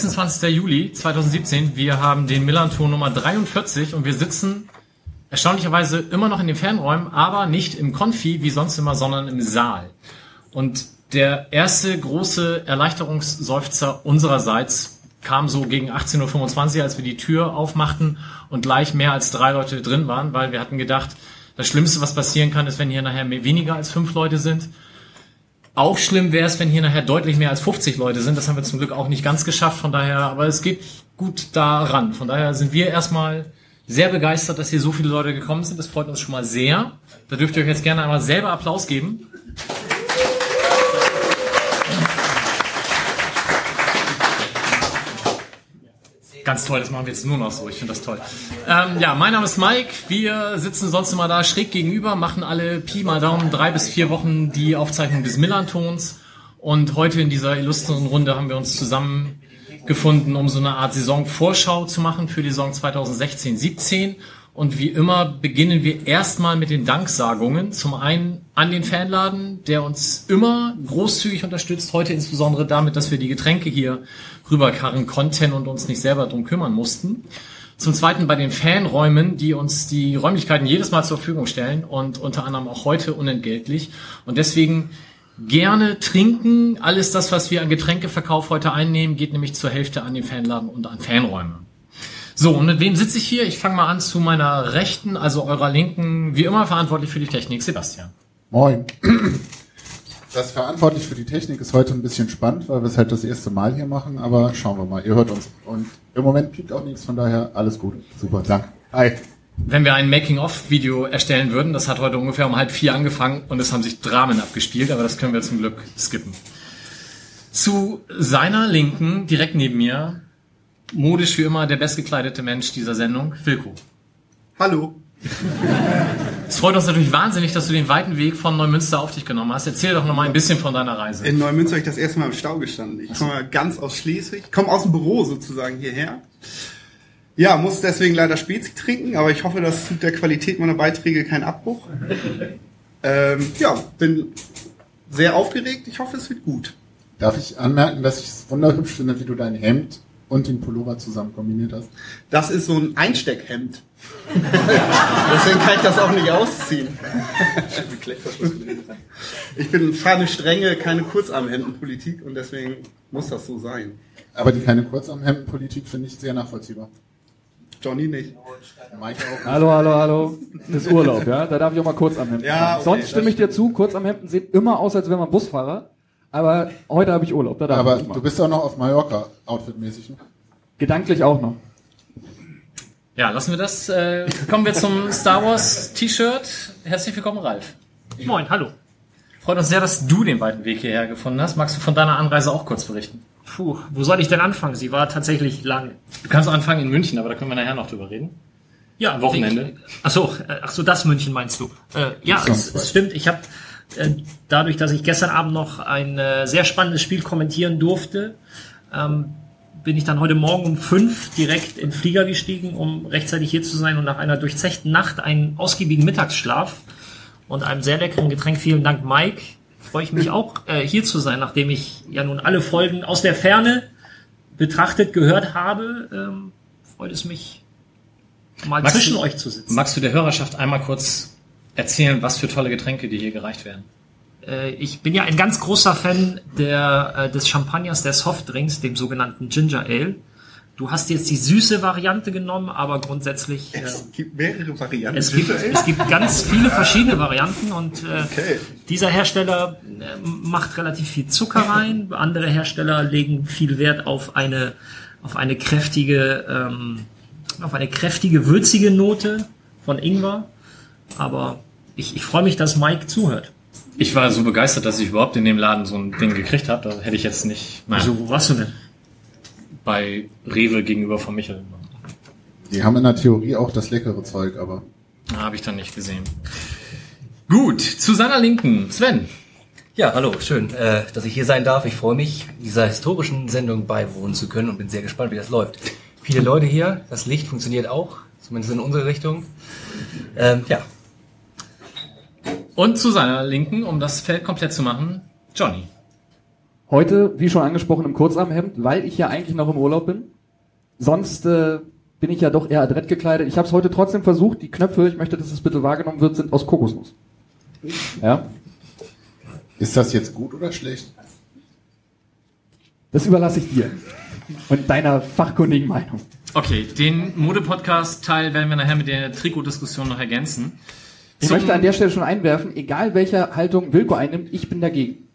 26. Juli 2017. Wir haben den Millanton Nummer 43 und wir sitzen erstaunlicherweise immer noch in den Fernräumen, aber nicht im Konfi wie sonst immer, sondern im Saal. Und der erste große Erleichterungsseufzer unsererseits kam so gegen 18.25 Uhr, als wir die Tür aufmachten und gleich mehr als drei Leute drin waren, weil wir hatten gedacht, das Schlimmste, was passieren kann, ist, wenn hier nachher weniger als fünf Leute sind. Auch schlimm wäre es, wenn hier nachher deutlich mehr als 50 Leute sind. Das haben wir zum Glück auch nicht ganz geschafft. Von daher, aber es geht gut daran. Von daher sind wir erstmal sehr begeistert, dass hier so viele Leute gekommen sind. Das freut uns schon mal sehr. Da dürft ihr euch jetzt gerne einmal selber Applaus geben. Ganz toll, das machen wir jetzt nur noch so. Ich finde das toll. Ähm, ja, mein Name ist Mike. Wir sitzen sonst immer da schräg gegenüber, machen alle Pi mal Daumen drei bis vier Wochen die Aufzeichnung des Millantons. Und heute in dieser illustren Runde haben wir uns zusammengefunden, um so eine Art Saisonvorschau zu machen für die Saison 2016-17. Und wie immer beginnen wir erstmal mit den Danksagungen. Zum einen an den Fanladen, der uns immer großzügig unterstützt. Heute insbesondere damit, dass wir die Getränke hier rüberkarren konnten und uns nicht selber drum kümmern mussten. Zum Zweiten bei den Fanräumen, die uns die Räumlichkeiten jedes Mal zur Verfügung stellen und unter anderem auch heute unentgeltlich. Und deswegen gerne trinken. Alles das, was wir an Getränkeverkauf heute einnehmen, geht nämlich zur Hälfte an den Fanladen und an Fanräume. So, und mit wem sitze ich hier? Ich fange mal an zu meiner Rechten, also eurer Linken, wie immer verantwortlich für die Technik, Sebastian. Moin. Das verantwortlich für die Technik ist heute ein bisschen spannend, weil wir es halt das erste Mal hier machen, aber schauen wir mal. Ihr hört uns. Und im Moment piept auch nichts, von daher alles gut. Super, danke. Hi. Wenn wir ein Making-of-Video erstellen würden, das hat heute ungefähr um halb vier angefangen und es haben sich Dramen abgespielt, aber das können wir zum Glück skippen. Zu seiner Linken, direkt neben mir, modisch wie immer der bestgekleidete Mensch dieser Sendung, Wilko. Hallo. Es freut uns natürlich wahnsinnig, dass du den weiten Weg von Neumünster auf dich genommen hast. Erzähl doch noch mal ein bisschen von deiner Reise. In Neumünster habe ich das erste Mal im Stau gestanden. Ich komme ganz aus Schleswig, komme aus dem Büro sozusagen hierher. Ja, muss deswegen leider Spezi trinken, aber ich hoffe, das tut der Qualität meiner Beiträge keinen Abbruch. Ähm, ja, bin sehr aufgeregt. Ich hoffe, es wird gut. Darf ich anmerken, dass ich es wunderhübsch finde, wie du dein Hemd und den Pullover zusammen kombiniert hast? Das ist so ein Einsteckhemd. Deswegen kann ich das auch nicht ausziehen. Ich bin fahre strenge, keine Kurzarmhemdenpolitik und deswegen muss das so sein. Aber die keine Kurzarmhemdenpolitik finde ich sehr nachvollziehbar. Johnny nicht. Mike auch. Hallo, hallo, hallo. Das ist Urlaub, ja? Da darf ich auch mal kurz am Hemden. Ja, okay, Sonst stimme ich dir zu, kurz am Hemden sieht immer aus, als wäre man Busfahrer. Aber heute habe ich Urlaub, da darf Aber ich du bist auch noch auf Mallorca, outfitmäßig. Ne? Gedanklich auch noch. Ja, lassen wir das. Äh, kommen wir zum Star Wars T-Shirt. Herzlich willkommen, Ralf. Moin, hallo. Freut uns sehr, dass du den weiten Weg hierher gefunden hast. Magst du von deiner Anreise auch kurz berichten? Puh, wo soll ich denn anfangen? Sie war tatsächlich lang. Du kannst anfangen in München, aber da können wir nachher noch drüber reden. Ja, Am Wochenende. Ich, ach so, äh, ach so, das München meinst du? Äh, ja, es, es stimmt. Ich habe äh, dadurch, dass ich gestern Abend noch ein äh, sehr spannendes Spiel kommentieren durfte, ähm, bin ich dann heute Morgen um fünf direkt in den Flieger gestiegen, um rechtzeitig hier zu sein und nach einer durchzechten Nacht einen ausgiebigen Mittagsschlaf und einem sehr leckeren Getränk, vielen Dank Mike, freue ich mich auch äh, hier zu sein, nachdem ich ja nun alle Folgen aus der Ferne betrachtet, gehört habe, ähm, freut es mich, mal Magst zwischen du- euch zu sitzen. Magst du der Hörerschaft einmal kurz erzählen, was für tolle Getränke dir hier gereicht werden? Äh, ich bin ja ein ganz großer Fan der, äh, des Champagners, der Softdrinks, dem sogenannten Ginger Ale. Du hast jetzt die süße Variante genommen, aber grundsätzlich äh, Es gibt mehrere Varianten. es, gibt, es gibt ganz viele verschiedene Varianten und äh, Okay. dieser Hersteller äh, macht relativ viel Zucker rein. Andere Hersteller legen viel Wert auf eine auf eine kräftige ähm, auf eine kräftige würzige Note von Ingwer. Aber ich, ich freue mich, dass Mike zuhört. Ich war so begeistert, dass ich überhaupt in dem Laden so ein Ding gekriegt habe. Da hätte ich jetzt nicht naja, Also wo warst du denn? bei Rewe gegenüber von Michel. Die haben in der Theorie auch das leckere Zeug, aber Habe ich dann nicht gesehen. Gut, zu seiner Linken, Sven. Ja, hallo, schön, äh, dass ich hier sein darf. Ich freue mich, dieser historischen Sendung beiwohnen zu können und bin sehr gespannt, wie das läuft. Viele Leute hier, das Licht funktioniert auch, zumindest in unsere Richtung. Ähm, ja. Und zu seiner Linken, um das Feld komplett zu machen, Johnny. Heute, wie schon angesprochen, im Kurzarmhemd, weil ich ja eigentlich noch im Urlaub bin. Sonst äh, bin ich ja doch eher adrett gekleidet. Ich habe es heute trotzdem versucht. Die Knöpfe, ich möchte, dass es bitte wahrgenommen wird, sind aus Kokosnuss. Ja, Ist das jetzt gut oder schlecht? das überlasse ich dir und deiner fachkundigen Meinung. Okay, den Mode-Podcast-Teil werden wir nachher mit der Trikotdiskussion noch ergänzen. Ich möchte an der Stelle schon einwerfen, egal welche Haltung Wilko einnimmt, ich bin dagegen.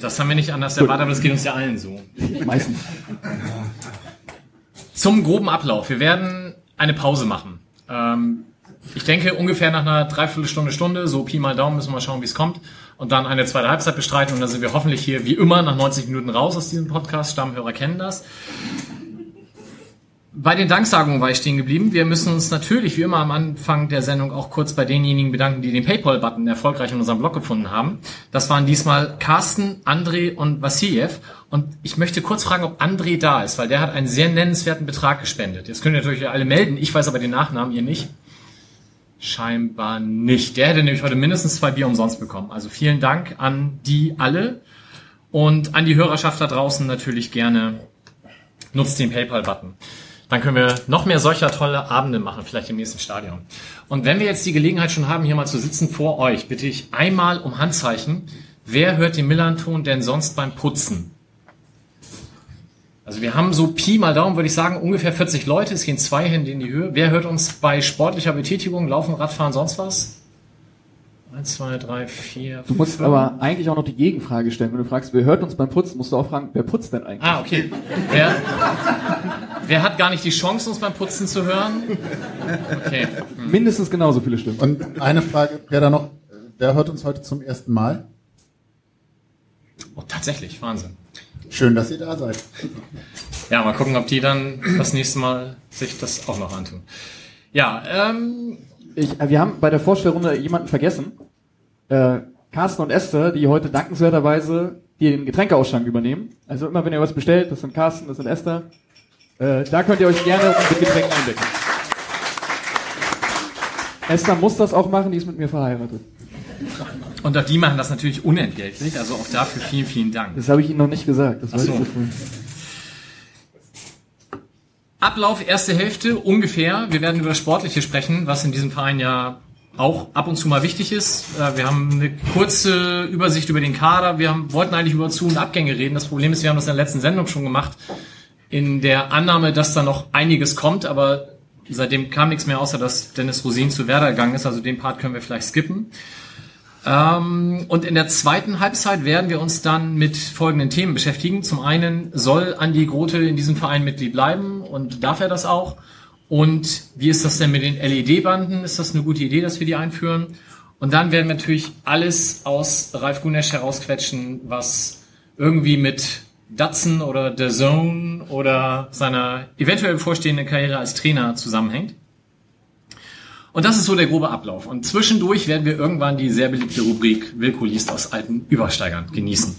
Das haben wir nicht anders erwartet, aber das geht uns ja allen so. Meistens. Zum groben Ablauf. Wir werden eine Pause machen. Ähm, ich denke ungefähr nach einer Dreiviertelstunde, Stunde, so Pi mal Daumen, müssen wir mal schauen, wie es kommt. Und dann eine zweite Halbzeit bestreiten und dann sind wir hoffentlich hier wie immer nach 90 Minuten raus aus diesem Podcast. Stammhörer kennen das. Bei den Danksagungen war ich stehen geblieben. Wir müssen uns natürlich wie immer am Anfang der Sendung auch kurz bei denjenigen bedanken, die den Paypal-Button erfolgreich in unserem Blog gefunden haben. Das waren diesmal Carsten, André und Vassiljev. Und ich möchte kurz fragen, ob André da ist, weil der hat einen sehr nennenswerten Betrag gespendet. Jetzt können wir natürlich alle melden. Ich weiß aber den Nachnamen, ihr nicht. Scheinbar nicht. Der hätte nämlich heute mindestens zwei Bier umsonst bekommen. Also vielen Dank an die alle und an die Hörerschaft da draußen natürlich gerne nutzt den PayPal-Button. Dann können wir noch mehr solcher tolle Abende machen, vielleicht im nächsten Stadion. Und wenn wir jetzt die Gelegenheit schon haben, hier mal zu sitzen vor euch, bitte ich einmal um Handzeichen. Wer hört den Millanton denn sonst beim Putzen? Also wir haben so Pi mal Daumen, würde ich sagen, ungefähr 40 Leute. Es gehen zwei Hände in die Höhe. Wer hört uns bei sportlicher Betätigung, Laufen, Radfahren, sonst was? Eins, zwei, drei, vier. Du musst fünf. aber eigentlich auch noch die Gegenfrage stellen. Wenn du fragst, wer hört uns beim Putzen, musst du auch fragen, wer putzt denn eigentlich? Ah, okay. Wer, wer hat gar nicht die Chance, uns beim Putzen zu hören? Okay. Mindestens genauso viele Stimmen. Und eine Frage wäre da noch, wer hört uns heute zum ersten Mal? Oh, tatsächlich, Wahnsinn. Schön, dass ihr da seid. Ja, mal gucken, ob die dann das nächste Mal sich das auch noch antun. Ja, ähm, Ich, äh, wir haben bei der Vorstellrunde jemanden vergessen. Äh, Carsten und Esther, die heute dankenswerterweise den Getränkeausschank übernehmen. Also immer wenn ihr was bestellt, das sind Carsten, das sind Esther. Äh, da könnt ihr euch gerne mit Getränken eindecken. Esther muss das auch machen, die ist mit mir verheiratet. und auch die machen das natürlich unentgeltlich, also auch dafür vielen, vielen Dank. Das habe ich Ihnen noch nicht gesagt. Das Ach so. Ablauf erste Hälfte ungefähr. Wir werden über das Sportliche sprechen, was in diesem Verein ja auch ab und zu mal wichtig ist. Äh, Wir haben eine kurze Übersicht über den Kader. Wir haben, wollten eigentlich über Zu- und Abgänge reden. Das Problem ist, wir haben das in der letzten Sendung schon gemacht, in der Annahme, dass da noch einiges kommt, aber seitdem kam nichts mehr, außer dass Dennis Rosin zu Werder gegangen ist. Also den Part können wir vielleicht skippen. Ähm, und in der zweiten Halbzeit werden wir uns dann mit folgenden Themen beschäftigen. Zum einen soll Andi Grote in diesem Verein Mitglied bleiben und darf er das auch? Und wie ist das denn mit den LED-Banden? Ist das eine gute Idee, dass wir die einführen? Und dann werden wir natürlich alles aus Ralf Gunesch herausquetschen, was irgendwie mit Datsun oder The Zone oder seiner eventuell bevorstehenden Karriere als Trainer zusammenhängt. Und das ist so der grobe Ablauf. Und zwischendurch werden wir irgendwann die sehr beliebte Rubrik Wilko liest aus alten Übersteigern genießen.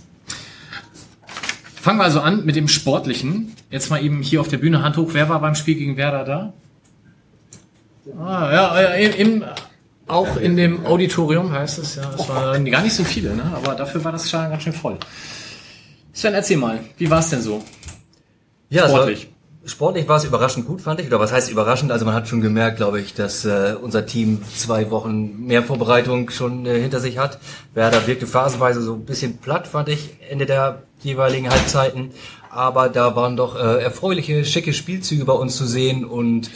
Fangen wir also an mit dem Sportlichen. Jetzt mal eben hier auf der Bühne Hand hoch. Wer war beim Spiel gegen Werder da? Ah, ja, im, im, auch in dem Auditorium heißt es ja. Es waren gar nicht so viele, ne? aber dafür war das schon ganz schön voll. Sven, erzähl mal, wie war es denn so? Ja, Sportlich. Sportlich war es überraschend gut, fand ich. Oder was heißt überraschend? Also man hat schon gemerkt, glaube ich, dass äh, unser Team zwei Wochen mehr Vorbereitung schon äh, hinter sich hat. Werder wirkte phasenweise so ein bisschen platt, fand ich, Ende der jeweiligen Halbzeiten. Aber da waren doch äh, erfreuliche, schicke Spielzüge bei uns zu sehen und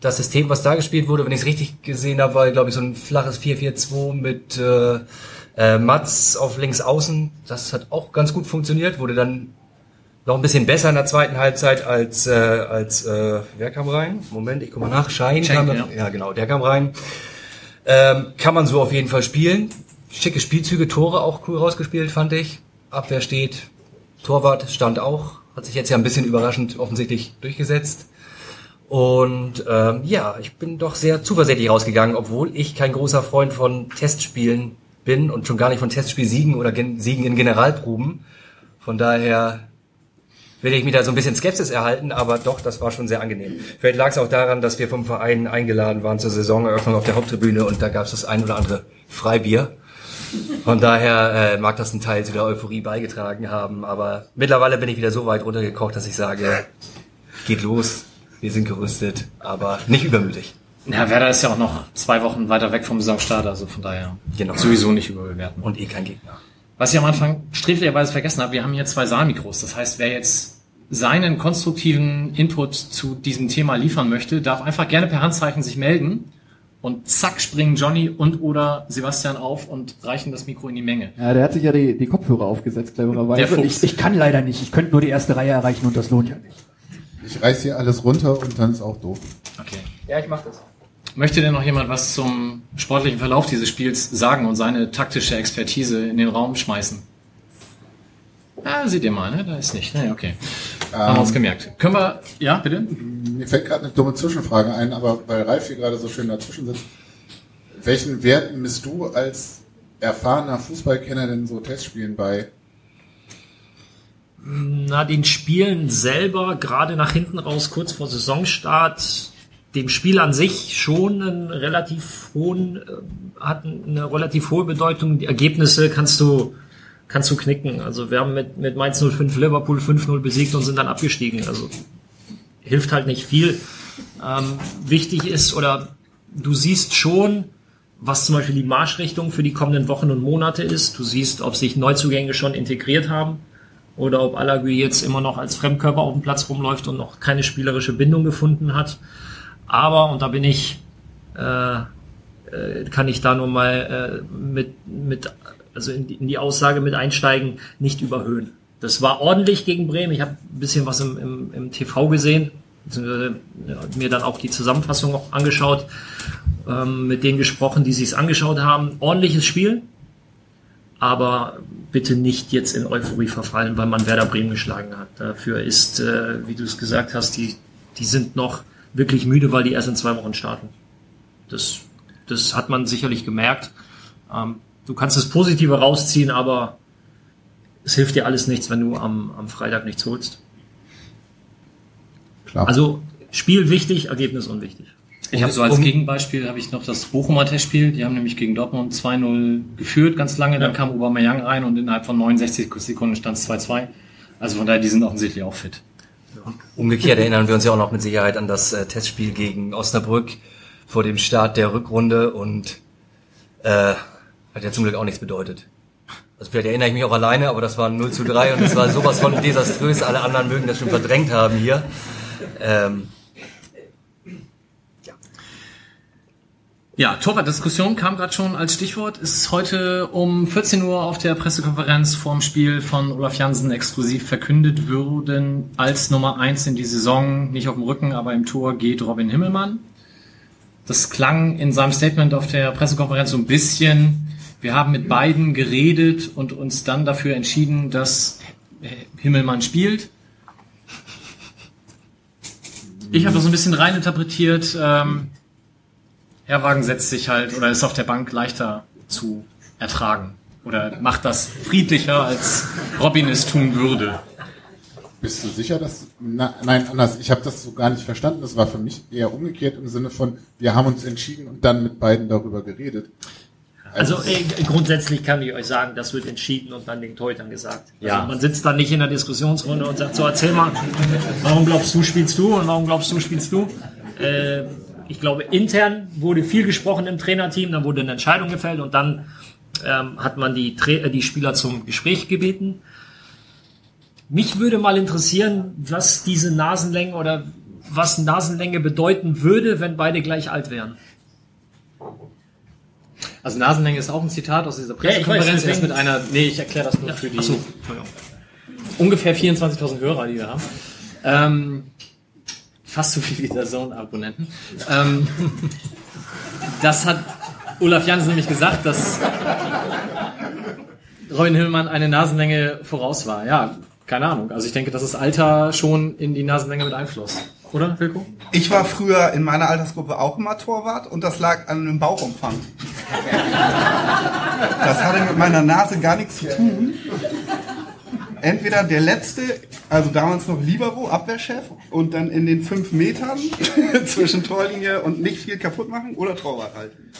das System, was da gespielt wurde, wenn ich es richtig gesehen habe, war, glaube ich, so ein flaches 4-4-2 mit äh, äh, Mats auf links außen. Das hat auch ganz gut funktioniert, wurde dann noch ein bisschen besser in der zweiten Halbzeit als äh, als äh, wer kam rein? Moment, ich gucke mal nach. Schein Schenk, kam, ja. ja. genau, der kam rein. Ähm, kann man so auf jeden Fall spielen. Schicke Spielzüge, Tore auch cool rausgespielt, fand ich. Abwehr steht, Torwart stand auch, hat sich jetzt ja ein bisschen überraschend offensichtlich durchgesetzt. Und ähm, ja, ich bin doch sehr zuversichtlich rausgegangen, obwohl ich kein großer Freund von Testspielen bin und schon gar nicht von Testspielsiegen oder Gen Siegen in Generalproben. Von daher will ich mich da so ein bisschen Skepsis erhalten, aber doch, das war schon sehr angenehm. Vielleicht lag es auch daran, dass wir vom Verein eingeladen waren zur Saisoneröffnung auf der Haupttribüne und da gab es das ein oder andere Freibier. Von daher äh, mag das ein Teil zu der Euphorie beigetragen haben, aber mittlerweile bin ich wieder so weit runtergekocht, dass ich sage, geht los, wir sind gerüstet, aber nicht übermütig. Ja, Werder ist ja auch noch zwei Wochen weiter weg vom Saisonstart, also von daher Genau. sowieso nicht überbewerten. Und eh kein Gegner. Was ich am Anfang sträflicherweise vergessen habe, wir haben hier zwei Saalmikros. Das heißt, wer jetzt seinen konstruktiven Input zu diesem Thema liefern möchte, darf einfach gerne per Handzeichen sich melden. Und zack, springen Johnny und oder Sebastian auf und reichen das Mikro in die Menge. Ja, der hat sich ja die, die Kopfhörer aufgesetzt, clevererweise. Ich, ich kann leider nicht. Ich könnte nur die erste Reihe erreichen und das lohnt ja nicht. Ich reiß hier alles runter und dann ist auch doof. Okay. Ja, ich mach das. Möchte denn noch jemand was zum sportlichen Verlauf dieses Spiels sagen und seine taktische Expertise in den Raum schmeißen? Ah, seht ihr mal, ne? Da ist nicht. Ne, okay. Haben wir uns gemerkt. Können wir, ja, bitte? Mir fällt gerade eine dumme Zwischenfrage ein, aber weil Ralf hier gerade so schön dazwischen sitzt. Welchen Wert misst du als erfahrener Fußballkenner denn so Testspielen bei? Na, den Spielen selber, gerade nach hinten raus, kurz vor Saisonstart, dem Spiel an sich schon einen relativ hohen, äh, hat eine relativ hohe Bedeutung. Die Ergebnisse kannst du, kannst du knicken. Also wir haben mit, mit Mainz 05 Liverpool 5-0 besiegt und sind dann abgestiegen. Also hilft halt nicht viel. Ähm, wichtig ist, oder du siehst schon, was zum Beispiel die Marschrichtung für die kommenden Wochen und Monate ist. Du siehst, ob sich Neuzugänge schon integriert haben oder ob Alagui jetzt immer noch als Fremdkörper auf dem Platz rumläuft und noch keine spielerische Bindung gefunden hat. Aber, und da bin ich, äh, äh, kann ich da nur mal äh, mit, mit, also in die, in die Aussage mit einsteigen, nicht überhöhen. Das war ordentlich gegen Bremen. Ich habe ein bisschen was im, im, im TV gesehen, mir dann auch die Zusammenfassung auch angeschaut, ähm, mit denen gesprochen, die sich angeschaut haben. Ordentliches Spiel, aber bitte nicht jetzt in Euphorie verfallen, weil man Werder Bremen geschlagen hat. Dafür ist, äh, wie du es gesagt hast, die, die sind noch wirklich müde, weil die erst in zwei Wochen starten. Das, das hat man sicherlich gemerkt. Ähm, du kannst das Positive rausziehen, aber es hilft dir alles nichts, wenn du am, am Freitag nichts holst. Klar. Also Spiel wichtig, Ergebnis unwichtig. Ich habe so als Gegenbeispiel habe ich noch das Bochumer Testspiel. Die haben nämlich gegen Dortmund 2-0 geführt ganz lange. Dann kam Aubameyang rein und innerhalb von 69 Sekunden stand es 2-2. Also von daher, die sind offensichtlich auch fit. Umgekehrt erinnern wir uns ja auch noch mit Sicherheit an das äh, Testspiel gegen Osnabrück vor dem Start der Rückrunde und äh, hat ja zum Glück auch nichts bedeutet. Also vielleicht erinnere ich mich auch alleine, aber das war 0 zu 3 und es war sowas von desaströs. Alle anderen mögen das schon verdrängt haben hier. Ähm, Ja, Torwartdiskussion kam gerade schon als Stichwort. Ist heute um 14 Uhr auf der Pressekonferenz vorm Spiel von Olaf Jansen exklusiv verkündet würden. Als Nummer eins in die Saison, nicht auf dem Rücken, aber im Tor geht Robin Himmelmann. Das klang in seinem Statement auf der Pressekonferenz so ein bisschen. Wir haben mit beiden geredet und uns dann dafür entschieden, dass Himmelmann spielt. Ich habe das so ein bisschen reininterpretiert. Ähm, Herwagen setzt sich halt oder ist auf der Bank leichter zu ertragen oder macht das friedlicher, als Robin es tun würde. Bist du sicher, dass... Na, nein, anders. Ich habe das so gar nicht verstanden. Das war für mich eher umgekehrt im Sinne von, wir haben uns entschieden und dann mit beiden darüber geredet. Also äh, grundsätzlich kann ich euch sagen, das wird entschieden und dann den Teutern gesagt. Also Ja. man sitzt da nicht in der Diskussionsrunde und sagt, so erzähl mal, warum glaubst du spielst du und warum glaubst du spielst du? Äh, ich glaube, intern wurde viel gesprochen im Trainerteam, dann wurde eine Entscheidung gefällt und dann ähm, hat man die, Tra äh, die Spieler zum Gespräch gebeten. Mich würde mal interessieren, was diese Nasenlänge oder was Nasenlänge bedeuten würde, wenn beide gleich alt wären. Also Nasenlänge ist auch ein Zitat aus dieser Ja, weiß, Pressekonferenz. Er ist deswegen- mit einer, nee, ich erkläre das nur für die Entschuldigung. ungefähr 24.000 Hörer, die wir haben. Ähm, fast so viel wie der Zone-Abonnenten. Ähm, das hat Olaf Jansen nämlich gesagt, dass Robin Hillmann eine Nasenlänge voraus war. Ja, keine Ahnung. Also ich denke, dass das Alter schon in die Nasenlänge mit einfloss. Oder, Wilko? Ich war früher in meiner Altersgruppe auch immer Torwart und das lag an einem Bauchumfang. Das hatte mit meiner Nase gar nichts zu tun. Entweder der letzte, also damals noch Libero, Abwehrchef, und dann in den fünf Metern zwischen Torlinie und nicht viel kaputt machen oder Torwart halten.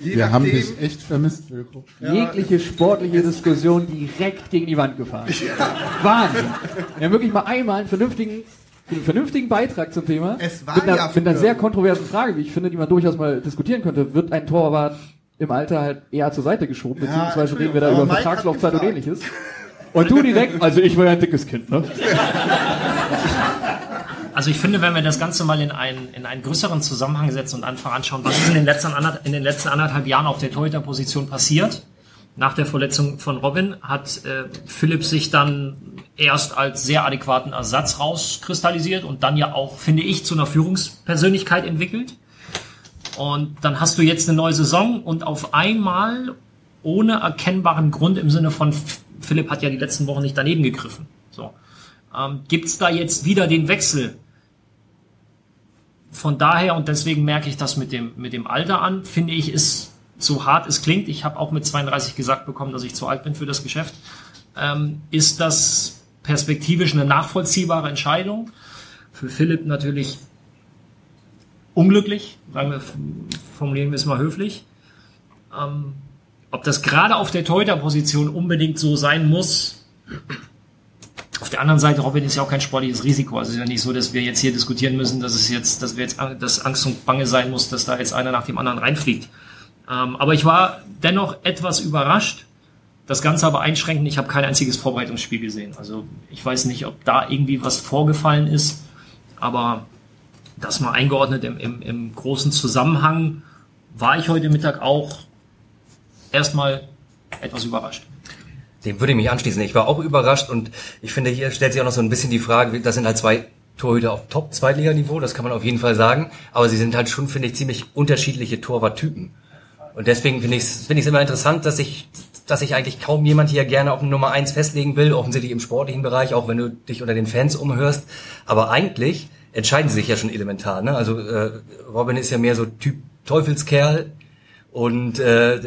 Je Wir haben dich echt vermisst, Wilko. Jegliche sportliche Diskussion direkt gegen die Wand gefahren. Wahnsinn. Wir haben wirklich mal einmal einen vernünftigen, einen vernünftigen Beitrag zum Thema. Es war mit, einer, ja mit einer sehr kontroversen Frage, wie ich finde, die man durchaus mal diskutieren könnte. Wird ein Torwart im Alter halt eher zur Seite geschoben, beziehungsweise reden wir da über Vertragslaufzeit und ähnliches. Und du direkt, also ich war ja ein dickes Kind, ne? Also ich finde, wenn wir das Ganze mal in einen, in einen größeren Zusammenhang setzen und einfach anschauen, was ist in den letzten, anderth- in den letzten anderthalb Jahren auf der Torhüterposition passiert. Nach der Verletzung von Robin hat äh, Philipp sich dann erst als sehr adäquaten Ersatz rauskristallisiert und dann ja auch, finde ich, zu einer Führungspersönlichkeit entwickelt. Und dann hast du jetzt eine neue Saison und auf einmal ohne erkennbaren Grund im Sinne von Philipp hat ja die letzten Wochen nicht daneben gegriffen. So. Ähm, Gibt es da jetzt wieder den Wechsel? Von daher, und deswegen merke ich das mit dem, mit dem Alter an, finde ich, ist so hart es klingt, ich habe auch mit 32 gesagt bekommen, dass ich zu alt bin für das Geschäft, ähm, ist das perspektivisch eine nachvollziehbare Entscheidung. Für Philipp natürlich unglücklich, sagen wir, formulieren wir es mal höflich. Ähm, ob das gerade auf der Torhüter-Position unbedingt so sein muss, auf der anderen Seite, Robin ist ja auch kein sportliches Risiko. Also es ist ja nicht so, dass wir jetzt hier diskutieren müssen, dass es jetzt, dass wir jetzt, dass Angst und Bange sein muss, dass da jetzt einer nach dem anderen reinfliegt. Ähm, aber ich war dennoch etwas überrascht. Das Ganze aber einschränken. Ich habe kein einziges Vorbereitungsspiel gesehen. Also ich weiß nicht, ob da irgendwie was vorgefallen ist. Aber das mal eingeordnet im, im, im großen Zusammenhang war ich heute Mittag auch erstmal etwas überrascht. Dem würde ich mich anschließen. Ich war auch überrascht und ich finde, hier stellt sich auch noch so ein bisschen die Frage, das sind halt zwei Torhüter auf Top-Zweitliganiveau, das kann man auf jeden Fall sagen, aber sie sind halt schon, finde ich, ziemlich unterschiedliche Torwarttypen. Und deswegen finde ich es finde ich immer interessant, dass ich, dass sich eigentlich kaum jemand hier gerne auf Nummer eins festlegen will, offensichtlich im sportlichen Bereich, auch wenn du dich unter den Fans umhörst. Aber eigentlich entscheiden sie sich ja schon elementar. Ne? Also äh, Robin ist ja mehr so Typ Teufelskerl und äh,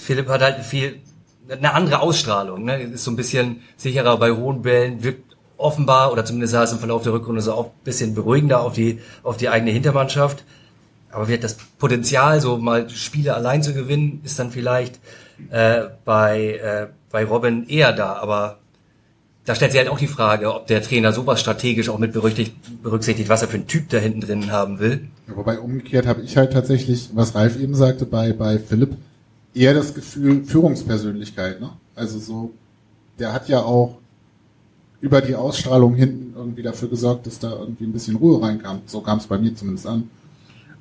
Philipp hat halt viel eine andere Ausstrahlung. Ne? Ist so ein bisschen sicherer bei hohen Bällen, wirkt offenbar oder zumindest sah es im Verlauf der Rückrunde so auch ein bisschen beruhigender auf die auf die eigene Hintermannschaft. Aber wird das Potenzial, so mal Spiele allein zu gewinnen, ist dann vielleicht äh, bei, äh, bei Robin eher da. Aber da stellt sich halt auch die Frage, ob der Trainer sowas strategisch auch mit berücksichtigt, was er für einen Typ da hinten drin haben will. Wobei umgekehrt habe ich halt tatsächlich, was Ralf eben sagte, bei, bei Philipp, eher das Gefühl Führungspersönlichkeit. Ne? Also so, der hat ja auch über die Ausstrahlung hinten irgendwie dafür gesorgt, dass da irgendwie ein bisschen Ruhe reinkam. So kam es bei mir zumindest an.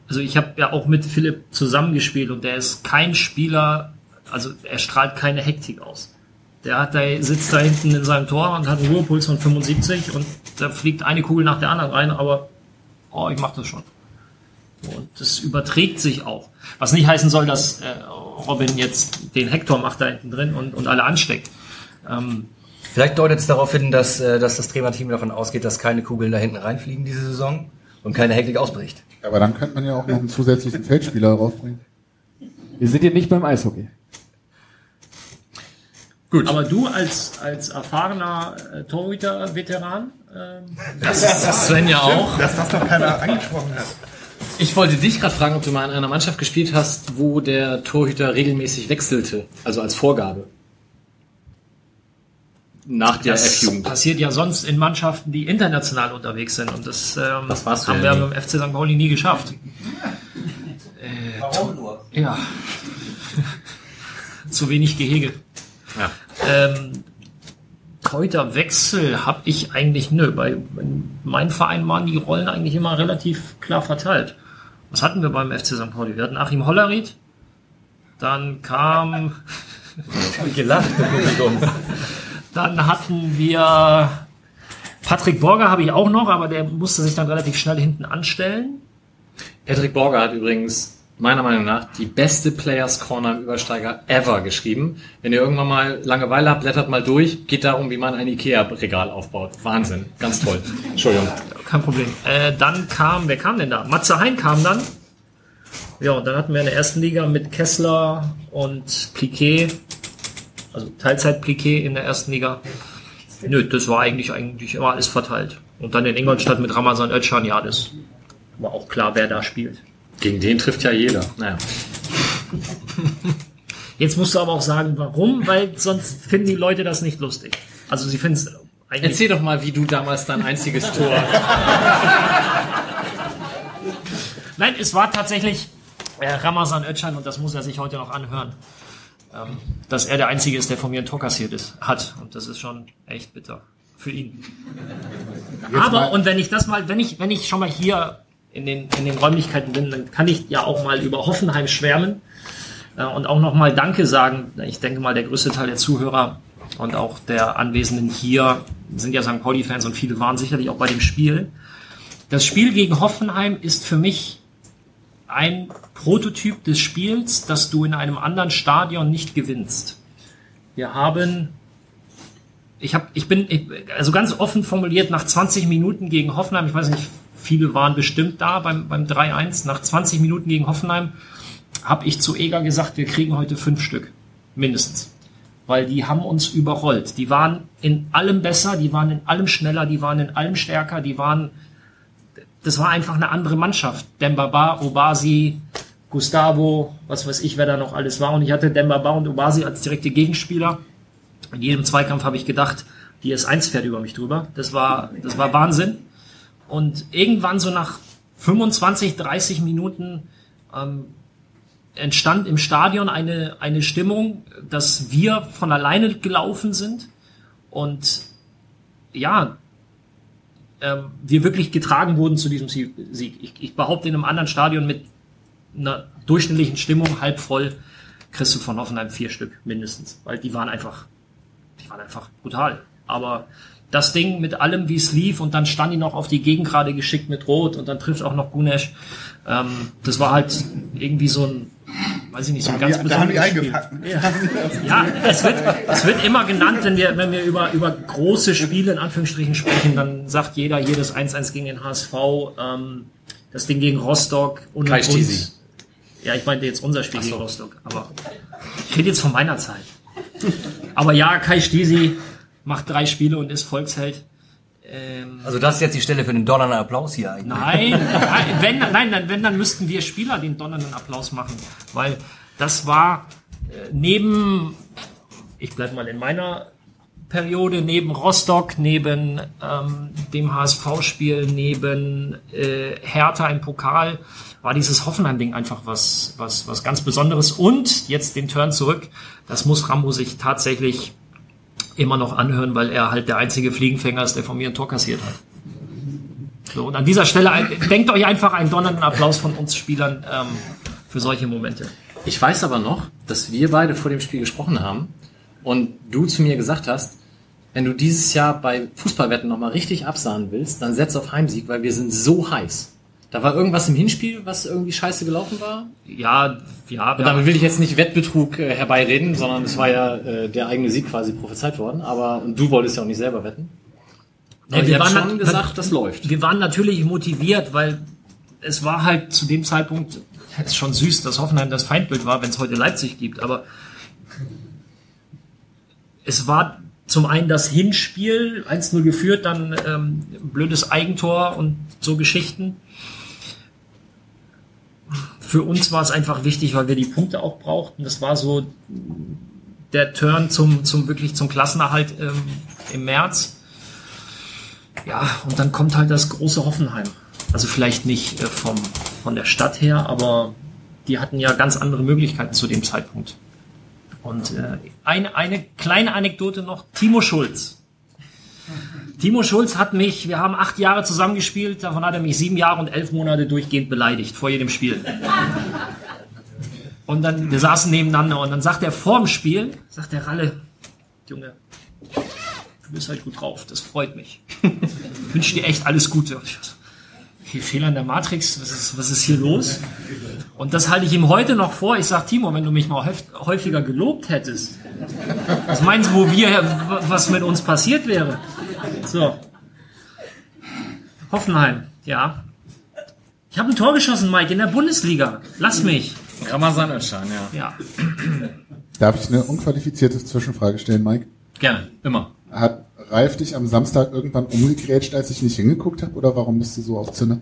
Also ich habe ja auch mit Philipp zusammengespielt und der ist kein Spieler, also er strahlt keine Hektik aus. Der hat da, sitzt da hinten in seinem Tor und hat einen Ruhepuls von 75 und da fliegt eine Kugel nach der anderen rein, aber oh, ich mach das schon. Und das überträgt sich auch. Was nicht heißen soll, dass äh, Robin jetzt den Hector macht da hinten drin und, und alle ansteckt. Ähm, Vielleicht deutet es darauf hin, dass, äh, dass das Trainerteam davon ausgeht, dass keine Kugeln da hinten reinfliegen diese Saison und keine Hektik ausbricht. Aber dann könnte man ja auch noch einen zusätzlichen Feldspieler raufbringen. Wir sind hier nicht beim Eishockey. Gut. aber du als, als erfahrener äh, Torhüter-Veteran, ähm, Das ist Sven ja auch. Dass das noch keiner angesprochen hat. Ich wollte dich gerade fragen, ob du mal in einer Mannschaft gespielt hast, wo der Torhüter regelmäßig wechselte, also als Vorgabe. Nach der Das F-Jugend. passiert ja sonst in Mannschaften, die international unterwegs sind. Und das, ähm, Das warst haben ja wir nie. beim FC St. Pauli nie geschafft. Warum nur? Ja. Zu wenig Gehege. Ja. Ähm, Wechsel habe ich eigentlich, nö, bei in meinem Verein waren die Rollen eigentlich immer relativ klar verteilt. Was hatten wir beim FC St. Pauli? Wir hatten Achim Hollerried, dann kam, Gelacht im Publikum. dann hatten wir Patrick Borger habe ich auch noch, aber der musste sich dann relativ schnell hinten anstellen. Patrick Borger hat übrigens meiner Meinung nach die beste Players Corner im Übersteiger ever geschrieben. Wenn ihr irgendwann mal Langeweile habt, blättert mal durch. Geht darum, wie man ein Ikea-Regal aufbaut. Wahnsinn. Ganz toll. Entschuldigung. Kein Problem. Äh, dann kam, wer kam denn da? Matze Hein kam dann. Ja, und dann hatten wir in der ersten Liga mit Kessler und Pliquet, also Teilzeit-Pliquet in der ersten Liga. Nö, das war eigentlich, eigentlich immer alles verteilt. Und dann in Ingolstadt mit Ramazan Özcan, ja, das war auch klar, wer da spielt. Gegen den trifft ja jeder. Naja. Jetzt musst du aber auch sagen, warum, weil sonst finden die Leute das nicht lustig. Also sie finden es eigentlich. Erzähl doch mal, wie du damals dein einziges Tor. Nein, es war tatsächlich äh, Ramazan Özcan und das muss er sich heute noch anhören. Ähm, dass er der Einzige ist, der von mir ein Tor kassiert ist, hat. Und das ist schon echt bitter. Für ihn. Aber, und wenn ich das mal, wenn ich, wenn ich schon mal hier in den, in den Räumlichkeiten bin, dann kann ich ja auch mal über Hoffenheim schwärmen äh, und auch nochmal Danke sagen. Ich denke mal, der größte Teil der Zuhörer und auch der Anwesenden hier sind ja St. Pauli-Fans und viele waren sicherlich auch bei dem Spiel. Das Spiel gegen Hoffenheim ist für mich ein Prototyp des Spiels, das du in einem anderen Stadion nicht gewinnst. Wir haben, ich habe, ich bin, also ganz offen formuliert, nach 20 Minuten gegen Hoffenheim, ich weiß nicht, viele waren bestimmt da beim, beim 3-1, nach 20 Minuten gegen Hoffenheim habe ich zu Eger gesagt, wir kriegen heute fünf Stück, mindestens. Weil die haben uns überrollt. Die waren in allem besser, die waren in allem schneller, die waren in allem stärker, die waren das war einfach eine andere Mannschaft. Dembaba, Obasi, Gustavo, was weiß ich, wer da noch alles war. Und ich hatte Dembaba und Obasi als direkte Gegenspieler. In jedem Zweikampf habe ich gedacht, die S1 fährt über mich drüber. Das war, das war Wahnsinn. Und irgendwann so nach 25, 30 Minuten ähm, entstand im Stadion eine, eine Stimmung, dass wir von alleine gelaufen sind. Und ja, ähm, wir wirklich getragen wurden zu diesem Sieg. Ich, ich behaupte, in einem anderen Stadion mit einer durchschnittlichen Stimmung, halb voll, kriegst du von Hoffenheim vier Stück mindestens. Weil die waren einfach, die waren einfach brutal. Aber das Ding mit allem, wie es lief, und dann stand ihn noch auf die Gegengrade geschickt mit Rot und dann trifft auch noch Gunesch. Ähm, das war halt irgendwie so ein, weiß ich nicht, so ein ganz die besonderes Spiel. Ja, es wird, es wird immer genannt, wenn wir, wenn wir über, über große Spiele in Anführungsstrichen sprechen, dann sagt jeder jedes 1-1 gegen den HSV, ähm, das Ding gegen Rostock und, Kai und Stiesi. Ja, ich meinte jetzt unser Spiel gegen Rostock, aber ich rede jetzt von meiner Zeit. Aber ja, Kai Stiesi macht drei Spiele und ist Volksheld. Ähm, Also das ist jetzt die Stelle für den donnernden Applaus hier eigentlich. Nein, nein, wenn, nein, dann, wenn, dann müssten wir Spieler den donnernden Applaus machen, weil das war äh, neben, ich bleib mal in meiner Periode, neben Rostock, neben ähm, dem HSV-Spiel, neben äh, Hertha im Pokal, war dieses Hoffenheim-Ding einfach was, was, was ganz Besonderes. Und jetzt den Turn zurück, das muss Rambo sich tatsächlich immer noch anhören, weil er halt der einzige Fliegenfänger ist, der von mir ein Tor kassiert hat. So, und an dieser Stelle, denkt euch einfach einen donnernden Applaus von uns Spielern ähm, für solche Momente. Ich weiß aber noch, dass wir beide vor dem Spiel gesprochen haben und du zu mir gesagt hast, wenn du dieses Jahr bei Fußballwetten nochmal richtig absahen willst, dann setz auf Heimsieg, weil wir sind so heiß. Da war irgendwas im Hinspiel, was irgendwie scheiße gelaufen war. Ja, ja, Und damit will ich jetzt nicht Wettbetrug äh, herbeireden, sondern es war ja äh, der eigene Sieg quasi prophezeit worden. Aber und du wolltest ja auch nicht selber wetten. Aber wir waren schon gesagt, das läuft. wir waren natürlich motiviert, weil es war halt zu dem Zeitpunkt es ist schon süß, dass Hoffenheim das Feindbild war, wenn es heute Leipzig gibt, aber es war zum einen das Hinspiel, 1-0 geführt, dann ähm, blödes Eigentor und so Geschichten. Für uns war es einfach wichtig, weil wir die Punkte auch brauchten. Das war so der Turn zum, zum wirklich zum Klassenerhalt ähm, im März. Ja, und dann kommt halt das große Hoffenheim. Also vielleicht nicht äh, vom, von der Stadt her, aber die hatten ja ganz andere Möglichkeiten zu dem Zeitpunkt. Und äh, eine, eine kleine Anekdote noch, Timo Schulz. Timo Schulz hat mich, wir haben acht Jahre zusammengespielt, davon hat er mich sieben Jahre und elf Monate durchgehend beleidigt, vor jedem Spiel. Und dann, wir saßen nebeneinander und dann sagt er vor dem Spiel, sagt der Ralle, Junge, du bist halt gut drauf, das freut mich. Ich wünsche dir echt alles Gute. Okay, Fehler in der Matrix, was ist, was ist hier los? Und das halte ich ihm heute noch vor. Ich sag Timo, wenn du mich mal häuf- häufiger gelobt hättest, was meinst du, wo wir, was mit uns passiert wäre? So. Hoffenheim, ja. Ich habe ein Tor geschossen, Mike, in der Bundesliga. Lass mich. Ramazan Özcan, ja. Ja. Darf ich eine unqualifizierte Zwischenfrage stellen, Mike? Gerne, immer. Hat Ralf dich am Samstag irgendwann umgegrätscht, als ich nicht hingeguckt habe? Oder warum bist du so auf Zinne?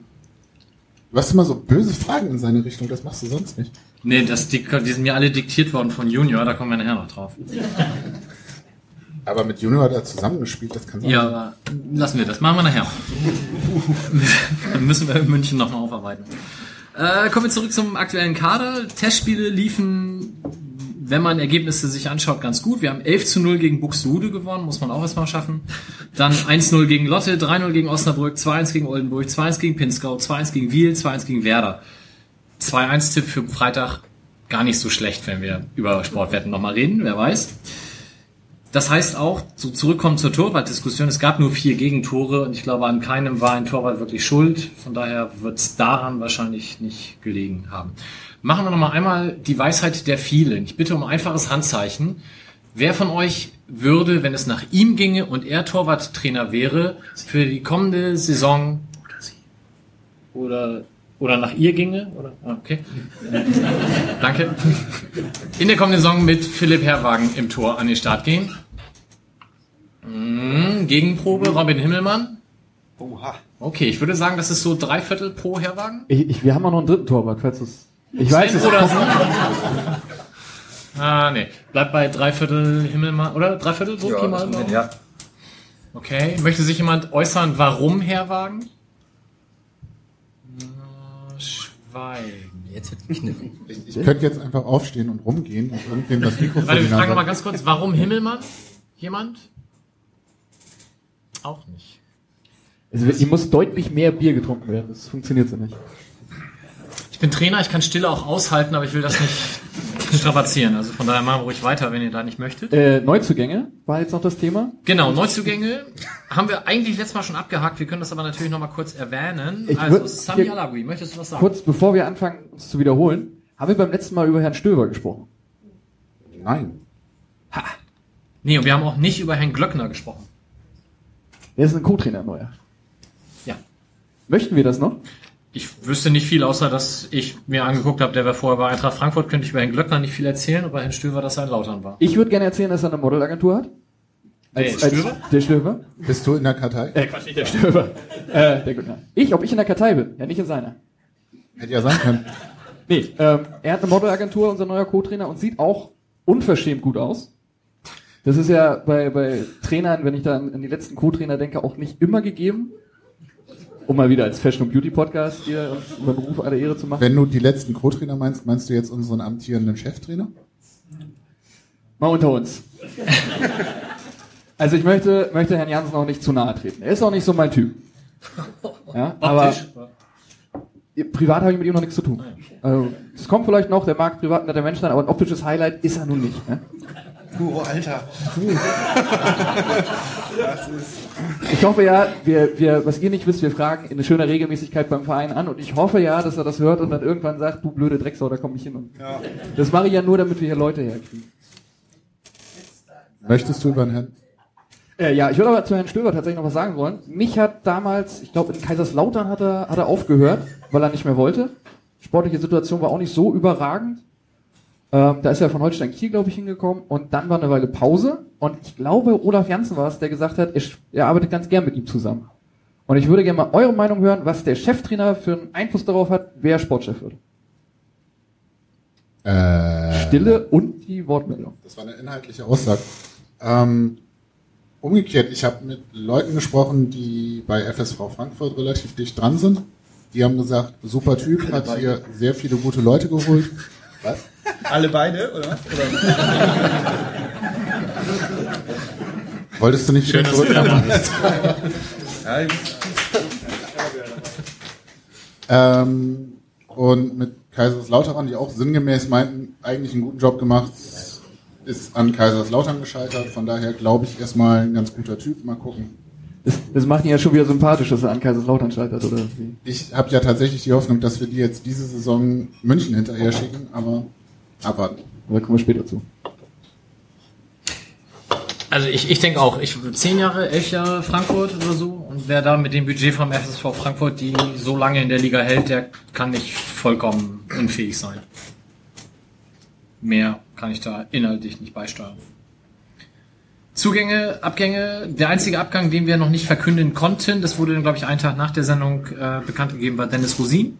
Du hast immer so böse Fragen in seine Richtung, das machst du sonst nicht. Nee, das, die, die sind mir alle diktiert worden von Junior, da kommen wir nachher noch drauf. Aber mit Junior hat er zusammengespielt, das kann sein. Ja, aber lassen wir das. Machen wir nachher. Dann müssen wir in München nochmal aufarbeiten. Äh, kommen wir zurück zum aktuellen Kader. Testspiele liefen, wenn man Ergebnisse sich anschaut, ganz gut. Wir haben 11 zu 0 gegen Buxtehude gewonnen, muss man auch erstmal schaffen. Dann 1-0 gegen Lotte, 3-0 gegen Osnabrück, 2-1 gegen Oldenburg, 2-1 gegen Pinskau, 2-1 gegen Wiel, 2-1 gegen Werder. 2-1-Tipp für Freitag gar nicht so schlecht, wenn wir über Sportwetten nochmal reden, wer weiß. Das heißt auch, so zurückkommen zur Torwartdiskussion, es gab nur vier Gegentore und ich glaube, an keinem war ein Torwart wirklich schuld. Von daher wird es daran wahrscheinlich nicht gelegen haben. Machen wir nochmal einmal die Weisheit der vielen. Ich bitte um einfaches Handzeichen. Wer von euch würde, wenn es nach ihm ginge und er Torwarttrainer wäre, für die kommende Saison oder oder nach ihr ginge? Oder? Ah, Okay. Danke. In der kommenden Saison mit Philipp Herrwagen im Tor an den Start gehen. Mm, Gegenprobe, Robin Himmelmann. Oha. Okay, ich würde sagen, das ist so drei Viertel pro Herrwagen. Ich, ich, wir haben auch noch einen dritten Torwart, falls es. Ich weiß es. oder so. Ah, nee. Bleibt bei drei Viertel Himmelmann, oder? Drei Viertel, so Ja, mal ja. Okay. Möchte sich jemand äußern, warum Herrwagen? Äh, Schweigen. Jetzt wird gekniffen. Ich, ich könnte jetzt einfach aufstehen und rumgehen und irgendwem das Mikro vor Warte, wir fragen nochmal ganz kurz, warum Himmelmann? Jemand? Auch nicht. Also, hier muss deutlich mehr Bier getrunken werden. Das funktioniert so nicht. Ich bin Trainer, ich kann Stille auch aushalten, aber ich will das nicht strapazieren. Also von daher machen wir ruhig weiter, wenn ihr da nicht möchtet. Äh, Neuzugänge war jetzt noch das Thema. Genau, Neuzugänge haben wir eigentlich letztes Mal schon abgehakt. Wir können das aber natürlich nochmal kurz erwähnen. Ich also Sami Alagui, möchtest du was sagen? Kurz bevor wir anfangen, uns zu wiederholen, haben wir beim letzten Mal über Herrn Stöber gesprochen. Nein. Nee, und wir haben auch nicht über Herrn Glöckner gesprochen. Er ist ein Co-Trainer neuer. Ja. Möchten wir das noch? Ich wüsste nicht viel, außer dass ich mir angeguckt habe, der war vorher bei Eintracht Frankfurt, könnte ich über Herrn Glöckner nicht viel erzählen und bei Herrn Stöver, dass er in Lautern war. Ich würde gerne erzählen, dass er eine Modelagentur hat. Der Stöver? der Stöber? Bist du in der Kartei? Äh, Quatsch, nicht der Stöber. äh, der Glöckner. Ich, ob ich in der Kartei bin? Ja, nicht in seiner. Hätte ja sein können. Nee, ähm, er hat eine Modelagentur, unser neuer Co-Trainer, und sieht auch unverschämt gut aus. Das ist ja bei, bei Trainern, wenn ich da an, an die letzten Co-Trainer denke, auch nicht immer gegeben. Um mal wieder als Fashion und Beauty Podcast hier uns über Beruf aller Ehre zu machen. Wenn du die letzten Co-Trainer meinst, meinst du jetzt unseren amtierenden Cheftrainer? Mal unter uns. Also ich möchte, möchte Herrn Jansen auch nicht zu nahe treten. Er ist auch nicht so mein Typ. Ja, aber Optisch. privat habe ich mit ihm noch nichts zu tun. Also, es kommt vielleicht noch, der mag privat netter Mensch sein, aber ein optisches Highlight ist er nun nicht. Ne? Oh, Alter. Ich hoffe ja, wir, wir, was ihr nicht wisst, wir fragen in schöner Regelmäßigkeit beim Verein an und ich hoffe ja, dass er das hört und dann irgendwann sagt, du blöde Drecksau, da komm ich hin. Und Ja. Das mache ich ja nur, damit wir hier Leute herkriegen. Möchtest du über den Herrn? Äh, ja, ich würde aber zu Herrn Stöber tatsächlich noch was sagen wollen. Mich hat damals, ich glaube in Kaiserslautern hat er, hat er aufgehört, weil er nicht mehr wollte. Sportliche Situation war auch nicht so überragend. Ähm, da ist er von Holstein Kiel, glaube ich, hingekommen und dann war eine Weile Pause und ich glaube, Olaf Janssen war es, der gesagt hat, er, er arbeitet ganz gern mit ihm zusammen. Und ich würde gerne mal eure Meinung hören, was der Cheftrainer für einen Einfluss darauf hat, wer Sportchef wird. Äh, Stille und die Wortmeldung. Das war eine inhaltliche Aussage. Ähm, umgekehrt, ich habe mit Leuten gesprochen, die bei FSV Frankfurt relativ dicht dran sind. Die haben gesagt, super Typ, hat hier sehr viele gute Leute geholt. Was? Alle beide, oder was? Wolltest du nicht Schön, zurückkommen? Ja, Ähm, und mit Kaiserslautern, die auch sinngemäß meinten, eigentlich einen guten Job gemacht, ist an Kaiserslautern gescheitert. Von daher glaube ich erstmal ein ganz guter Typ. Mal gucken. Das, das macht ihn ja schon wieder sympathisch, dass er an Kaiserslautern scheitert, oder wie? Ich habe ja tatsächlich die Hoffnung, dass wir die jetzt diese Saison München hinterher schicken, aber abwarten. Da kommen wir später zu. Also ich, ich denke auch, ich zehn Jahre, elf Jahre Frankfurt oder so und wer da mit dem Budget vom FSV Frankfurt die so lange in der Liga hält, der kann nicht vollkommen unfähig sein. Mehr kann ich da inhaltlich nicht beisteuern. Zugänge, Abgänge. Der einzige Abgang, den wir noch nicht verkünden konnten, das wurde dann, glaube ich, einen Tag nach der Sendung äh, bekannt gegeben, war Dennis Rosin.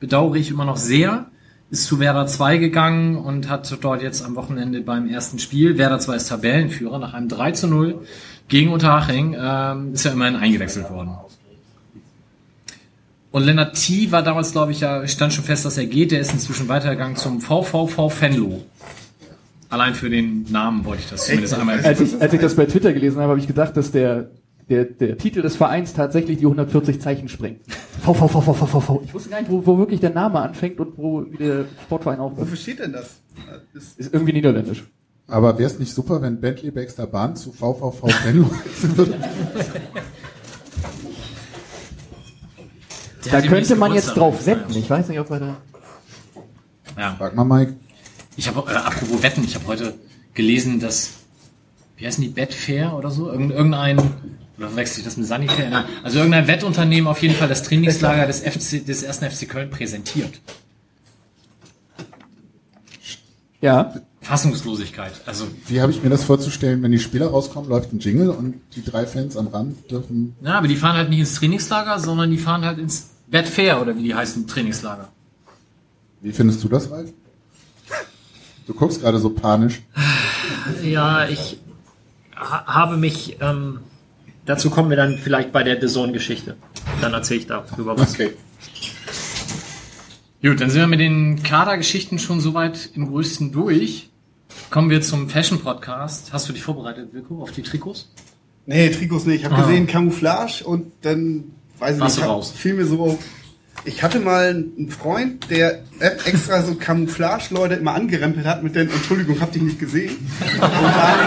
Bedauere ich immer noch sehr. Ist zu Werder 2 gegangen und hat dort jetzt am Wochenende beim ersten Spiel, Werder 2 ist Tabellenführer, nach einem 3 zu 0 gegen Unterhaching, ähm, ist ja immerhin eingewechselt worden. Und Lennart T. war damals, glaube ich, ja, stand schon fest, dass er geht. Der ist inzwischen weitergegangen zum VVV Fenlo. Allein für den Namen wollte ich das zumindest einmal Als ich, als ich das bei Twitter gelesen habe, habe ich gedacht, dass der, der, der Titel des Vereins tatsächlich die 140 Zeichen sprengt. V, V, V, V, V, V, V. Ich wusste gar nicht, wo, wo wirklich der Name anfängt und wo wie der Sportverein aufhört. Wofür steht denn das? das Ist irgendwie niederländisch. Aber wäre es nicht super, wenn Bentley Baxter Bahn zu VVV Venlo wechseln würde? Da könnte man jetzt drauf wetten. Ich weiß nicht, ob wir da... Ja. Frag mal, Mike. Ich habe, äh, apropos Wetten, ich habe heute gelesen, dass, wie heißen die, Betfair oder so? Irgend, irgendein, oder wechsle ich das mit? Nein, also irgendein Wettunternehmen auf jeden Fall das Trainingslager des FC, des ersten FC Köln präsentiert. Ja. Fassungslosigkeit. Also, Wie habe ich mir das vorzustellen, wenn die Spieler rauskommen, läuft ein Jingle und die drei Fans am Rand dürfen. na, aber die fahren halt nicht ins Trainingslager, sondern die fahren halt ins Betfair oder wie die heißen, Trainingslager. Wie findest du das, Ralf? Du guckst gerade so panisch. Ja, ich ha habe mich, ähm, dazu kommen wir dann vielleicht bei der Dazone-Geschichte. Dann erzähle ich darüber was. Okay. Gut, dann sind wir mit den Kadergeschichten schon soweit im größten durch. Kommen wir zum Fashion-Podcast. Hast du dich vorbereitet, Wilko, auf die Trikots? Nee, Trikots nicht. Ich habe Ah. gesehen Camouflage und dann weiß ich Warst nicht, du raus? fiel mir so. Ich hatte mal einen Freund, der extra so Camouflage-Leute immer angerempelt hat mit den Entschuldigung, hab dich nicht gesehen. Und dann,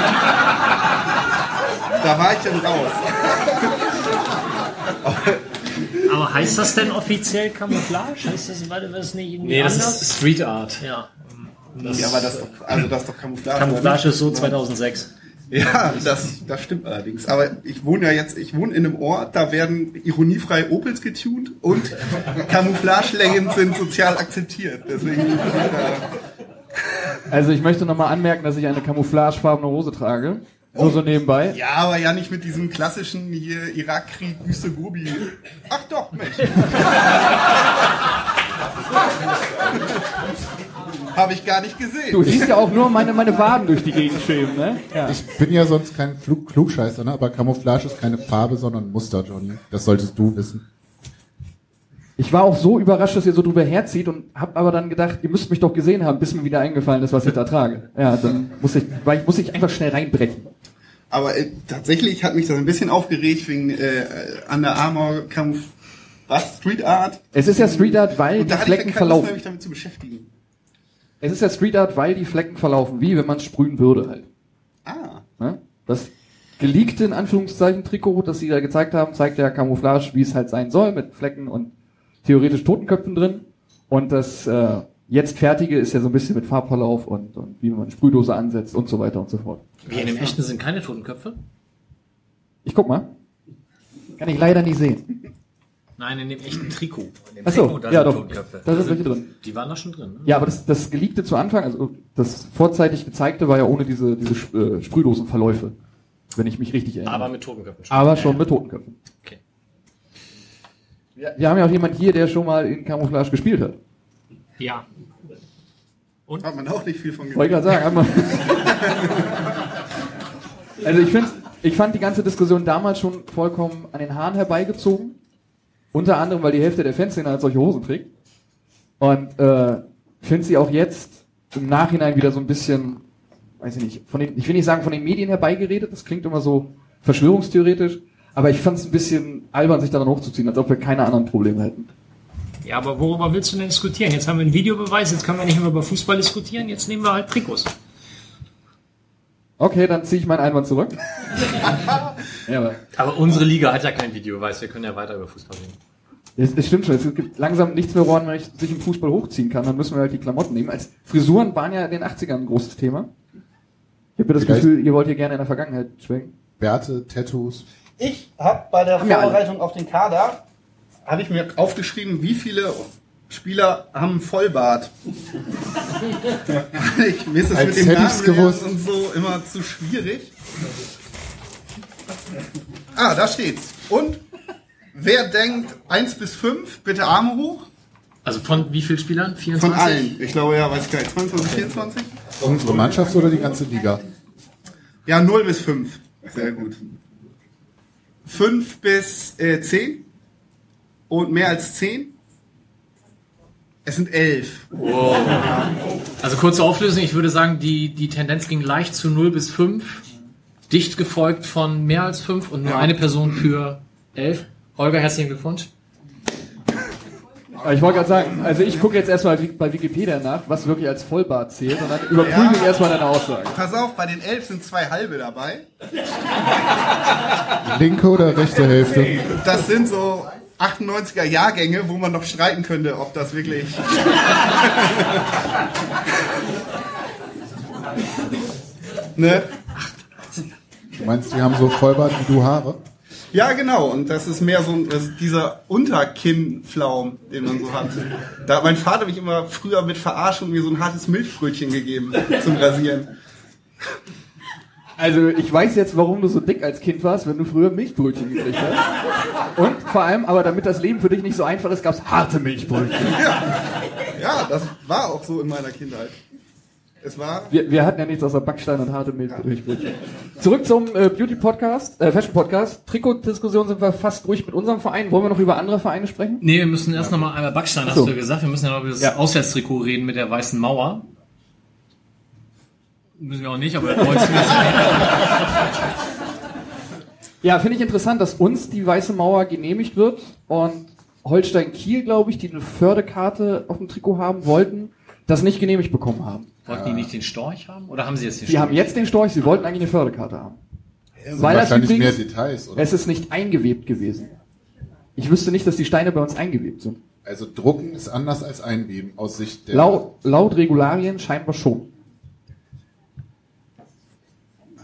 da war ich dann raus. Aber heißt das denn offiziell Camouflage? Heißt das, weil das nicht irgendwie anders? Street Art. ja. Ja, aber das ist doch, also das ist doch Camouflage. Camouflage ist so 2006. Ja, das, das stimmt allerdings. Aber ich wohne ja jetzt, ich wohne in einem Ort, da werden ironiefrei Opels getuned und Camouflagelängen sind sozial akzeptiert. Deswegen, äh, Also ich möchte nochmal anmerken, dass ich eine camouflagefarbene Hose trage. Nur so nebenbei. ja, aber ja nicht mit diesem klassischen hier Irakkrieg, Wüste Gobi. Ach doch, Mensch. Habe ich gar nicht gesehen. Du siehst ja auch nur meine, meine Waden durch die Gegend schweben, ne? Ja. Ich bin ja sonst kein Flug Klugscheißer, ne? aber Camouflage ist keine Farbe, sondern ein Muster, Johnny. Das solltest du wissen. Ich war auch so überrascht, dass ihr so drüber herzieht und hab aber dann gedacht, ihr müsst mich doch gesehen haben, bis mir wieder eingefallen ist, was ich da trage. Ja, dann muss ich, weil ich muss ich einfach schnell reinbrechen. Aber äh, tatsächlich hat mich das ein bisschen aufgeregt wegen äh, Under Armour Camouf was? Street Art. Es ist ja Street Art, weil die Flecken keine Lust verlaufen. mich damit zu beschäftigen. Es ist ja Street Art, weil die Flecken verlaufen, wie wenn man sprühen würde halt. Ah. Ne? Das geleakte, in Anführungszeichen, Trikot, das sie da gezeigt haben, zeigt ja Camouflage, wie es halt sein soll, mit Flecken und theoretisch Totenköpfen drin. Und das äh, jetzt fertige ist ja so ein bisschen mit Farbverlauf und, und wie man eine Sprühdose ansetzt und so weiter und so fort. Wie in dem echten sind keine Totenköpfe? Ich guck mal. Kann ich leider nicht sehen. Nein, in dem echten Trikot. In dem Achso, Trikot, da ja sind doch. Totenköpfe. Da sind welche drin. Die waren da schon drin. Ne? Ja, aber das, das geleakte zu Anfang, also das vorzeitig gezeigte, war ja ohne diese, diese äh, Sprühdosenverläufe. Wenn ich mich richtig erinnere. Aber mit Totenköpfen schon. Aber schon mit Totenköpfen. Okay. Wir, wir haben ja auch jemand hier, der schon mal in Camouflage gespielt hat. Ja. Hat man auch nicht viel von Wollte ich gerade sagen. Einmal. also ich finde, ich fand die ganze Diskussion damals schon vollkommen an den Haaren herbeigezogen. Unter anderem, weil die Hälfte der Fanszene halt solche Hosen trägt. Und äh, finde sie auch jetzt im Nachhinein wieder so ein bisschen, weiß ich nicht, von den, ich will nicht sagen von den Medien herbeigeredet, das klingt immer so verschwörungstheoretisch, aber ich fand es ein bisschen albern, sich daran hochzuziehen, als ob wir keine anderen Probleme hätten. Ja, aber worüber willst du denn diskutieren? Jetzt haben wir einen Videobeweis, jetzt können wir nicht mehr über Fußball diskutieren, jetzt nehmen wir halt Trikots. Okay, dann ziehe ich meinen Einwand zurück. ja, aber Aber unsere Liga hat ja kein Videobeweis. Wir können ja weiter über Fußball reden. Es, es stimmt schon, es gibt langsam nichts mehr, woran man sich im Fußball hochziehen kann. Dann müssen wir halt die Klamotten nehmen. Als Frisuren waren ja in den 80ern ein großes Thema. Ich habe das Vielleicht- Gefühl, ihr wollt hier gerne in der Vergangenheit schwenken. Bärte, Tattoos. Ich habe bei der Haben. Vorbereitung auf den Kader, habe ich mir aufgeschrieben, wie viele Spieler haben Vollbart. ich, mir ist das Als mit dem Namen gewusst. und so immer zu schwierig. Ah, da steht's. Und wer denkt 1 bis 5, bitte Arme hoch. Also von wie vielen Spielern? 24? Von allen. Ich glaube, ja, weiß ich gar nicht. 22, 24? Unsere Mannschaft oder die ganze Liga? Ja, 0 bis 5. Sehr gut. 5 bis äh, 10. Und mehr als 10. Es sind 11. Also kurze Auflösung, ich würde sagen, die, die Tendenz ging leicht zu 0 bis 5, dicht gefolgt von mehr als 5 und nur Ja. eine Person für 11. Holger, herzlichen Glückwunsch. Ich wollte gerade sagen, also ich gucke jetzt erstmal bei Wikipedia nach, was wirklich als Vollbart zählt und dann überprüfe Ja. ich erstmal deine Aussage. Pass auf, bei den 11 sind zwei halbe dabei. Linke oder rechte Hälfte? Das sind so 98er Jahrgänge, wo man noch streiten könnte, ob das wirklich. ne? Du meinst, die haben so Vollbart wie du Haare? Ja, genau. Und das ist mehr so ein, dieser Unterkinnflaum, den man so hat. Da hat mein Vater mich immer früher mit verarscht und mir so ein hartes Milchbrötchen gegeben zum Rasieren. Also ich weiß jetzt, warum du so dick als Kind warst, wenn du früher Milchbrötchen gekriegt hast. Und vor allem, aber damit das Leben für dich nicht so einfach ist, gab es harte Milchbrötchen. Ja, das war auch so in meiner Kindheit. Es war. Wir, wir hatten ja nichts außer Backstein und harte Milch Milchbrötchen. Zurück zum äh, Beauty-Podcast, äh, Fashion-Podcast. Trikot-Diskussion sind wir fast durch mit unserem Verein. Wollen wir noch über andere Vereine sprechen? Nee, wir müssen erst nochmal einmal Backstein, hast so. du gesagt. Wir müssen ja noch über das Ja. Auswärtstrikot reden mit der weißen Mauer. Müssen wir auch nicht, aber Ja, finde ich interessant, dass uns die Weiße Mauer genehmigt wird und Holstein Kiel, glaube ich, die eine Fördekarte auf dem Trikot haben wollten, das nicht genehmigt bekommen haben. Wollten die nicht den Storch haben? Oder haben sie jetzt den Die Storch? haben jetzt den Storch, sie wollten eigentlich eine Fördekarte haben. Weil das Wahrscheinlich mehr übrigens, Details, oder? es ist nicht eingewebt gewesen. Ich wüsste nicht, dass die Steine bei uns eingewebt sind. Also drucken ist anders als einweben aus Sicht der. Laut, laut Regularien scheinbar schon.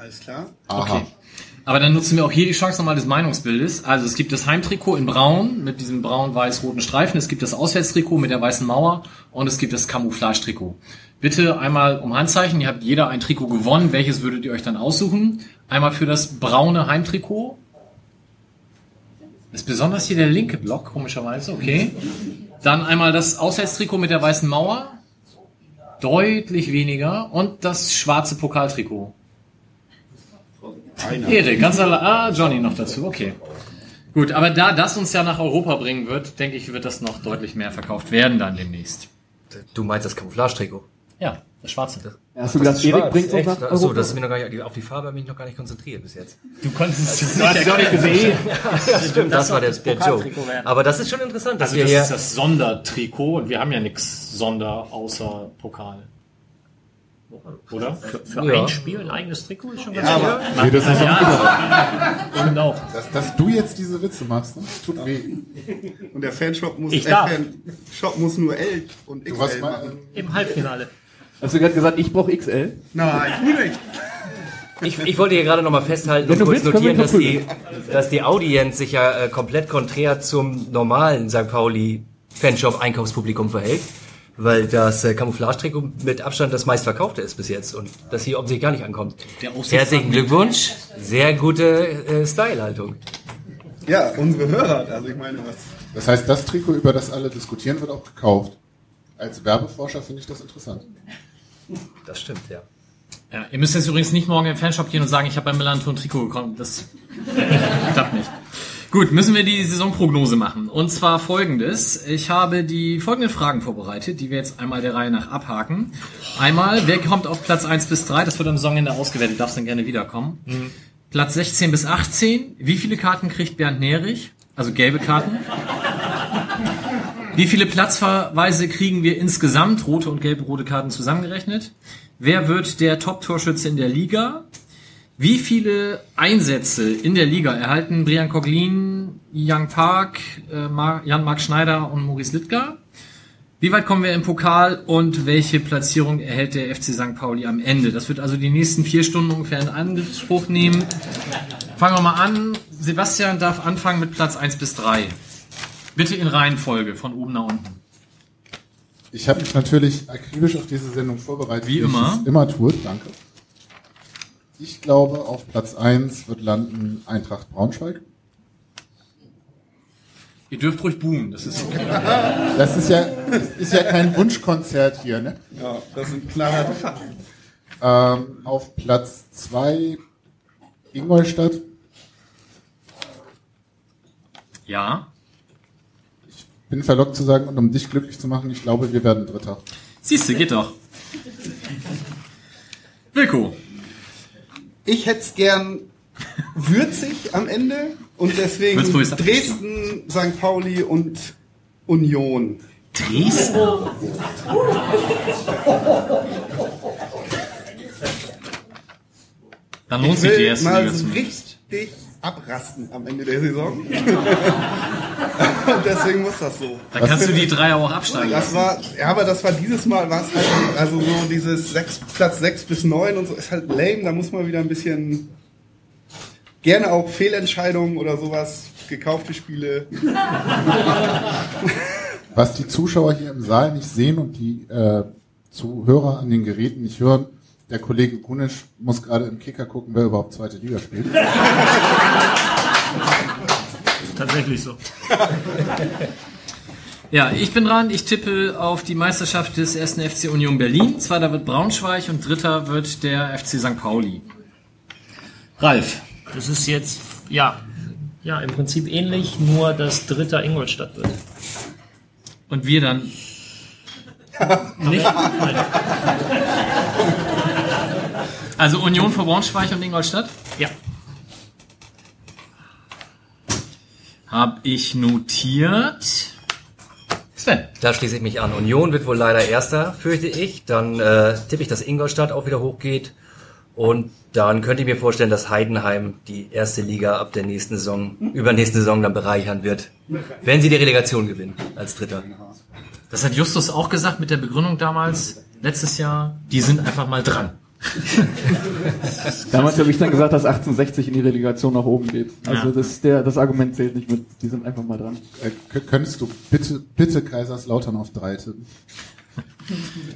Alles klar. Aha. Okay. Aber dann nutzen wir auch hier die Chance nochmal des Meinungsbildes. Also es gibt das Heimtrikot in braun mit diesem braun-weiß-roten Streifen, es gibt das Auswärtstrikot mit der weißen Mauer und es gibt das Camouflage-Trikot. Bitte einmal um Handzeichen, ihr habt jeder ein Trikot gewonnen. Welches würdet ihr euch dann aussuchen? Einmal für das braune Heimtrikot. Ist besonders hier der linke Block, komischerweise, okay. Dann einmal das Auswärtstrikot mit der weißen Mauer. Deutlich weniger. Und das schwarze Pokaltrikot. Erik, ganz allein. Ah, Johnny noch dazu, okay. Gut, aber da das uns ja nach Europa bringen wird, denke ich, wird das noch deutlich mehr verkauft werden dann demnächst. Du meinst das Camouflage-Trikot? Ja, das schwarze. Hast du gedacht, Erik bringt uns Echt? nach Achso, Europa? das ist mir noch gar nicht, auf die Farbe habe ich mich noch gar nicht konzentriert bis jetzt. Du konntest es Du hast es auch nicht gesehen. Ja, stimmt, das, das war der, der das Joke. Aber das ist schon interessant, Also das ist das Sondertrikot und wir haben ja nichts Sonder außer Pokal. Oder? Für, für Ja. ein Spiel ein eigenes Trikot ist schon ganz Ja, gut. aber Nee, das ist Ja, stimmt auch. dass, dass du jetzt diese Witze machst, ne? das tut weh. Und der Fanshop muss, Ich äh, darf. Fanshop muss nur L und Du XL mal, machen. Im Halbfinale. Hast du gerade gesagt, ich brauche XL? Nein, tu nicht. Ich, ich wollte hier gerade nochmal festhalten und du kurz willst, notieren, dass die, dass die Audienz sich ja äh, komplett konträr zum normalen St. Pauli Fanshop Einkaufspublikum verhält, weil das äh, Camouflage-Trikot mit Abstand das meistverkaufte ist bis jetzt und das hier offensichtlich gar nicht ankommt. Herzlichen Glückwunsch, sehr gute äh, Stylehaltung. Ja, unsere Hörer, also ich meine, was. das heißt, das Trikot, über das alle diskutieren, wird auch gekauft. Als Werbeforscher finde ich das interessant. Das stimmt, ja. Ja, ihr müsst jetzt übrigens nicht morgen im Fanshop gehen und sagen, ich habe beim Melanton ein Trikot bekommen. Das klappt nicht. Gut, müssen wir die Saisonprognose machen. Und zwar folgendes. Ich habe die folgenden Fragen vorbereitet, die wir jetzt einmal der Reihe nach abhaken. Einmal, wer kommt auf Platz 1 bis 3? Das wird am Saisonende ausgewertet, darfst dann gerne wiederkommen. Platz 16 bis 18. Wie viele Karten kriegt Bernd Nerich? Also gelbe Karten. Wie viele Platzverweise kriegen wir insgesamt, rote und gelb-rote Karten zusammengerechnet? Wer wird der Top-Torschütze in der Liga? Wie viele Einsätze in der Liga erhalten Brian Coglin, Young Park, äh, Mar- Jan-Marc Schneider und Maurice Littger? Wie weit kommen wir im Pokal und welche Platzierung erhält der FC St. Pauli am Ende? Das wird also die nächsten vier Stunden ungefähr in Anspruch nehmen. Fangen wir mal an. Sebastian darf anfangen mit Platz 1 bis 3. Bitte in Reihenfolge, von oben nach unten. Ich habe mich natürlich akribisch auf diese Sendung vorbereitet. Wie immer. es immer tue, danke. Ich glaube, auf Platz 1 wird landen Eintracht Braunschweig. Ihr dürft ruhig buhen, das ist okay. Das ist ja, das ist ja kein Wunschkonzert hier, ne? Ja, das sind knallharte Fakten. Ähm, auf Platz 2 Ingolstadt. Ja. Bin verlockt zu sagen, und um dich glücklich zu machen, ich glaube, wir werden Dritter. Siehste, geht doch. Wilko. Ich hätte es gern würzig am Ende und deswegen Dresden, St. Pauli und Union. Dresden? Dann lohnt Ich sich die erste mal Liga so zu richtig abrasten am Ende der Saison. und deswegen muss das so. Da kannst du die drei auch absteigen Das war, ja, aber das war dieses Mal, war es halt, also so dieses sechs, Platz 6 bis 9 und so ist halt lame, da muss man wieder ein bisschen, gerne auch Fehlentscheidungen oder sowas, gekaufte Spiele. Was die Zuschauer hier im Saal nicht sehen und die äh, Zuhörer an den Geräten nicht hören, der Kollege Kunisch muss gerade im Kicker gucken, wer überhaupt zweite Liga spielt. Tatsächlich so. Ja, ich bin dran. Ich tippe auf die Meisterschaft des ersten FC Union Berlin. Zweiter wird Braunschweig und dritter wird der FC St. Pauli. Ralf. Das ist jetzt, ja, ja, im Prinzip ähnlich, nur dass dritter Ingolstadt wird. Und wir dann. Nicht? Nein. Also Union vor Braunschweig und Ingolstadt? Ja. Hab ich notiert. Sven. Da schließe ich mich an. Union wird wohl leider Erster, fürchte ich. Dann äh, tippe ich, dass Ingolstadt auch wieder hochgeht. Und dann könnte ich mir vorstellen, dass Heidenheim die erste Liga ab der nächsten Saison, übernächsten Saison dann bereichern wird, wenn sie die Relegation gewinnen als Dritter. Das hat Justus auch gesagt mit der Begründung damals, letztes Jahr. Die sind einfach mal dran. Damals habe ich dann gesagt, dass 1860 in die Relegation nach oben geht. Also Ja. das, der, das Argument zählt nicht mit. Die sind einfach mal dran. Äh, k- könntest du bitte, bitte Kaiserslautern auf drei tippen?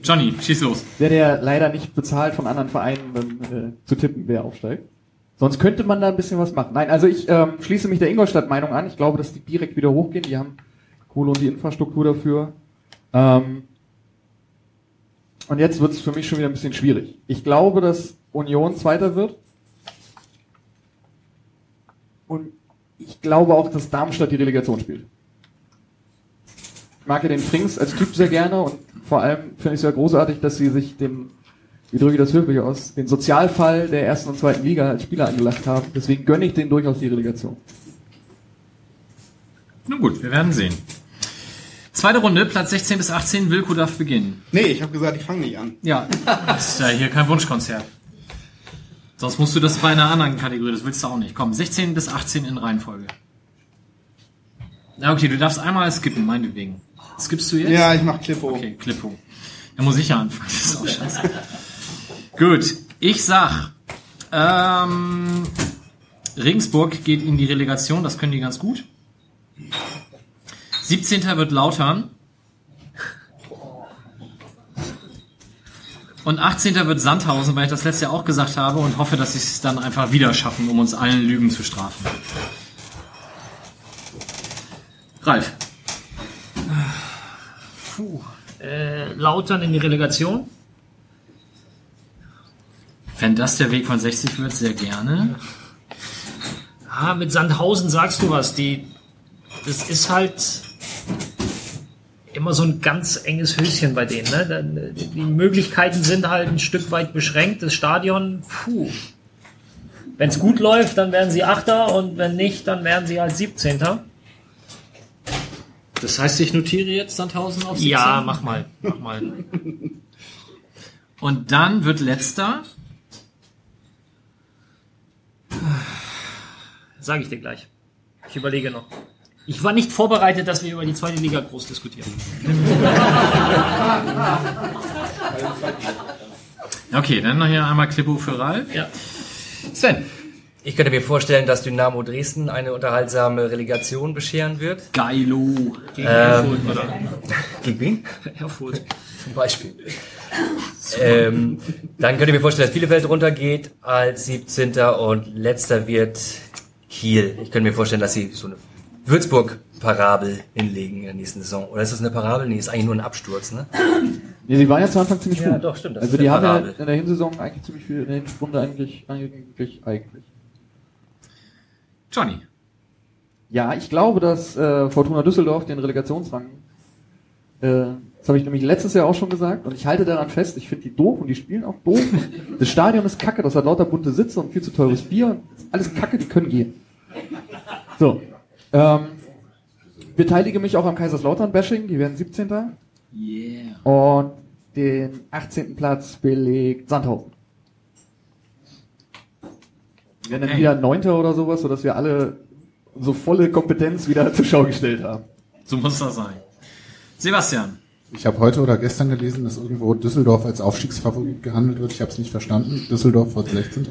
Johnny, schieß los. Der, der leider nicht bezahlt von anderen Vereinen dann, äh, zu tippen, wer aufsteigt. Sonst könnte man da ein bisschen was machen. Nein, also ich ähm, schließe mich der Ingolstadt-Meinung an. Ich glaube, dass die direkt wieder hochgehen. Die haben Kohle und die Infrastruktur dafür. Ähm, und jetzt wird es für mich schon wieder ein bisschen schwierig. Ich glaube, dass Union Zweiter wird. Und ich glaube auch, dass Darmstadt die Relegation spielt. Ich mag ja den Frings als Typ sehr gerne und vor allem finde ich es sehr großartig, dass sie sich den, wie drücke ich das höflich aus, den Sozialfall der ersten und zweiten Liga als Spieler angelacht haben. Deswegen gönne ich denen durchaus die Relegation. Nun gut, wir werden sehen. Zweite Runde, Platz 16 bis 18, Wilko darf beginnen. Nee, ich habe gesagt, ich fange nicht an. Ja, das ist ja hier kein Wunschkonzert. Sonst musst du das bei einer anderen Kategorie, das willst du auch nicht. Komm, 16 bis 18 in Reihenfolge. Ja, okay, du darfst einmal skippen, meinetwegen. Skippst du jetzt? Ja, ich mach Klippo. Okay, Klippo. Da muss ich ja anfangen, das ist auch scheiße. Gut, ich sag, ähm, Regensburg geht in die Relegation, das können die ganz gut. 17. wird Lautern. Und 18. wird Sandhausen, weil ich das letzte Jahr auch gesagt habe und hoffe, dass sie es dann einfach wieder schaffen, um uns allen Lügen zu strafen. Ralf. Puh. Äh, Lautern in die Relegation. Wenn das der Weg von 60 wird, sehr gerne. Ah, mit Sandhausen sagst du was. Die, das ist halt immer so ein ganz enges Höschen bei denen. Ne? Dann, Die Möglichkeiten sind halt ein Stück weit beschränkt. Das Stadion, puh. Wenn es gut läuft, dann werden sie Achter und wenn nicht, dann werden sie halt 17. Das heißt, ich notiere jetzt Sandhausen auf 17? Ja, mach mal. Mach mal. Und dann wird letzter. Sage ich dir gleich. Ich überlege noch. Ich war nicht vorbereitet, dass wir über die zweite Liga groß diskutieren. Okay, dann noch hier einmal Klippo für Ralf. Ja. Sven. Ich könnte mir vorstellen, dass Dynamo Dresden eine unterhaltsame Relegation bescheren wird. Geilo. Gegen Ähm, Erfurt oder Gegen wen? Erfurt. Zum Beispiel. ähm, dann könnt ihr mir vorstellen, dass Bielefeld runtergeht als 17. und letzter wird Kiel. Ich könnte mir vorstellen, dass sie so eine Würzburg-Parabel hinlegen in der nächsten Saison. Oder ist das eine Parabel? Nee, ist eigentlich nur ein Absturz, ne? Nee, sie waren ja zu Anfang ziemlich Ja, gut. doch, stimmt, das Also ist die haben ja in der Hinsaison eigentlich ziemlich viel, in der Hinrunde eigentlich, eigentlich, eigentlich. Johnny. Ja, ich glaube, dass äh, Fortuna Düsseldorf den Relegationsrang, äh, das habe ich nämlich letztes Jahr auch schon gesagt, und ich halte daran fest, ich finde die doof und die spielen auch doof. das Stadion ist kacke, das hat lauter bunte Sitze und viel zu teures Bier. Alles kacke, die können gehen. So. Ähm, beteilige mich auch am Kaiserslautern-Bashing, die werden 17. Yeah. Und den 18. Platz belegt Sandhausen. Wir werden dann wieder Neunter oder sowas, sodass wir alle so volle Kompetenz wieder zur Schau gestellt haben. So muss das sein. Sebastian. Ich habe heute oder gestern gelesen, dass irgendwo Düsseldorf als Aufstiegsfavorit gehandelt wird. Ich habe es nicht verstanden. Düsseldorf wird 16.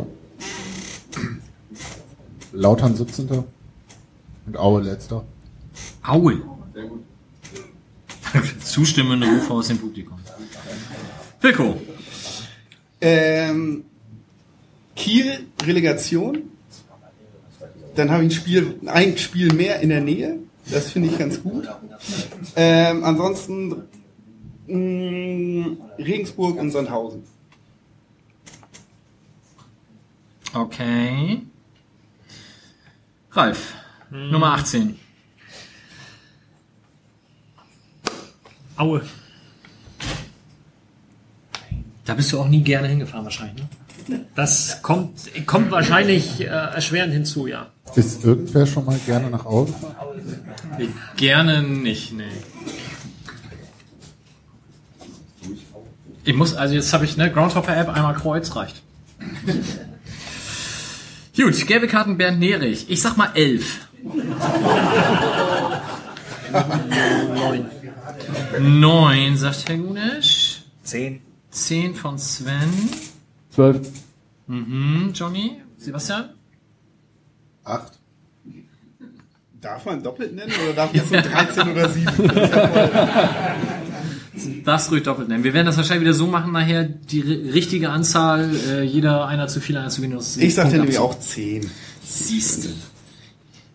Lautern 17. Und Aue letzter. Aue. Zustimmende Rufe aus dem Publikum. Wilko. Ähm, Kiel Relegation. Dann habe ich ein Spiel, ein Spiel mehr in der Nähe. Das finde ich ganz gut. Ähm, ansonsten mh, Regensburg und Sandhausen. Okay. Ralf. Nummer 18. Aue. Da bist du auch nie gerne hingefahren wahrscheinlich. Ne? Das kommt, kommt wahrscheinlich äh, erschwerend hinzu, ja. Ist irgendwer schon mal gerne nach Aue gefahren? Gerne nicht, nee. Ich muss, also jetzt habe ich ne Groundhopper App einmal Kreuz reicht. Gut, gelbe Karten Bernd Nerich. Ich sag mal elf. Neun. Neun, sagt Herr Gunesch. Zehn. Zehn von Sven. Zwölf. Mhm, Johnny. Sebastian? Acht. Darf man doppelt nennen oder darf ich jetzt nur 13 oder 7? Darfst ruhig doppelt nennen. Wir werden das wahrscheinlich wieder so machen nachher, die ri- richtige Anzahl, äh, jeder einer zu viel, einer zu wenig. Das Ich sagte nämlich auch 10. Siehste.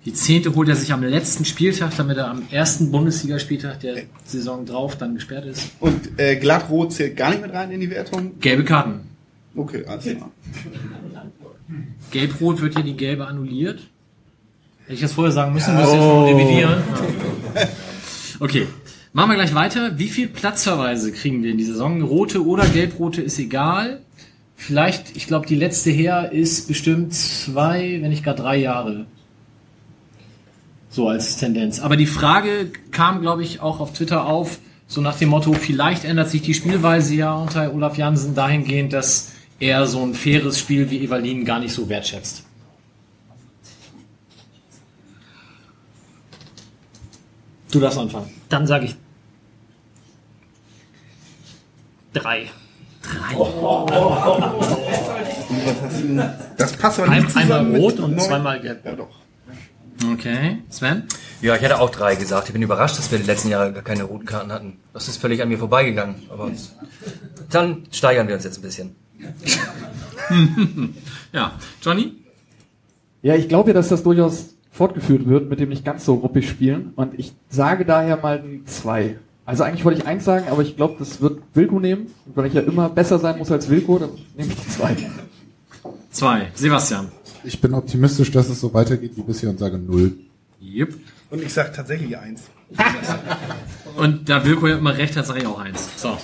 Die zehnte holt er sich am letzten Spieltag, damit er am ersten Bundesligaspieltag der Saison drauf dann gesperrt ist. Und äh, Glattrot zählt gar nicht mit rein in die Wertung? Gelbe Karten. Okay, alles klar. Gelb-Rot wird hier die gelbe annulliert. Hätte ich das vorher sagen müssen, muss ich jetzt noch revidieren. Okay. Machen wir gleich weiter. Wie viel Platzverweise kriegen wir in dieser Saison? Rote oder gelb-rote ist egal. Vielleicht, ich glaube, die letzte her ist bestimmt zwei, wenn nicht gar drei Jahre. So als Tendenz. Aber die Frage kam, glaube ich, auch auf Twitter auf, so nach dem Motto, vielleicht ändert sich die Spielweise ja unter Olaf Jansen dahingehend, dass er so ein faires Spiel wie Evalin gar nicht so wertschätzt. Du darfst anfangen. Dann sage ich drei. Das passt aber Ein, nicht zusammen einmal rot und neun. zweimal gelb. Ja, doch. Okay. Sven? Ja, ich hätte auch drei gesagt. Ich bin überrascht, dass wir die letzten Jahre gar keine roten Karten hatten. Das ist völlig an mir vorbeigegangen. Aber dann steigern wir uns jetzt ein bisschen. Ja. Johnny? Ja, ich glaube ja, dass das durchaus fortgeführt wird mit dem nicht ganz so ruppig spielen. Und ich sage daher mal ein zwei. Also eigentlich wollte ich eins sagen, aber ich glaube, das wird Wilko nehmen. Und weil ich ja immer besser sein muss als Wilko, dann nehme ich die zwei. Zwei. Sebastian? Ich bin optimistisch, dass es so weitergeht wie bisher und sage null. Yep. Und ich sag tatsächlich eins. Und da Wilko ja immer recht hat, sage ich auch eins. So.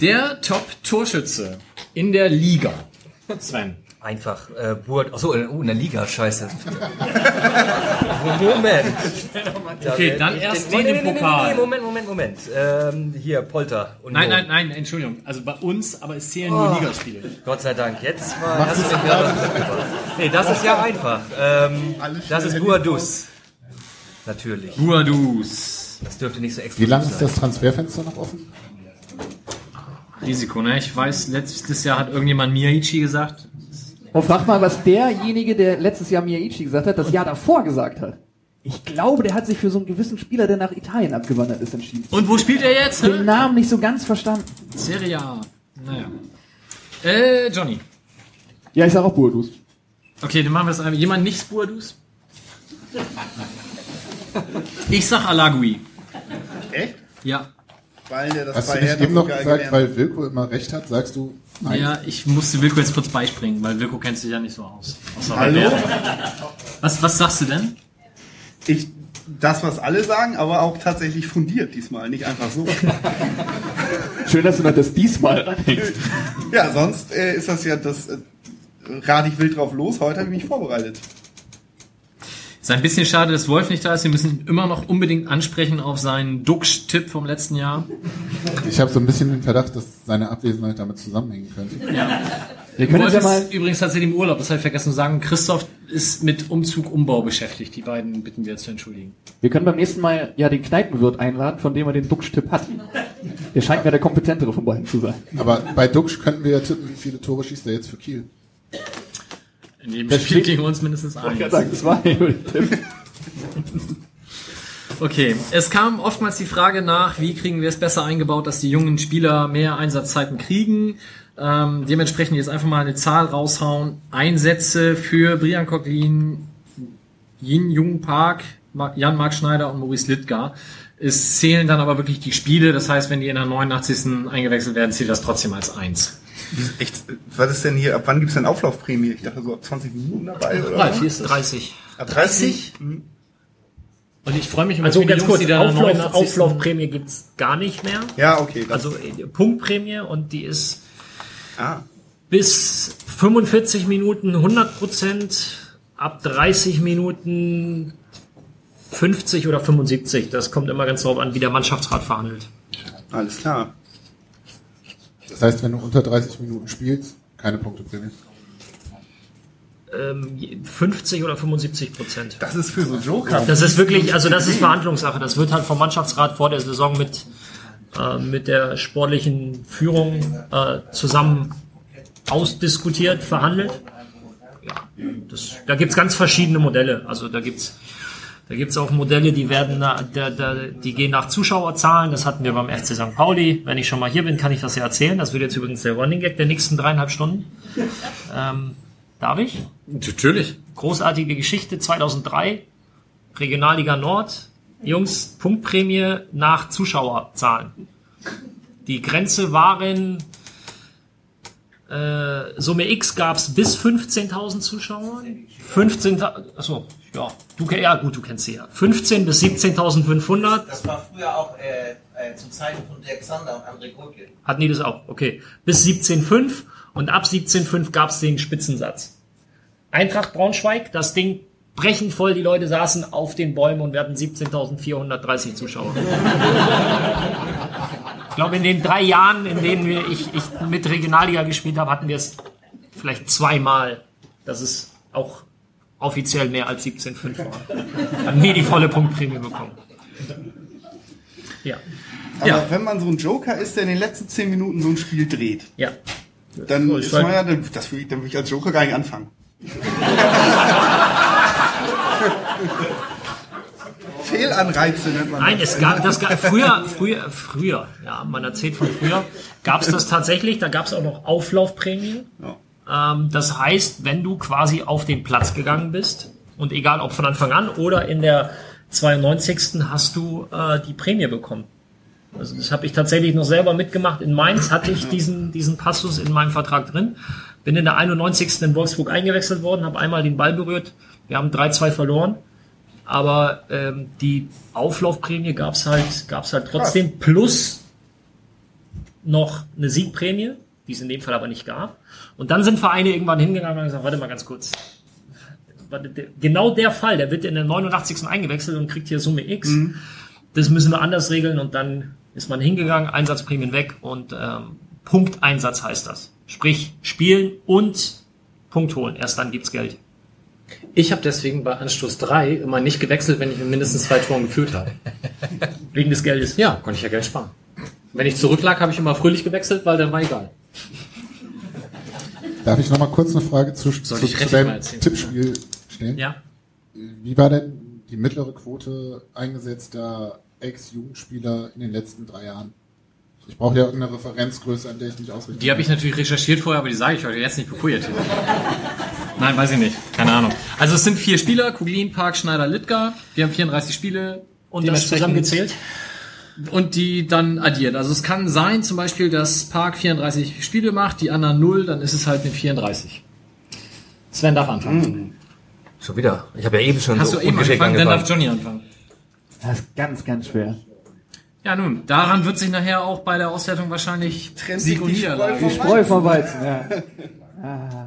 Der Top-Torschütze in der Liga. Sven. Einfach, äh, Burt, achso, in, oh, in der Liga, scheiße. Moment. Okay, dann erst nee, mal nee, den nee, nee, Pokal. Nee, nee, Moment, Moment, Moment. Ähm, hier, Polter. Union. Nein, nein, nein, Entschuldigung. Also bei uns, aber es zählen nur Ligaspiele. Gott sei Dank, jetzt mal hast du mich gerade Nee, das ist ja einfach. Ähm, das ist Buadus. Natürlich. Guadus. Das dürfte nicht so Wie exklusiv lange ist sein. das Transferfenster noch offen? Risiko, ne? Ich weiß, letztes Jahr hat irgendjemand Miyachi gesagt. Und frag mal, was derjenige, der letztes Jahr Miyaichi gesagt hat, das Jahr davor gesagt hat. Ich glaube, der hat sich für so einen gewissen Spieler, der nach Italien abgewandert ist, entschieden. Und wo spielt er jetzt? Den Hä? Namen nicht so ganz verstanden. Serie A. Naja. Äh, Johnny. Ja, ich sag auch Burdus. Okay, dann machen wir das einmal. Jemand nicht Spurdus? Ich sag Alagui. Echt? Ja. Weil der das Hast du nicht eben noch gesagt, gelernt weil Wilko immer recht hat, sagst du nein. Ja, ich musste Wilko jetzt kurz beispringen, weil Wilko kennt sich ja nicht so aus. Hallo? Was, was sagst du denn? Ich, das, was alle sagen, aber auch tatsächlich fundiert diesmal, nicht einfach so. Schön, dass du noch das diesmal anhängst. ja, sonst äh, ist das ja das äh, rate ich wild drauf los. Heute habe ich mich vorbereitet. Ist ein bisschen schade, dass Wolf nicht da ist. Wir müssen ihn immer noch unbedingt ansprechen auf seinen Duxch-Tipp vom letzten Jahr. Ich habe so ein bisschen den Verdacht, dass seine Abwesenheit damit zusammenhängen könnte. Wir können Wolf uns ja mal, ist übrigens tatsächlich im Urlaub, das habe ich vergessen zu sagen. Christoph ist mit Umzug, Umbau beschäftigt. Die beiden bitten wir zu entschuldigen. wir können beim nächsten Mal ja den Kneipenwirt einladen, von dem er den Duxch-Tipp hat. Der scheint mir der kompetentere von beiden zu sein. Aber bei Duxch könnten wir ja tippen, wie viele Tore schießt er jetzt für Kiel. In jedem Das Spiel gegen uns mindestens Ich eins. sagen, zwei. ich. Okay, es kam oftmals die Frage nach, wie kriegen wir es besser eingebaut, dass die jungen Spieler mehr Einsatzzeiten kriegen. Ähm, dementsprechend jetzt einfach mal eine Zahl raushauen. Einsätze für Brian Coquelin, Yin Jung Park, Ma- Jan-Marc Schneider und Maurice Littgar. Es zählen dann aber wirklich die Spiele. Das heißt, wenn die in der 89. eingewechselt werden, zählt das trotzdem als eins. Echt, was ist denn hier, ab wann gibt's denn Auflaufprämie? Ich dachte so ab 20 Minuten dabei oder? Es. 30. Ab 30? Und ich freue mich über Also ganz Jungs, kurz, die Auflauf, 89. Auflaufprämie gibt's gar nicht mehr. Ja, okay. Also äh, Punktprämie und die ist ah, bis 45 Minuten 100 Prozent, ab 30 Minuten 50 oder 75. Das kommt immer ganz drauf an, wie der Mannschaftsrat verhandelt. alles klar. Das heißt, wenn du unter 30 Minuten spielst, keine Punkteprämie. Ähm, 50 oder 75 Prozent. Das ist für so Joker. Das ist wirklich, also das ist Verhandlungssache. Das wird halt vom Mannschaftsrat vor der Saison mit, äh, mit der sportlichen Führung äh, zusammen ausdiskutiert, verhandelt. Ja, das, da gibt's ganz verschiedene Modelle. Also da gibt's da gibt's auch Modelle, die werden, na- da, da, die gehen nach Zuschauerzahlen. Das hatten wir beim FC St. Pauli. Wenn ich schon mal hier bin, kann ich das ja erzählen. Das wird jetzt übrigens der Running Gag der nächsten dreieinhalb Stunden. Ähm, darf ich? Natürlich. Großartige Geschichte 2003, Regionalliga Nord. Jungs, Punktprämie nach Zuschauerzahlen. Die Grenze waren, äh, Summe X gab's bis 15.000 Zuschauer. 15.000, achso, ja, du, ja gut, du kennst sie ja. 15 bis 17.500 Das war früher auch äh, äh, zu Zeiten von Dirk Sander und André Gurke. Hatten die das auch? Okay. Bis 17,5 und ab 17,5 gab es den Spitzensatz. Eintracht Braunschweig, das Ding brechend voll, die Leute saßen auf den Bäumen und wir hatten 17.430 Zuschauer. ich glaube, in den drei Jahren, in denen wir, ich, ich mit Regionalliga gespielt habe, hatten wir es vielleicht zweimal, dass es auch offiziell mehr als 17,5 war. Haben nie die volle Punktprämie bekommen. Ja, Aber Ja. wenn man so ein Joker ist, der in den letzten 10 Minuten so ein Spiel dreht, ja. dann So, ich ist man ja, dann, das will ich, dann will ich als Joker gar nicht anfangen. Fehlanreize nennt man Nein, das. es gab das gab, früher, früher, früher, ja, man erzählt von früher, gab es das tatsächlich, da gab es auch noch Auflaufprämien. Ähm, das heißt, wenn du quasi auf den Platz gegangen bist und egal ob von Anfang an oder in der 92. hast du äh, die Prämie bekommen. Also das habe ich tatsächlich noch selber mitgemacht. In Mainz hatte ich diesen, diesen Passus in meinem Vertrag drin. Bin in der 91. in Wolfsburg eingewechselt worden, habe einmal den Ball berührt. Wir haben 3-2 verloren. Aber ähm, die Auflaufprämie gab's halt, gab's halt trotzdem plus noch eine Siegprämie, die es in dem Fall aber nicht gab. Und dann sind Vereine irgendwann hingegangen und haben gesagt, warte mal ganz kurz. Genau der Fall, der wird in der 89. eingewechselt und kriegt hier Summe X. Das müssen wir anders regeln und dann ist man hingegangen, Einsatzprämien weg und ähm, Punkteinsatz heißt das. Sprich, spielen und Punkt holen. Erst dann gibt's Geld. Ich habe deswegen bei Anstoß 3 immer nicht gewechselt, wenn ich mit mindestens zwei Toren gefühlt habe. Wegen des Geldes. Ja, konnte ich ja Geld sparen. Wenn ich zurücklag, habe ich immer fröhlich gewechselt, weil dann war egal. Darf ich noch mal kurz eine Frage zu, zu, zu deinem? Tippspiel stellen? Ja. Wie war denn die mittlere Quote eingesetzter Ex-Jugendspieler in den letzten drei Jahren? Ich brauche ja irgendeine Referenzgröße, an der ich mich ausrichte. Die habe ich natürlich recherchiert vorher, aber die sage ich euch jetzt nicht, bevor ihr tippt. Nein, weiß ich nicht. Keine Ahnung. Also es sind vier Spieler, Kuglin, Park, Schneider, Littgar. Wir haben 34 Spiele. Und das zusammengezählt? Und die dann addiert. Also es kann sein, zum Beispiel, dass Park 34 Spiele macht, die anderen 0, dann ist es halt eine 34. Sven darf anfangen. Schon wieder. Ich habe ja eben schon Hast so du eben ungeschickt angefangen, dann angefangen. darf Johnny anfangen. Das ist ganz, ganz schwer. Ja nun, daran wird sich nachher auch bei der Auswertung wahrscheinlich Trennt Sieg und die Niederlage. Die Spreu vom Weizen, ja. Ah.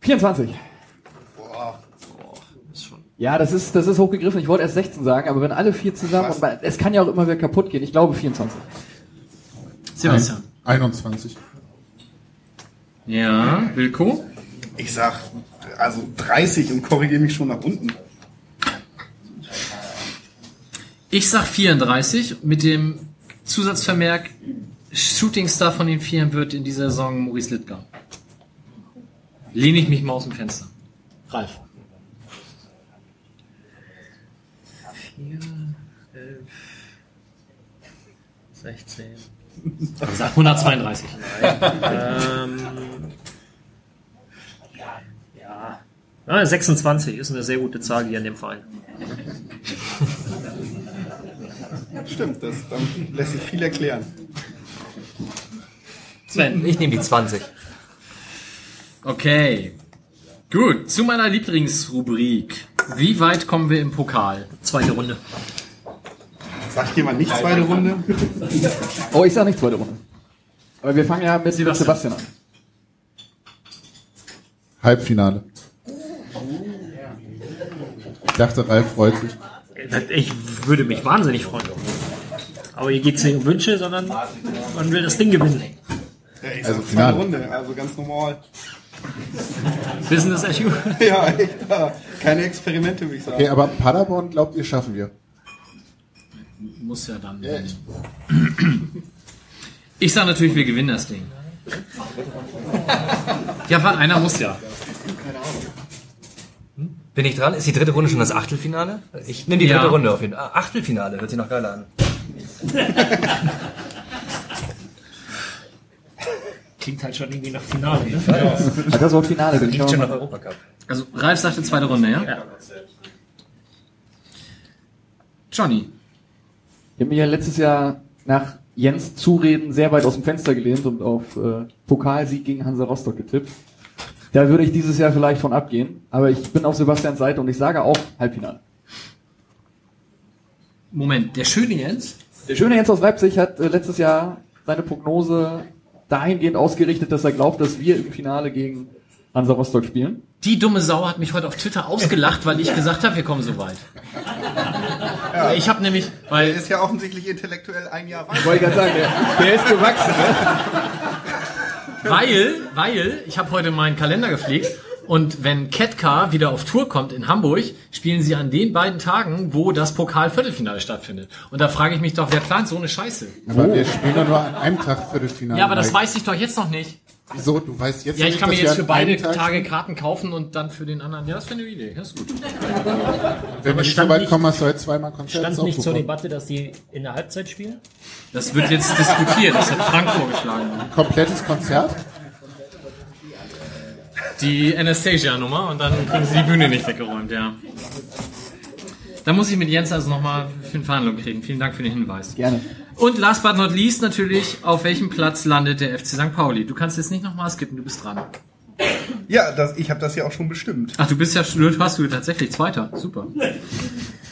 24. Ja, das ist, das ist hochgegriffen. Ich wollte erst 16 sagen, aber wenn alle vier zusammen, und es kann ja auch immer wieder kaputt gehen. Ich glaube 24. Sebastian. 21. Ja, Wilko? Ich sag, also 30 und korrigiere mich schon nach unten. Ich sag 34 mit dem Zusatzvermerk Shootingstar von den Vieren wird in dieser Saison Maurice Littgar. Lehne ich mich mal aus dem Fenster. Ralf. 4, 11, 16. Ich sag 132. Ähm, ja. ja. 26 ist eine sehr gute Zahl hier in dem Verein. Stimmt, das, dann lässt sich viel erklären. Sven. Ich nehme die 20. Okay. Gut, zu meiner Lieblingsrubrik. Wie weit kommen wir im Pokal? Zweite Runde. Sagt jemand nicht zweite Runde? Oh, ich sag nicht zweite Runde. Aber wir fangen ja mit Sebastian. Sebastian, an. Halbfinale. Ich dachte, Ralf freut sich. Ich würde mich wahnsinnig freuen. Aber hier geht es nicht um Wünsche, sondern man will das Ding gewinnen. Ja, ich Also sag zweite Finale. Runde, also ganz normal. Business as usual. Ja, echt, ja. keine Experimente, würde ich sagen. Okay, aber Paderborn glaubt ihr, schaffen wir. Muss ja dann. Ja, ich- Ich sag natürlich, wir gewinnen das Ding. Ja, weil einer muss ja. Bin ich dran? Ist die dritte Runde schon das Achtelfinale? Ich nehme die Ja. dritte Runde auf jeden Fall. Ah, Achtelfinale, hört sich noch geiler an. Klingt halt schon irgendwie nach Finale. Ne? Ah, Das Wort Finale, ich Klingt schon nach mal. Europacup. Also Ralf sagte zweite Runde, ja? Ja. Johnny. Ich habe mich ja letztes Jahr nach Jens Zureden sehr weit aus dem Fenster gelehnt und auf äh, Pokalsieg gegen Hansa Rostock getippt. Da würde ich dieses Jahr vielleicht von abgehen, aber ich bin auf Sebastians Seite und ich sage auch Halbfinale. Moment, der schöne Jens? Der schöne Jens aus Leipzig hat äh, letztes Jahr seine Prognose dahingehend ausgerichtet, dass er glaubt, dass wir im Finale gegen Hansa Rostock spielen. Die dumme Sau hat mich heute auf Twitter ausgelacht, weil ich gesagt habe, wir kommen so weit. Ich habe nämlich, Der weil ist ja offensichtlich intellektuell ein Jahr weiter. Wollte ich gerade sagen, der, der ist gewachsen. Ne? Weil, weil, ich habe heute meinen Kalender gepflegt und wenn Ketka wieder auf Tour kommt in Hamburg, spielen sie an den beiden Tagen, wo das Pokal-Viertelfinale stattfindet. Und da frage ich mich doch, wer plant so eine Scheiße? Aber wir spielen doch nur an einem Tag Viertelfinale. Ja, aber das weiß ich doch jetzt noch nicht. Wieso? Du weißt jetzt Ja, ich nicht, kann mir jetzt für beide Tag Tage? Karten kaufen und dann für den anderen. Ja, das wäre eine Idee. Das ist gut. Wenn wir nicht so stand weit nicht- kommen, hast du heute zweimal Konzert. Stand nicht zur. Debatte, dass die in der Halbzeit spielen? Das wird jetzt diskutiert. Das hat Frank vorgeschlagen. Komplettes Konzert? Die Anastasia-Nummer und dann kriegen sie die Bühne nicht weggeräumt, ja. Da muss ich mit Jens also nochmal für eine Verhandlung kriegen. Vielen Dank für den Hinweis. Gerne. Und last but not least natürlich, auf welchem Platz landet der FC St. Pauli? Du kannst jetzt nicht nochmal skippen, du bist dran. Ja, das, ich habe das ja auch schon bestimmt. Ach, du bist ja schon, hast du tatsächlich Zweiter. Super.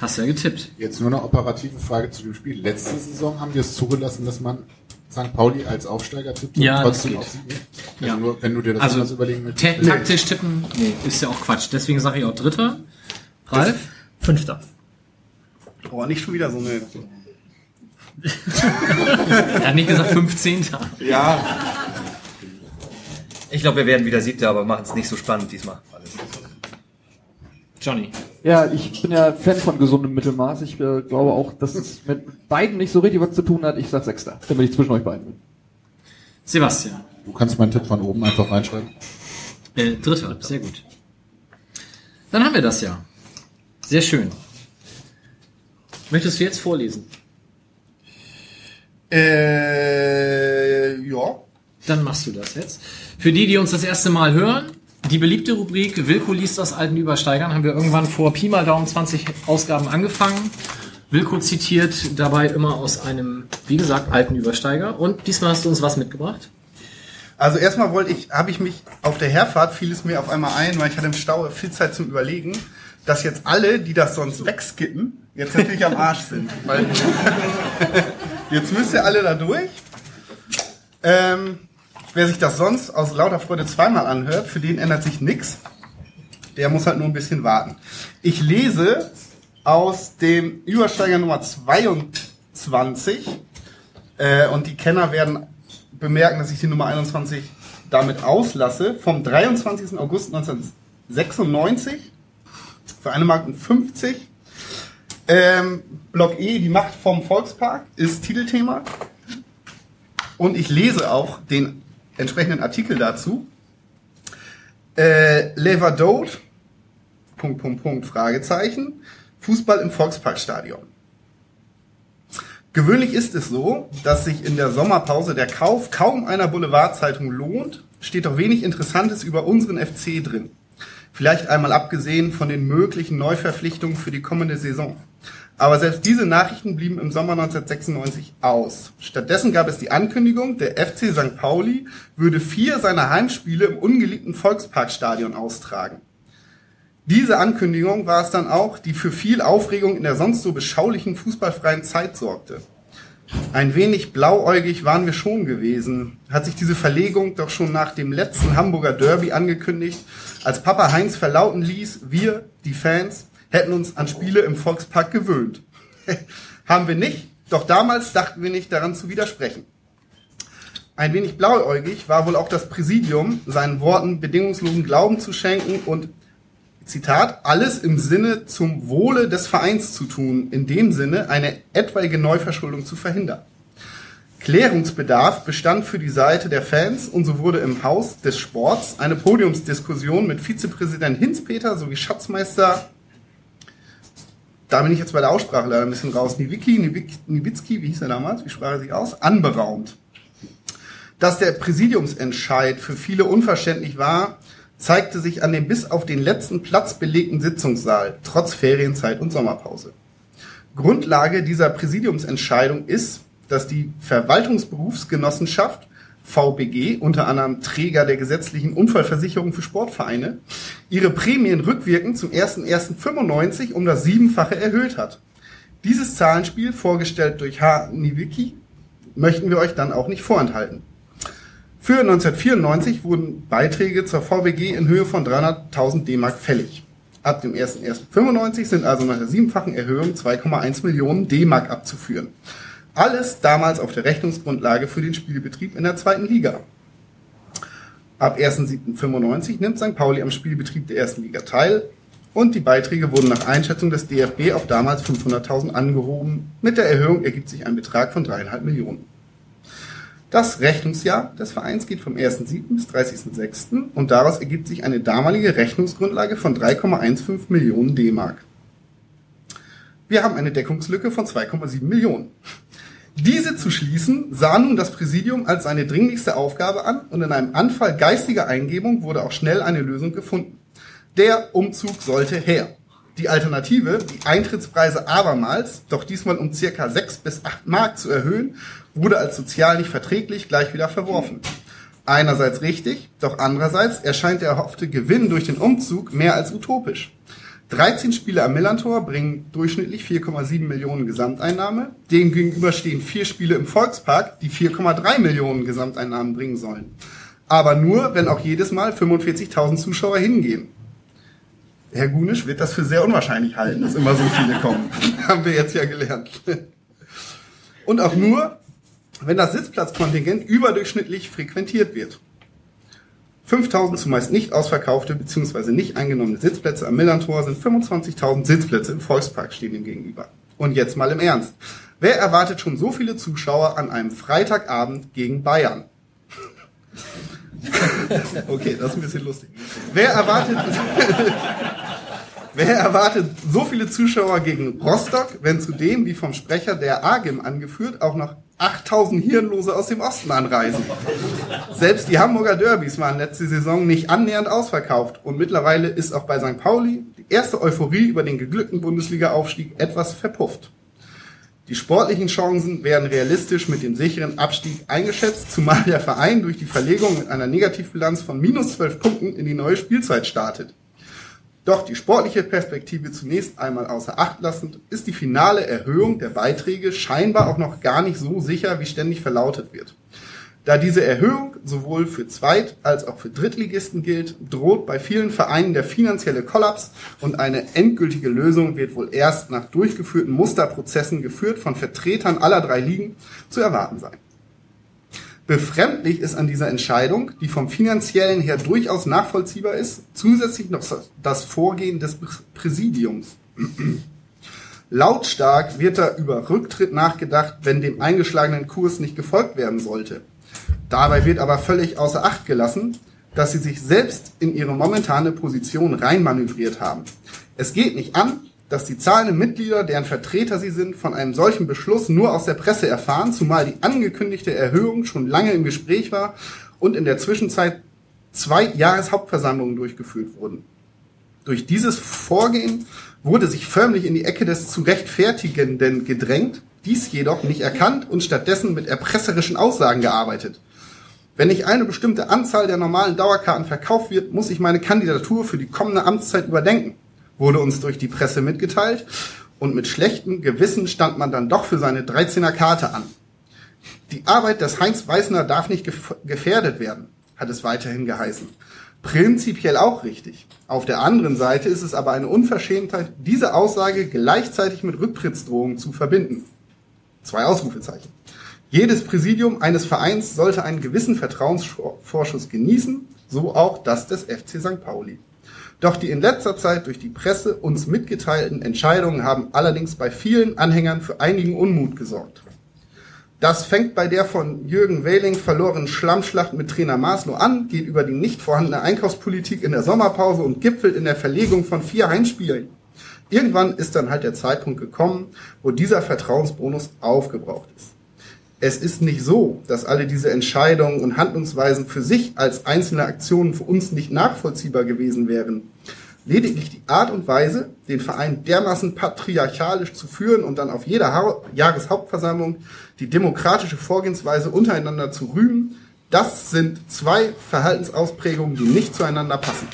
Hast ja getippt. Jetzt nur eine operative Frage zu dem Spiel. Letzte Saison haben wir es zugelassen, dass man St. Pauli als Aufsteiger tippt Ja, das trotzdem auf Sieg? Also Ja. nur, wenn du dir das Also anders überlegen möchtest. ta- taktisch tippen, nee, ist ja auch Quatsch. Deswegen sage ich auch Dritter. Ralf? Fünfter. Oh, nicht schon wieder so eine. Er hat nicht gesagt 15. Ja, Ich glaube, wir werden wieder Siebter, aber machen es nicht so spannend diesmal. Johnny. Ja, ich bin ja Fan von gesundem Mittelmaß. Ich äh, glaube auch, dass es mit beiden nicht so richtig was zu tun hat. Ich sag Sechster, damit ich zwischen euch beiden bin. Sebastian. Du kannst meinen Tipp von oben einfach reinschreiben. Äh, dritter, sehr gut. Dann haben wir das ja. Sehr schön. Möchtest du jetzt vorlesen? Äh, ja. Dann machst du das jetzt. Für die, die uns das erste Mal hören, die beliebte Rubrik Wilko liest aus alten Übersteigern haben wir irgendwann vor Pi mal Daumen 20 Ausgaben angefangen. Wilko zitiert dabei immer aus einem, wie gesagt, alten Übersteiger. Und diesmal hast du uns was mitgebracht. Also erstmal wollte ich, habe ich mich auf der Herfahrt fiel es mir auf einmal ein, weil ich hatte im Stau viel Zeit zum Überlegen, dass jetzt alle, die das sonst wegskippen, jetzt natürlich am Arsch sind. Weil jetzt müsst ihr alle da durch. Ähm, wer sich das sonst aus lauter Freude zweimal anhört, für den ändert sich nichts. Der muss halt nur ein bisschen warten. Ich lese aus dem Übersteiger Nummer 22 äh, und die Kenner werden bemerken, dass ich die Nummer 21 damit auslasse. Vom 23. August 1996 für eine Mark 50. Ähm, Block E, die Macht vom Volkspark, ist Titelthema. Und ich lese auch den entsprechenden Artikel dazu. Äh, Levadot, Punkt, Punkt, Punkt, Fragezeichen. Fußball im Volksparkstadion. Gewöhnlich ist es so, dass sich in der Sommerpause der Kauf kaum einer Boulevardzeitung lohnt, steht doch wenig Interessantes über unseren FC drin. Vielleicht einmal abgesehen von den möglichen Neuverpflichtungen für die kommende Saison. Aber selbst diese Nachrichten blieben im Sommer 1996 aus. Stattdessen gab es die Ankündigung, der FC St. Pauli würde vier seiner Heimspiele im ungeliebten Volksparkstadion austragen. Diese Ankündigung war es dann auch, die für viel Aufregung in der sonst so beschaulichen fußballfreien Zeit sorgte. Ein wenig blauäugig waren wir schon gewesen. Hat sich diese Verlegung doch schon nach dem letzten Hamburger Derby angekündigt, als Papa Heinz verlauten ließ, wir, die Fans, hätten uns an Spiele im Volkspark gewöhnt. Haben wir nicht, doch damals dachten wir nicht daran zu widersprechen. Ein wenig blauäugig war wohl auch das Präsidium, seinen Worten bedingungslosen Glauben zu schenken und Zitat, alles im Sinne zum Wohle des Vereins zu tun, in dem Sinne eine etwaige Neuverschuldung zu verhindern. Klärungsbedarf bestand für die Seite der Fans und so wurde im Haus des Sports eine Podiumsdiskussion mit Vizepräsident Hinzpeter sowie Schatzmeister, da bin ich jetzt bei der Aussprache leider ein bisschen raus, Niewicki, Niewicki, wie hieß er damals, wie sprach er sich aus, anberaumt. Dass der Präsidiumsentscheid für viele unverständlich war, zeigte sich an dem bis auf den letzten Platz belegten Sitzungssaal, trotz Ferienzeit und Sommerpause. Grundlage dieser Präsidiumsentscheidung ist, dass die Verwaltungsberufsgenossenschaft VBG, unter anderem Träger der gesetzlichen Unfallversicherung für Sportvereine, ihre Prämien rückwirkend zum 01.01.95 um das Siebenfache erhöht hat. Dieses Zahlenspiel, vorgestellt durch H. Niewicki, möchten wir euch dann auch nicht vorenthalten. Für 1994 wurden Beiträge zur VBG in Höhe von 300.000 D-Mark fällig. Ab dem 01.01.95 sind also nach der siebenfachen Erhöhung 2,1 Millionen D-Mark abzuführen. Alles damals auf der Rechnungsgrundlage für den Spielbetrieb in der zweiten Liga. Ab 1.07.95 nimmt St. Pauli am Spielbetrieb der ersten Liga teil und die Beiträge wurden nach Einschätzung des DFB auf damals 500.000 angehoben. Mit der Erhöhung ergibt sich ein Betrag von dreieinhalb Millionen. Das Rechnungsjahr des Vereins geht vom 1.7. bis 30.6. und daraus ergibt sich eine damalige Rechnungsgrundlage von 3,15 Millionen D-Mark. Wir haben eine Deckungslücke von 2,7 Millionen. Diese zu schließen sah nun das Präsidium als seine dringlichste Aufgabe an und in einem Anfall geistiger Eingebung wurde auch schnell eine Lösung gefunden. Der Umzug sollte her. Die Alternative, die Eintrittspreise abermals, doch diesmal um circa 6 bis 8 Mark zu erhöhen, wurde als sozial nicht verträglich gleich wieder verworfen. Einerseits richtig, doch andererseits erscheint der erhoffte Gewinn durch den Umzug mehr als utopisch. 13 Spiele am Millantor bringen durchschnittlich 4,7 Millionen Gesamteinnahme. Dem gegenüber stehen vier Spiele im Volkspark, die 4,3 Millionen Gesamteinnahmen bringen sollen. Aber nur, wenn auch jedes Mal 45.000 Zuschauer hingehen. Herr Gunisch wird das für sehr unwahrscheinlich halten, dass immer so viele kommen. Haben wir jetzt ja gelernt. Und auch nur, wenn das Sitzplatzkontingent überdurchschnittlich frequentiert wird. 5000 zumeist nicht ausverkaufte bzw. nicht eingenommene Sitzplätze am Millantor sind 25.000 Sitzplätze im Volkspark stehen ihm gegenüber. Und jetzt mal im Ernst. Wer erwartet schon so viele Zuschauer an einem Freitagabend gegen Bayern? Okay, das ist ein bisschen lustig. Wer erwartet, wer erwartet so viele Zuschauer gegen Rostock, wenn zudem, wie vom Sprecher der AGIM angeführt, auch noch 8000 Hirnlose aus dem Osten anreisen? Selbst die Hamburger Derbys waren letzte Saison nicht annähernd ausverkauft und mittlerweile ist auch bei St. Pauli die erste Euphorie über den geglückten Bundesliga-Aufstieg etwas verpufft. Die sportlichen Chancen werden realistisch mit dem sicheren Abstieg eingeschätzt, zumal der Verein durch die Verlegung mit einer Negativbilanz von minus 12 Punkten in die neue Spielzeit startet. Doch die sportliche Perspektive zunächst einmal außer Acht lassend, ist die finale Erhöhung der Beiträge scheinbar auch noch gar nicht so sicher, wie ständig verlautet wird. Da diese Erhöhung sowohl für Zweit- als auch für Drittligisten gilt, droht bei vielen Vereinen der finanzielle Kollaps und eine endgültige Lösung wird wohl erst nach durchgeführten Musterprozessen geführt von Vertretern aller drei Ligen zu erwarten sein. Befremdlich ist an dieser Entscheidung, die vom finanziellen her durchaus nachvollziehbar ist, zusätzlich noch das Vorgehen des Präsidiums. Lautstark wird da über Rücktritt nachgedacht, wenn dem eingeschlagenen Kurs nicht gefolgt werden sollte. Dabei wird aber völlig außer Acht gelassen, dass sie sich selbst in ihre momentane Position reinmanövriert haben. Es geht nicht an, dass die zahlenden Mitglieder, deren Vertreter sie sind, von einem solchen Beschluss nur aus der Presse erfahren, zumal die angekündigte Erhöhung schon lange im Gespräch war und in der Zwischenzeit zwei Jahreshauptversammlungen durchgeführt wurden. Durch dieses Vorgehen wurde sich förmlich in die Ecke des zu rechtfertigenden gedrängt, dies jedoch nicht erkannt und stattdessen mit erpresserischen Aussagen gearbeitet. Wenn nicht eine bestimmte Anzahl der normalen Dauerkarten verkauft wird, muss ich meine Kandidatur für die kommende Amtszeit überdenken, wurde uns durch die Presse mitgeteilt und mit schlechtem Gewissen stand man dann doch für seine 13er Karte an. Die Arbeit des Heinz Weißner darf nicht gefährdet werden, hat es weiterhin geheißen. Prinzipiell auch richtig. Auf der anderen Seite ist es aber eine Unverschämtheit, diese Aussage gleichzeitig mit Rücktrittsdrohungen zu verbinden. Zwei Ausrufezeichen. Jedes Präsidium eines Vereins sollte einen gewissen Vertrauensvorschuss genießen, so auch das des FC St. Pauli. Doch die in letzter Zeit durch die Presse uns mitgeteilten Entscheidungen haben allerdings bei vielen Anhängern für einigen Unmut gesorgt. Das fängt bei der von Jürgen Wehling verlorenen Schlammschlacht mit Trainer Maslow an, geht über die nicht vorhandene Einkaufspolitik in der Sommerpause und gipfelt in der Verlegung von vier Heimspielen. Irgendwann ist dann halt der Zeitpunkt gekommen, wo dieser Vertrauensbonus aufgebraucht ist. Es ist nicht so, dass alle diese Entscheidungen und Handlungsweisen für sich als einzelne Aktionen für uns nicht nachvollziehbar gewesen wären. Lediglich die Art und Weise, den Verein dermaßen patriarchalisch zu führen und dann auf jeder ha Jahreshauptversammlung die demokratische Vorgehensweise untereinander zu rühmen, das sind zwei Verhaltensausprägungen, die nicht zueinander passen.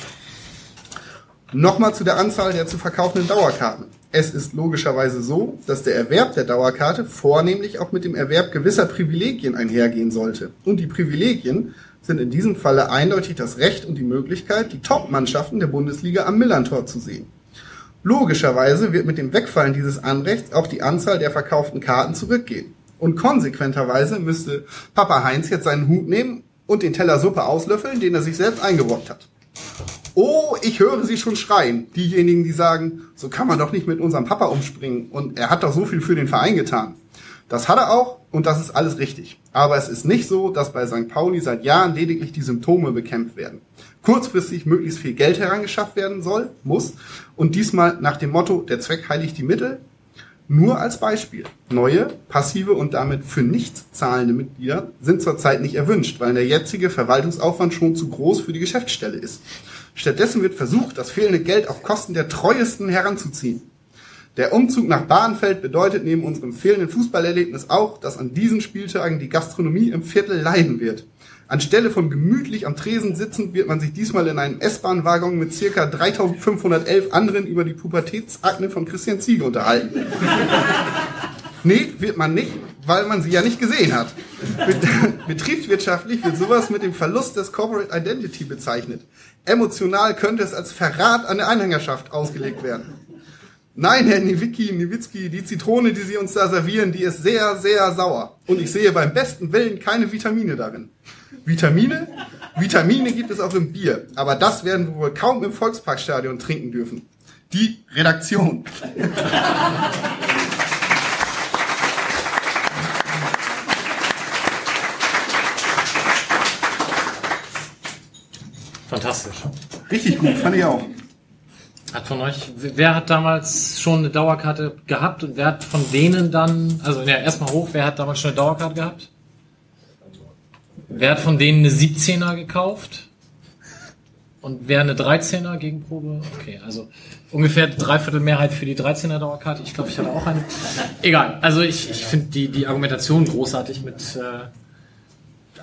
Nochmal zu der Anzahl der zu verkaufenden Dauerkarten. Es ist logischerweise so, dass der Erwerb der Dauerkarte vornehmlich auch mit dem Erwerb gewisser Privilegien einhergehen sollte. Und die Privilegien sind in diesem Falle eindeutig das Recht und die Möglichkeit, die Top-Mannschaften der Bundesliga am Millantor zu sehen. Logischerweise wird mit dem Wegfallen dieses Anrechts auch die Anzahl der verkauften Karten zurückgehen. Und konsequenterweise müsste Papa Heinz jetzt seinen Hut nehmen und den Teller Suppe auslöffeln, den er sich selbst eingebrockt hat. Oh, ich höre sie schon schreien. Diejenigen, die sagen, so kann man doch nicht mit unserem Papa umspringen und er hat doch so viel für den Verein getan. Das hat er auch und das ist alles richtig. Aber es ist nicht so, dass bei St. Pauli seit Jahren lediglich die Symptome bekämpft werden. Kurzfristig möglichst viel Geld herangeschafft werden soll, muss und diesmal nach dem Motto, der Zweck heiligt die Mittel. Nur als Beispiel. Neue, passive und damit für nichts zahlende Mitglieder sind zurzeit nicht erwünscht, weil der jetzige Verwaltungsaufwand schon zu groß für die Geschäftsstelle ist. Stattdessen wird versucht, das fehlende Geld auf Kosten der Treuesten heranzuziehen. Der Umzug nach Bahnfeld bedeutet neben unserem fehlenden Fußballerlebnis auch, dass an diesen Spieltagen die Gastronomie im Viertel leiden wird. Anstelle von gemütlich am Tresen sitzend wird man sich diesmal in einem S-Bahn-Waggon mit circa 3511 anderen über die Pubertätsakne von Christian Ziege unterhalten. nee, wird man nicht, weil man sie ja nicht gesehen hat. Betriebswirtschaftlich wird sowas mit dem Verlust des Corporate Identity bezeichnet. Emotional könnte es als Verrat an der Anhängerschaft ausgelegt werden. Nein, Herr Niewicki, Niewitzki, die Zitrone, die Sie uns da servieren, die ist sehr, sehr sauer. Und ich sehe beim besten Willen keine Vitamine darin. Vitamine? Vitamine gibt es auch im Bier. Aber das werden wir wohl kaum im Volksparkstadion trinken dürfen. Die Redaktion. Fantastisch. Richtig gut, fand ich auch. Hat von euch, wer hat damals schon eine Dauerkarte gehabt und wer hat von denen dann, also ja, erstmal hoch, wer hat damals schon eine Dauerkarte gehabt? Wer hat von denen eine 17er gekauft? Und wer eine 13er Gegenprobe? Okay, also ungefähr dreiviertel Mehrheit für die 13er Dauerkarte. Ich glaube, ich hatte auch eine. Egal, also ich, ich finde die, die Argumentation großartig mit äh,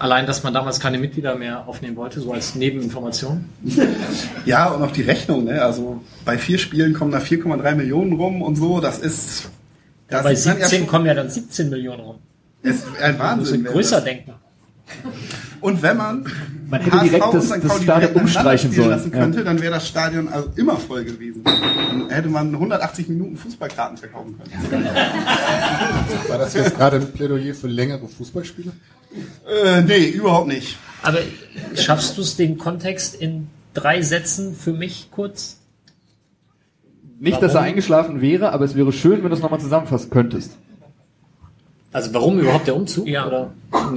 allein, dass man damals keine Mitglieder mehr aufnehmen wollte, so als Nebeninformation. Ja, und auch die Rechnung, ne? Also bei vier Spielen kommen da 4,3 Millionen rum und so. Das ist. Das Bei ist dann 17 schon- kommen ja dann 17 Millionen rum. ist ein Wahnsinn. wenn größer das- denken. Und wenn man, Man hätte direkt das- und das Stadion umstreichen sollen, lassen ja. könnte, dann wäre das Stadion also immer voll gewesen. Dann hätte man 180 Minuten Fußballkarten verkaufen können. War das jetzt gerade ein Plädoyer für längere Fußballspiele? Äh, nee, überhaupt nicht. Aber schaffst du es, den Kontext in drei Sätzen für mich kurz? Nicht, dass er eingeschlafen wäre, aber es wäre schön, wenn du es nochmal zusammenfassen könntest. Also warum überhaupt der Umzug? Ja. Oder?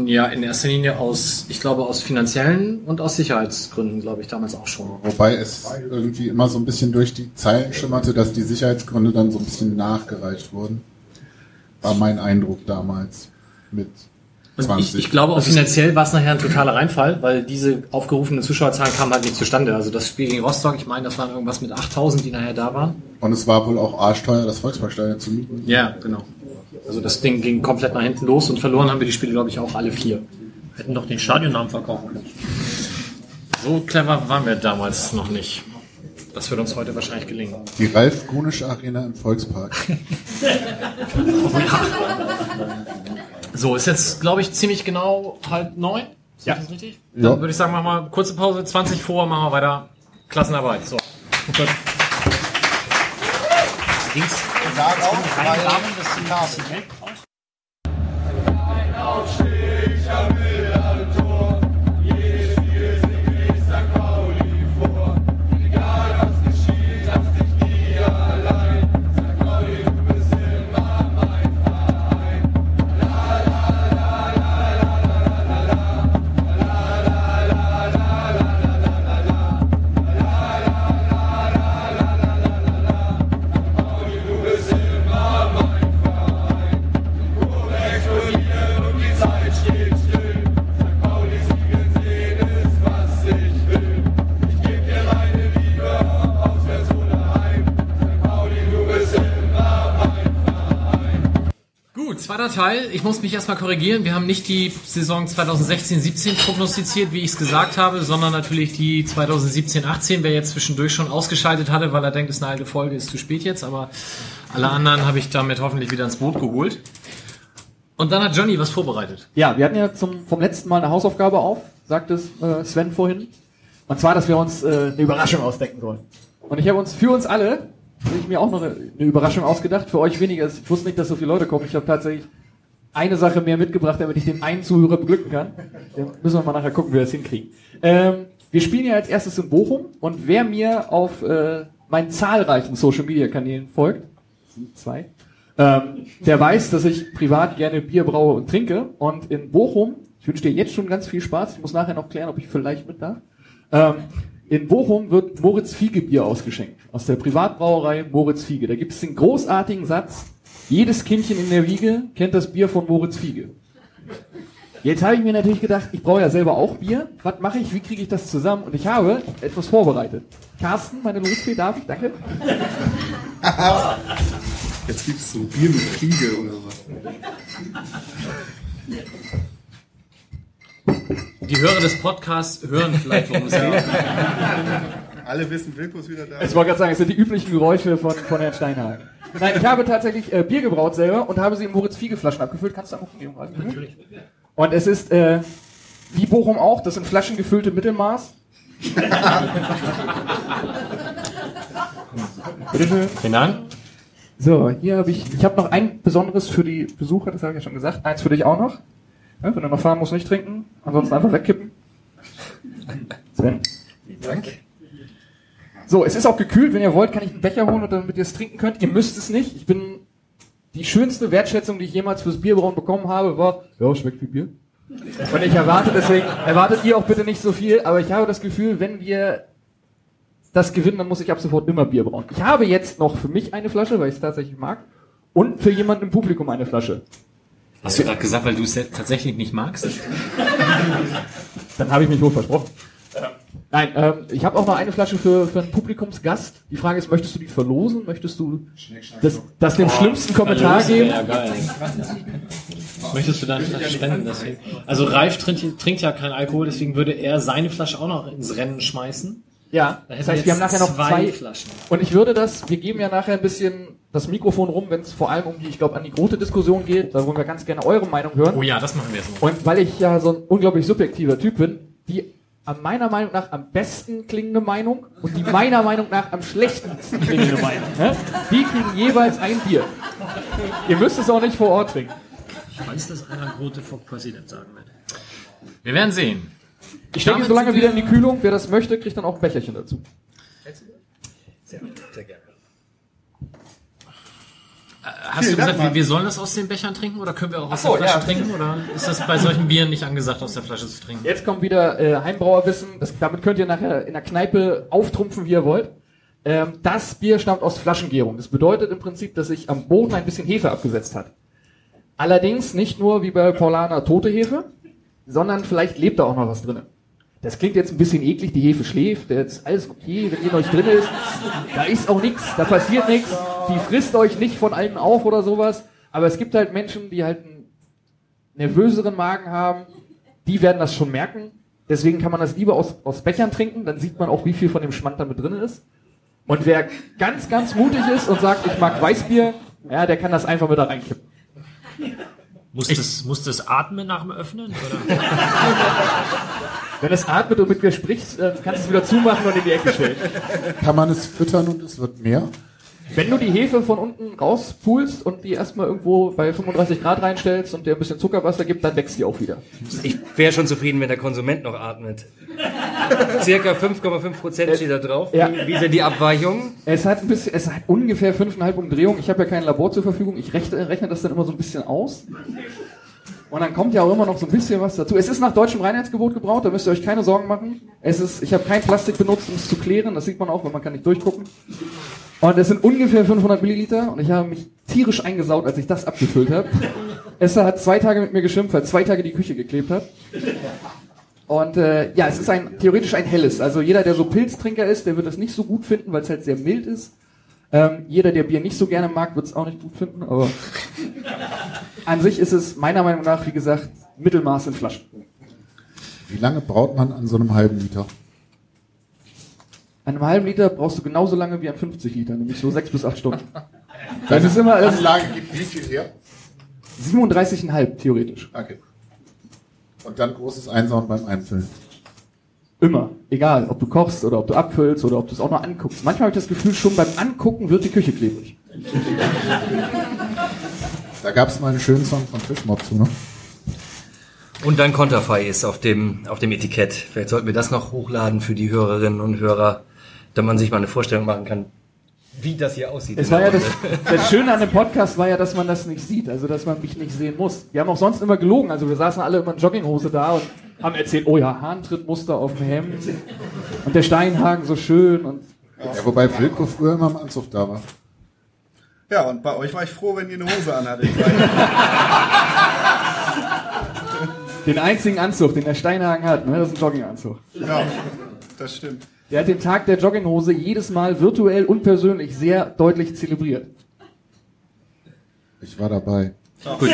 Ja, in erster Linie aus, ich glaube, aus finanziellen und aus Sicherheitsgründen, glaube ich, damals auch schon. Wobei es irgendwie immer so ein bisschen durch die Zeilen schimmerte, dass die Sicherheitsgründe dann so ein bisschen nachgereicht wurden. War mein Eindruck damals mit Und 20. ich, ich glaube, auch finanziell war es nachher ein totaler Reinfall, weil diese aufgerufenen Zuschauerzahlen kamen halt nicht zustande. Also das Spiel gegen Rostock, ich meine, das waren irgendwas mit 8000, die nachher da waren. Und es war wohl auch arschteuer, das Volksparkstadion zu mieten. Ja, genau. Also das Ding ging komplett nach hinten los und verloren haben wir die Spiele, glaube ich, auch alle vier. Hätten doch den Stadionnamen verkaufen können. So clever waren wir damals noch nicht. Das wird uns heute wahrscheinlich gelingen. Die Ralf Gunische Arena im Volkspark. So, ist jetzt, glaube ich, ziemlich genau halb neun. Ist Ja. das richtig? Ja. Dann würde ich sagen, machen wir kurze Pause, 20 vor, machen wir weiter. Klassenarbeit. So. Gut. Ging's Sag auch, weil darum, dass sie, dass zweiter Teil. Ich muss mich erstmal korrigieren. Wir haben nicht die Saison 2016-17 prognostiziert, wie ich es gesagt habe, sondern natürlich die 2017-18. Wer jetzt zwischendurch schon ausgeschaltet hatte, weil er denkt, es ist eine alte Folge, ist zu spät jetzt. Aber alle anderen habe ich damit hoffentlich wieder ins Boot geholt. Und dann hat Johnny was vorbereitet. Ja, wir hatten ja zum, vom letzten Mal eine Hausaufgabe auf, sagte äh, Sven vorhin. Und zwar, dass wir uns äh, eine Überraschung ausdenken sollen. Und ich habe uns für uns alle, habe ich mir auch noch eine, Überraschung ausgedacht, für euch weniger. Ich wusste nicht, dass so viele Leute kommen. Ich habe tatsächlich eine Sache mehr mitgebracht, damit ich den einen Zuhörer beglücken kann. Dann müssen wir mal nachher gucken, wie wir das hinkriegen. Ähm, wir spielen ja als erstes in Bochum und wer mir auf äh, meinen zahlreichen Social Media Kanälen folgt, zwei, ähm, der weiß, dass ich privat gerne Bier braue und trinke. Und in Bochum, ich wünsche dir jetzt schon ganz viel Spaß. Ich muss nachher noch klären, ob ich vielleicht mit darf. Ähm, in Bochum wird Moritz Fiege Bier ausgeschenkt. Aus der Privatbrauerei Moritz Fiege. Da gibt es den großartigen Satz, jedes Kindchen in der Wiege kennt das Bier von Moritz Fiege. Jetzt habe ich mir natürlich gedacht, ich brauche ja selber auch Bier. Was mache ich? Wie kriege ich das zusammen? Und ich habe etwas vorbereitet. Carsten, meine Losfee, darf ich? Danke. Jetzt gibt's so Bier mit Fliege oder was. Die Hörer des Podcasts hören vielleicht, worum es geht. Alle wissen, Wilko ist wieder da. Ich wollte gerade sagen, es sind die üblichen Geräusche von, von Herrn Steinhagen. Nein, ich habe tatsächlich äh, Bier gebraut selber und habe sie in Moritz Fiege Flaschen abgefüllt. Kannst du auch geben? Natürlich. Und es ist, äh, wie Bochum auch, das sind Flaschen gefüllte Mittelmaß. Bitteschön. Vielen Dank. So, hier habe ich, ich habe noch ein besonderes für die Besucher, das habe ich ja schon gesagt. Eins für dich auch noch. Ja, wenn du noch fahren musst, nicht trinken. Ansonsten einfach wegkippen. Sven. Danke. So, es ist auch gekühlt. Wenn ihr wollt, kann ich einen Becher holen, und damit ihr es trinken könnt. Ihr müsst es nicht. Ich bin die schönste Wertschätzung, die ich jemals fürs Bierbrauen bekommen habe, war, ja, schmeckt wie Bier. Und ich erwarte deswegen, erwartet ihr auch bitte nicht so viel, aber ich habe das Gefühl, wenn wir das gewinnen, dann muss ich ab sofort immer Bier brauen. Ich habe jetzt noch für mich eine Flasche, weil ich es tatsächlich mag, und für jemanden im Publikum eine Flasche. Hast du gerade gesagt, weil du es tatsächlich nicht magst? Dann habe ich mich wohl versprochen. Nein, ähm, ich habe auch noch eine Flasche für, für einen Publikumsgast. Die Frage ist, möchtest du die verlosen? Möchtest du das, das dem schlimmsten Kommentar geben? Ja, geil. Möchtest du deine Flasche spenden? Deswegen? Also Ralf trinkt, trinkt ja keinen Alkohol, deswegen würde er seine Flasche auch noch ins Rennen schmeißen. Ja, Da das heißt, wir haben nachher noch zwei zwei Flaschen. Und ich würde das, wir geben ja nachher ein bisschen das Mikrofon rum, wenn es vor allem um die, ich glaube, Anekdote-Diskussion geht. Da wollen wir ganz gerne eure Meinung hören. Oh ja, das machen wir so. Und weil ich ja so ein unglaublich subjektiver Typ bin, die an meiner Meinung nach am besten klingende Meinung und die meiner Meinung nach am schlechtesten klingende Meinung, ne? die kriegen jeweils ein Bier. Ihr müsst es auch nicht vor Ort trinken. Ich weiß, dass einer Grote vor Präsident sagen wird. Wir werden sehen. Ich stecke so lange wieder in die Kühlung. Wer das möchte, kriegt dann auch ein Becherchen dazu. Sehr, sehr gerne. Hast du Dank, gesagt, Mann. wir, sollen das aus den Bechern trinken oder können wir auch aus so, der Flasche ja. trinken? Oder ist das bei solchen Bieren nicht angesagt, aus der Flasche zu trinken? Jetzt kommt wieder äh, Heimbrauerwissen. Das, damit könnt ihr nachher in der Kneipe auftrumpfen, wie ihr wollt. Ähm, das Bier stammt aus Flaschengärung. Das bedeutet im Prinzip, dass sich am Boden ein bisschen Hefe abgesetzt hat. Allerdings nicht nur wie bei Paulaner tote Hefe, sondern vielleicht lebt da auch noch was drin. Das klingt jetzt ein bisschen eklig, die Hefe schläft, das ist alles okay, wenn ihr euch drin ist. Da ist auch nichts, da passiert nichts, die frisst euch nicht von allen auf oder sowas. Aber es gibt halt Menschen, die halt einen nervöseren Magen haben, die werden das schon merken. Deswegen kann man das lieber aus, aus Bechern trinken, dann sieht man auch, wie viel von dem Schmand da mit drin ist. Und wer ganz, ganz mutig ist und sagt, ich mag Weißbier, ja, der kann das einfach mit da reinkippen. Muss das, muss das atmen nach dem Öffnen? Oder? Wenn es atmet und mit mir spricht, äh, kannst du es wieder zumachen und in die Ecke stellen. Kann man es füttern und es wird mehr? Wenn du die Hefe von unten rauspulst und die erstmal irgendwo bei 35 Grad reinstellst und dir ein bisschen Zuckerwasser gibt, dann wächst die auch wieder. Ich wäre schon zufrieden, wenn der Konsument noch atmet. Circa 5,5 Prozent steht da drauf. Ja. Wie, sind die Abweichungen? Es hat ein bisschen, es hat ungefähr 5,5 Umdrehungen. Ich habe ja kein Labor zur Verfügung. Ich rechne, rechne das dann immer so ein bisschen aus. Und dann kommt ja auch immer noch so ein bisschen was dazu. Es ist nach deutschem Reinheitsgebot gebraut, da müsst ihr euch keine Sorgen machen. Es ist, ich habe kein Plastik benutzt, um es zu klären. Das sieht man auch, weil man kann nicht durchgucken. Und es sind ungefähr 500 Milliliter und ich habe mich tierisch eingesaut, als ich das abgefüllt habe. Esther hat zwei Tage mit mir geschimpft, weil zwei Tage die Küche geklebt hat. Und äh, ja, es ist ein theoretisch ein helles. Also jeder, der so Pilztrinker ist, der wird das nicht so gut finden, weil es halt sehr mild ist. Ähm, jeder, der Bier nicht so gerne mag, wird es auch nicht gut finden. Aber an sich ist es meiner Meinung nach, wie gesagt, Mittelmaß in Flaschen. Wie lange braut man an so einem halben Liter? An einem halben Liter brauchst du genauso lange wie an 50 Liter, nämlich so sechs bis acht Stunden. Das ist immer das Anlage gibt wie viel her? 37,5 theoretisch. Okay. Und dann großes Einsauen beim Einfüllen. Immer. Egal, ob du kochst oder ob du abfüllst oder ob du es auch nur anguckst. Manchmal habe ich das Gefühl, schon beim Angucken wird die Küche klebrig. Da gab es mal einen schönen Song von Fischmob zu, ne? Und dann Konterfei ist auf dem, auf dem Etikett. Vielleicht sollten wir das noch hochladen für die Hörerinnen und Hörer, damit man sich mal eine Vorstellung machen kann, wie das hier aussieht. Es war ja das, das Schöne an dem Podcast war ja, dass man das nicht sieht, also dass man mich nicht sehen muss. Wir haben auch sonst immer gelogen, also wir saßen alle immer in Jogginghose da und haben erzählt, oh ja, Hahntrittmuster auf dem Hemd und der Steinhagen so schön und Ja, wobei Wilko früher immer im Anzug da war. Ja, und bei euch war ich froh, wenn ihr eine Hose anhattet. Den einzigen Anzug, den der Steinhagen hat, ne, das ist ein Jogginganzug. ja, das stimmt. Der hat den Tag der Jogginghose jedes Mal virtuell und persönlich sehr deutlich zelebriert. Ich war dabei. Gut.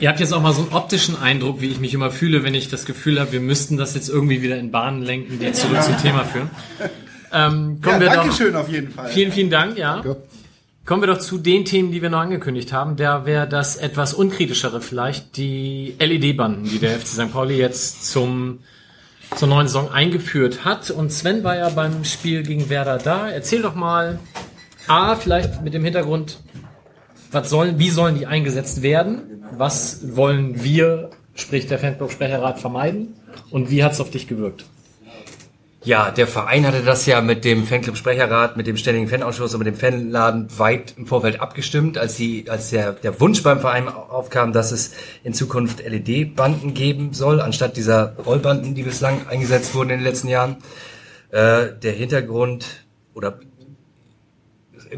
Ihr habt jetzt auch mal so einen optischen Eindruck, wie ich mich immer fühle, wenn ich das Gefühl habe, wir müssten das jetzt irgendwie wieder in Bahnen lenken, die zurück zum Thema führen. Ähm, kommen Ja, wir danke doch. schön auf jeden Fall. Vielen, vielen Dank, ja. Ja. Kommen wir doch zu den Themen, die wir noch angekündigt haben. Da wäre das etwas unkritischere vielleicht, die LED-Banden, die der FC St. Pauli jetzt zum, zur neuen Saison eingeführt hat. Und Sven war ja beim Spiel gegen Werder da. Erzähl doch mal, A, vielleicht mit dem Hintergrund, was sollen, wie sollen die eingesetzt werden? Was wollen wir, sprich der Fanclub-Sprecherrat, vermeiden? Und wie hat es auf dich gewirkt? Ja, der Verein hatte das ja mit dem Fanclub-Sprecherrat, mit dem ständigen Fanausschuss und mit dem Fanladen weit im Vorfeld abgestimmt, als, die, als der, der Wunsch beim Verein aufkam, dass es in Zukunft LED-Banden geben soll, anstatt dieser Rollbanden, die bislang eingesetzt wurden in den letzten Jahren. Äh, der Hintergrund oder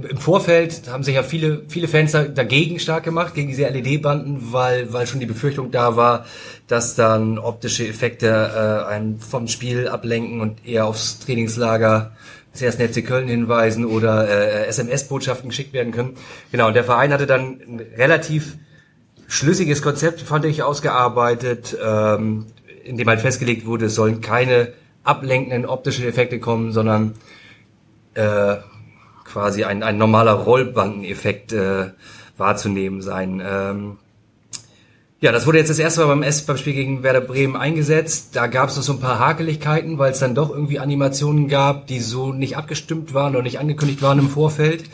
im Vorfeld haben sich ja viele, viele Fans da- dagegen stark gemacht, gegen diese LED-Banden, weil, weil schon die Befürchtung da war, dass dann optische Effekte äh, einen vom Spiel ablenken und eher aufs Trainingslager des ersten FC Köln hinweisen oder äh, SMS-Botschaften geschickt werden können. Genau, und der Verein hatte dann ein relativ schlüssiges Konzept, fand ich, ausgearbeitet, ähm, in dem halt festgelegt wurde, es sollen keine ablenkenden optischen Effekte kommen, sondern äh, quasi ein, ein normaler Rollbandeneffekt äh, wahrzunehmen sein. Ähm, ja, das wurde jetzt das erste Mal beim, S beim Spiel gegen Werder Bremen eingesetzt. Da gab es noch so ein paar Hakeligkeiten, weil es dann doch irgendwie Animationen gab, die so nicht abgestimmt waren oder nicht angekündigt waren im Vorfeld.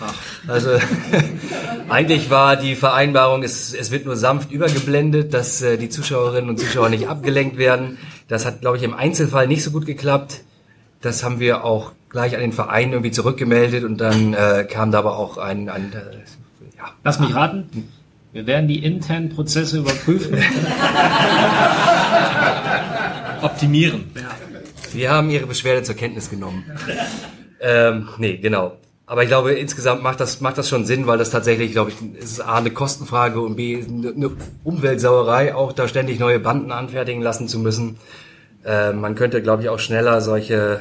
Also eigentlich war die Vereinbarung, es, es wird nur sanft übergeblendet, dass äh, die Zuschauerinnen und Zuschauer nicht abgelenkt werden. Das hat, glaube ich, im Einzelfall nicht so gut geklappt. Das haben wir auch gleich an den Verein irgendwie zurückgemeldet und dann äh, kam da aber auch ein, ein äh, ja, Lass mich raten. Wir werden die internen Prozesse überprüfen. Optimieren. Wir haben Ihre Beschwerde zur Kenntnis genommen. ähm, nee, genau. Aber ich glaube, insgesamt macht das, macht das schon Sinn, weil das tatsächlich, glaube ich, es ist A, eine Kostenfrage und B, eine eine Umweltsauerei, auch da ständig neue Banden anfertigen lassen zu müssen. Äh, man könnte, glaube ich, auch schneller solche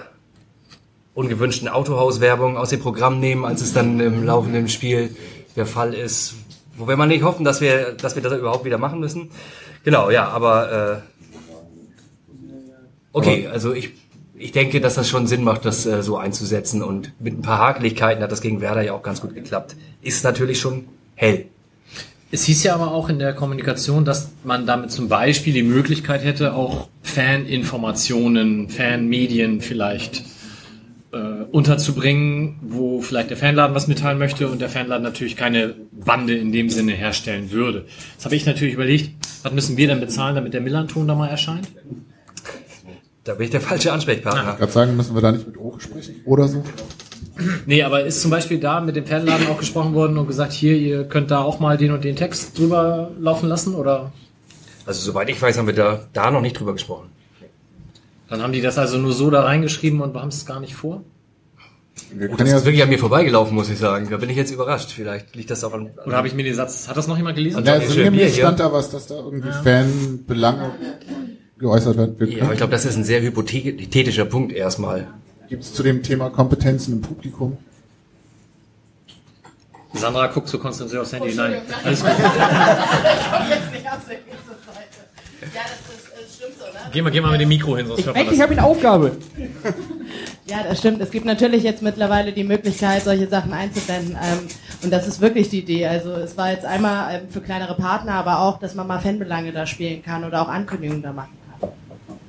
ungewünschten Autohauswerbungen aus dem Programm nehmen, als es dann im laufenden Spiel der Fall ist. Wo wir mal nicht hoffen, dass wir, dass wir das überhaupt wieder machen müssen. Genau, ja, aber äh, okay, also ich, ich denke, dass das schon Sinn macht, das äh, so einzusetzen und mit ein paar Hakeligkeiten hat das gegen Werder ja auch ganz gut geklappt. Ist natürlich schon hell. Es hieß ja aber auch in der Kommunikation, dass man damit zum Beispiel die Möglichkeit hätte, auch Faninformationen, Fanmedien vielleicht äh, unterzubringen, wo vielleicht der Fanladen was mitteilen möchte und der Fanladen natürlich keine Bande in dem Sinne herstellen würde. Jetzt habe ich natürlich überlegt, was müssen wir denn bezahlen, damit der Millanton da mal erscheint? Da bin ich der falsche Ansprechpartner. Ich gerade sagen, müssen wir da nicht mit Oche sprechen oder so? Nee, aber ist zum Beispiel da mit dem Fanladen auch gesprochen worden und gesagt, hier, ihr könnt da auch mal den und den Text drüber laufen lassen oder? Also soweit ich weiß, haben wir da, da noch nicht drüber gesprochen. Dann haben die das also nur so da reingeschrieben und haben es gar nicht vor? Wir Das ja, ist wirklich an mir vorbeigelaufen, muss ich sagen. Da bin ich jetzt überrascht. Vielleicht liegt das auch an... Oder habe ich mir den Satz, hat das noch jemand gelesen? ja, also mir Bier hier. stand da was, dass da irgendwie Fanbelange geäußert werden. Wir Ja, aber ich glaube, das ist ein sehr hypothetischer Punkt erstmal. Gibt es zu dem Thema Kompetenzen im Publikum? Sandra guckt so konzentriert aufs Handy. Nein, alles gut. Ja, das, ist, das stimmt so, ne? Geh mal, geh mal mit dem Mikro hin, sonst Ich hört man denke, ich das. habe eine Aufgabe. Ja, das stimmt. Es gibt natürlich jetzt mittlerweile die Möglichkeit, solche Sachen einzublenden. Ähm, und das ist wirklich die Idee. Also es war jetzt einmal ähm, für kleinere Partner, aber auch, dass man mal Fanbelange da spielen kann oder auch Ankündigungen da machen kann.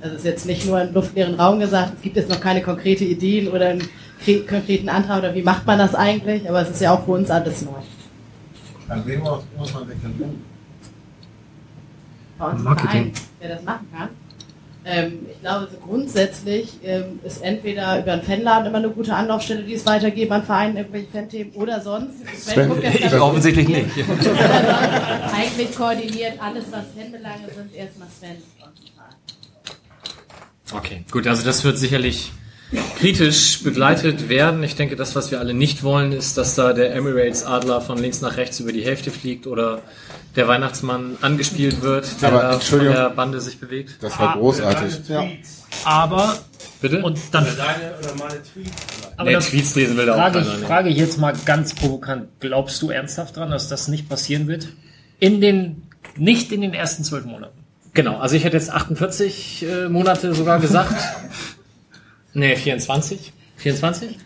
Also es ist jetzt nicht nur im luftleeren Raum gesagt, es gibt jetzt noch keine konkrete Ideen oder einen kre- konkreten Antrag oder wie macht man das eigentlich, aber es ist ja auch für uns alles neu. An wen muss man sich denn tun? bei uns Marketing. Verein, wer das machen kann. Ähm, ich glaube, grundsätzlich ähm, ist entweder über einen Fanladen immer eine gute Anlaufstelle, die es weitergeben an Vereinen, irgendwelche Fanthemen, oder sonst, Sven jetzt Ich offensichtlich nicht. eigentlich koordiniert alles, was Fanbelange sind, erstmal Sven. Okay, gut, also das wird sicherlich kritisch begleitet werden. Ich denke, das, was wir alle nicht wollen, ist, dass da der Emirates Adler von links nach rechts über die Hälfte fliegt oder der Weihnachtsmann angespielt wird, der Aber, von der Bande sich bewegt. Das war großartig. Aber, Bitte? und dann, Deine oder meine Tweets aber nee, Tweets lesen will da auch frage keiner. ich, ne? frage ich jetzt mal ganz provokant, glaubst du ernsthaft dran, dass das nicht passieren wird? In den, nicht in den ersten zwölf Monaten. Genau, also ich hätte jetzt 48 äh, Monate sogar gesagt. nee, 24. 24?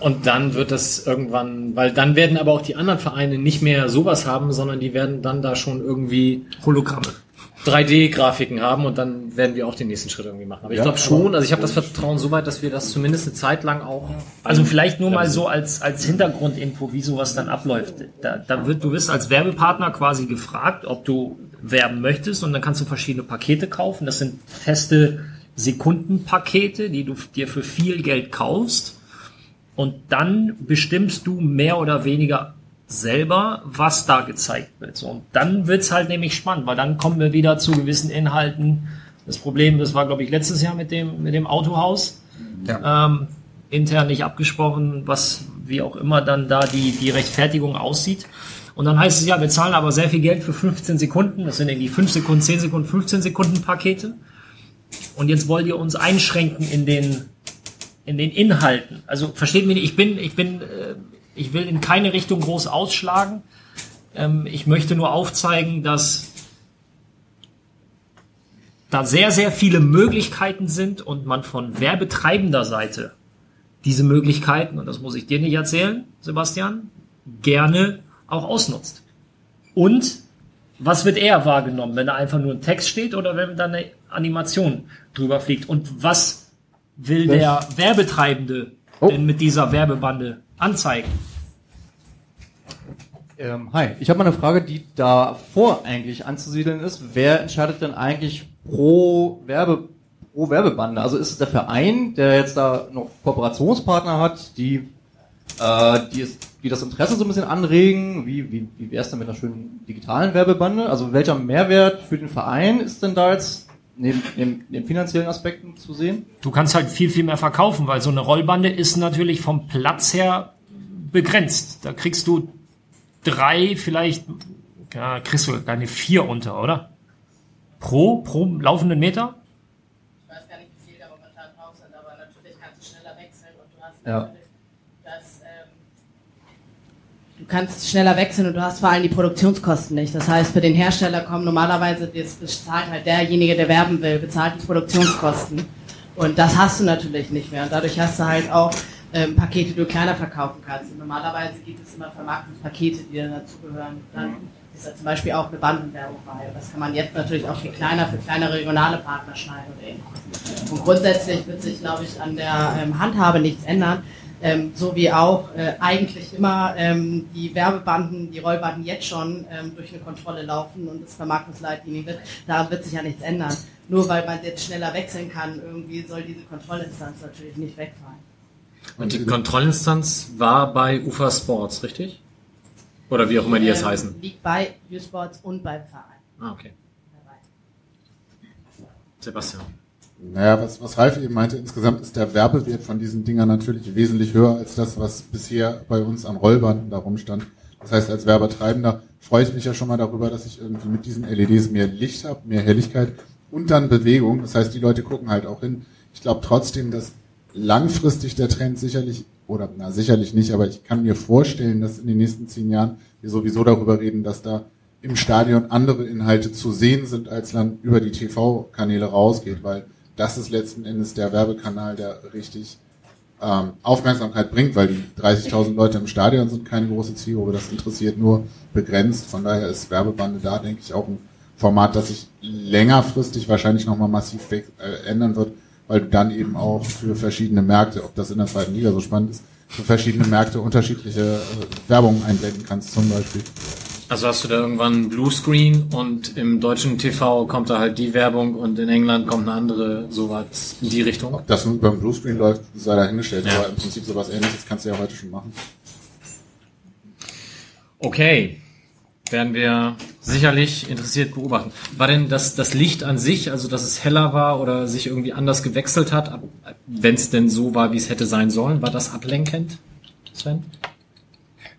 Und dann wird das irgendwann, weil dann werden aber auch die anderen Vereine nicht mehr sowas haben, sondern die werden dann da schon irgendwie Hologramme. 3D-Grafiken haben und dann werden wir auch den nächsten Schritt irgendwie machen. Aber ich Ja, glaube schon, also ich habe das Vertrauen so weit, dass wir das zumindest eine Zeit lang auch. Also vielleicht nur mal so als, als Hintergrundinfo, wie sowas dann abläuft. Da, da wird, du wirst als Werbepartner quasi gefragt, ob du werben möchtest und dann kannst du verschiedene Pakete kaufen. Das sind feste Sekundenpakete, die du dir für viel Geld kaufst. Und dann bestimmst du mehr oder weniger selber, was da gezeigt wird. So, und dann wird's halt nämlich spannend, weil dann kommen wir wieder zu gewissen Inhalten. Das Problem, das war, glaube ich, letztes Jahr mit dem, mit dem Autohaus. Ja. Ähm, intern nicht abgesprochen, was wie auch immer dann da die, die Rechtfertigung aussieht. Und dann heißt es ja, wir zahlen aber sehr viel Geld für 15 Sekunden. Das sind irgendwie 5 Sekunden, 10 Sekunden, 15 Sekunden Pakete. Und jetzt wollt ihr uns einschränken in den, in den Inhalten. Also versteht mich nicht, ich bin, ich bin, äh, ich will in keine Richtung groß ausschlagen. Ähm, ich möchte nur aufzeigen, dass da sehr, sehr viele Möglichkeiten sind und man von werbetreibender Seite diese Möglichkeiten, und das muss ich dir nicht erzählen, Sebastian, gerne auch ausnutzt. Und was wird eher wahrgenommen, wenn da einfach nur ein Text steht oder wenn da eine Animation drüber fliegt? Und was will der Werbetreibende Oh. denn mit dieser Werbebande anzeigen? Ähm, hi, ich habe mal eine Frage, die davor eigentlich anzusiedeln ist. Wer entscheidet denn eigentlich pro Werbe pro Werbebande? Also ist es der Verein, der jetzt da noch Kooperationspartner hat, die äh, die, es, die das Interesse so ein bisschen anregen? Wie wie wie wäre es denn mit einer schönen digitalen Werbebande? Also welcher Mehrwert für den Verein ist denn da jetzt neben, neben, neben finanziellen Aspekten zu sehen? Du kannst halt viel, viel mehr verkaufen, weil so eine Rollbande ist natürlich vom Platz her begrenzt. Da kriegst du drei, vielleicht, ja, kriegst du keine vier unter, oder? Pro, pro laufenden Meter? Ich weiß gar nicht, wie viel da momentan drauf sind, aber natürlich kannst du schneller wechseln und du hast Ja. natürlich das. Ähm, du kannst schneller wechseln und du hast vor allem die Produktionskosten nicht. Das heißt, für den Hersteller kommen normalerweise, das bezahlt halt derjenige, der werben will, bezahlt die Produktionskosten. Und das hast du natürlich nicht mehr. Und dadurch hast du halt auch ähm, Pakete, die du kleiner verkaufen kannst. Und normalerweise gibt es immer Vermarktungspakete, die dann dazugehören. Dann ist da zum Beispiel auch eine Bandenwerbung bei. Und das kann man jetzt natürlich auch viel kleiner für kleine regionale Partner schneiden. Und grundsätzlich wird sich, glaube ich, an der ähm, Handhabe nichts ändern. Ähm, so wie auch äh, eigentlich immer ähm, die Werbebanden, die Rollbanden jetzt schon ähm, durch eine Kontrolle laufen und es Vermarktungsleitlinien wird. Daran wird sich ja nichts ändern. Nur weil man jetzt schneller wechseln kann, irgendwie soll diese Kontrollinstanz natürlich nicht wegfallen. Und die Kontrollinstanz war bei UFA Sports, richtig? Oder wie auch immer die jetzt Ähm, heißen. Liegt bei U-Sports und beim Verein. Ah, okay. Sebastian. Naja, was, was Ralf eben meinte, insgesamt ist der Werbewert von diesen Dingern natürlich wesentlich höher als das, was bisher bei uns an Rollbanden da rumstand. Das heißt, als Werbetreibender freue ich mich ja schon mal darüber, dass ich irgendwie mit diesen LEDs mehr Licht habe, mehr Helligkeit und dann Bewegung. Das heißt, die Leute gucken halt auch hin. Ich glaube trotzdem, dass langfristig der Trend sicherlich, oder na sicherlich nicht, aber ich kann mir vorstellen, dass in den nächsten zehn Jahren wir sowieso darüber reden, dass da im Stadion andere Inhalte zu sehen sind, als dann über die TV-Kanäle rausgeht, weil das ist letzten Endes der Werbekanal, der richtig ähm, Aufmerksamkeit bringt, weil die 30.000 Leute im Stadion sind keine große Zielgruppe, das interessiert nur begrenzt. Von daher ist Werbebande da, denke ich, auch ein Format, das sich längerfristig wahrscheinlich nochmal massiv weg, äh, ändern wird, weil du dann eben auch für verschiedene Märkte, ob das in der zweiten Liga so spannend ist, für verschiedene Märkte unterschiedliche äh, Werbung einblenden kannst zum Beispiel. Also hast du da irgendwann einen Bluescreen und im deutschen TV kommt da halt die Werbung und in England kommt eine andere, sowas in die Richtung. Ob das den Bluescreen läuft, sei dahingestellt, Ja. aber im Prinzip sowas ähnliches kannst du ja heute schon machen. Okay. Werden wir sicherlich interessiert beobachten. War denn das, das Licht an sich, also dass es heller war oder sich irgendwie anders gewechselt hat, wenn es denn so war, wie es hätte sein sollen, war das ablenkend, Sven?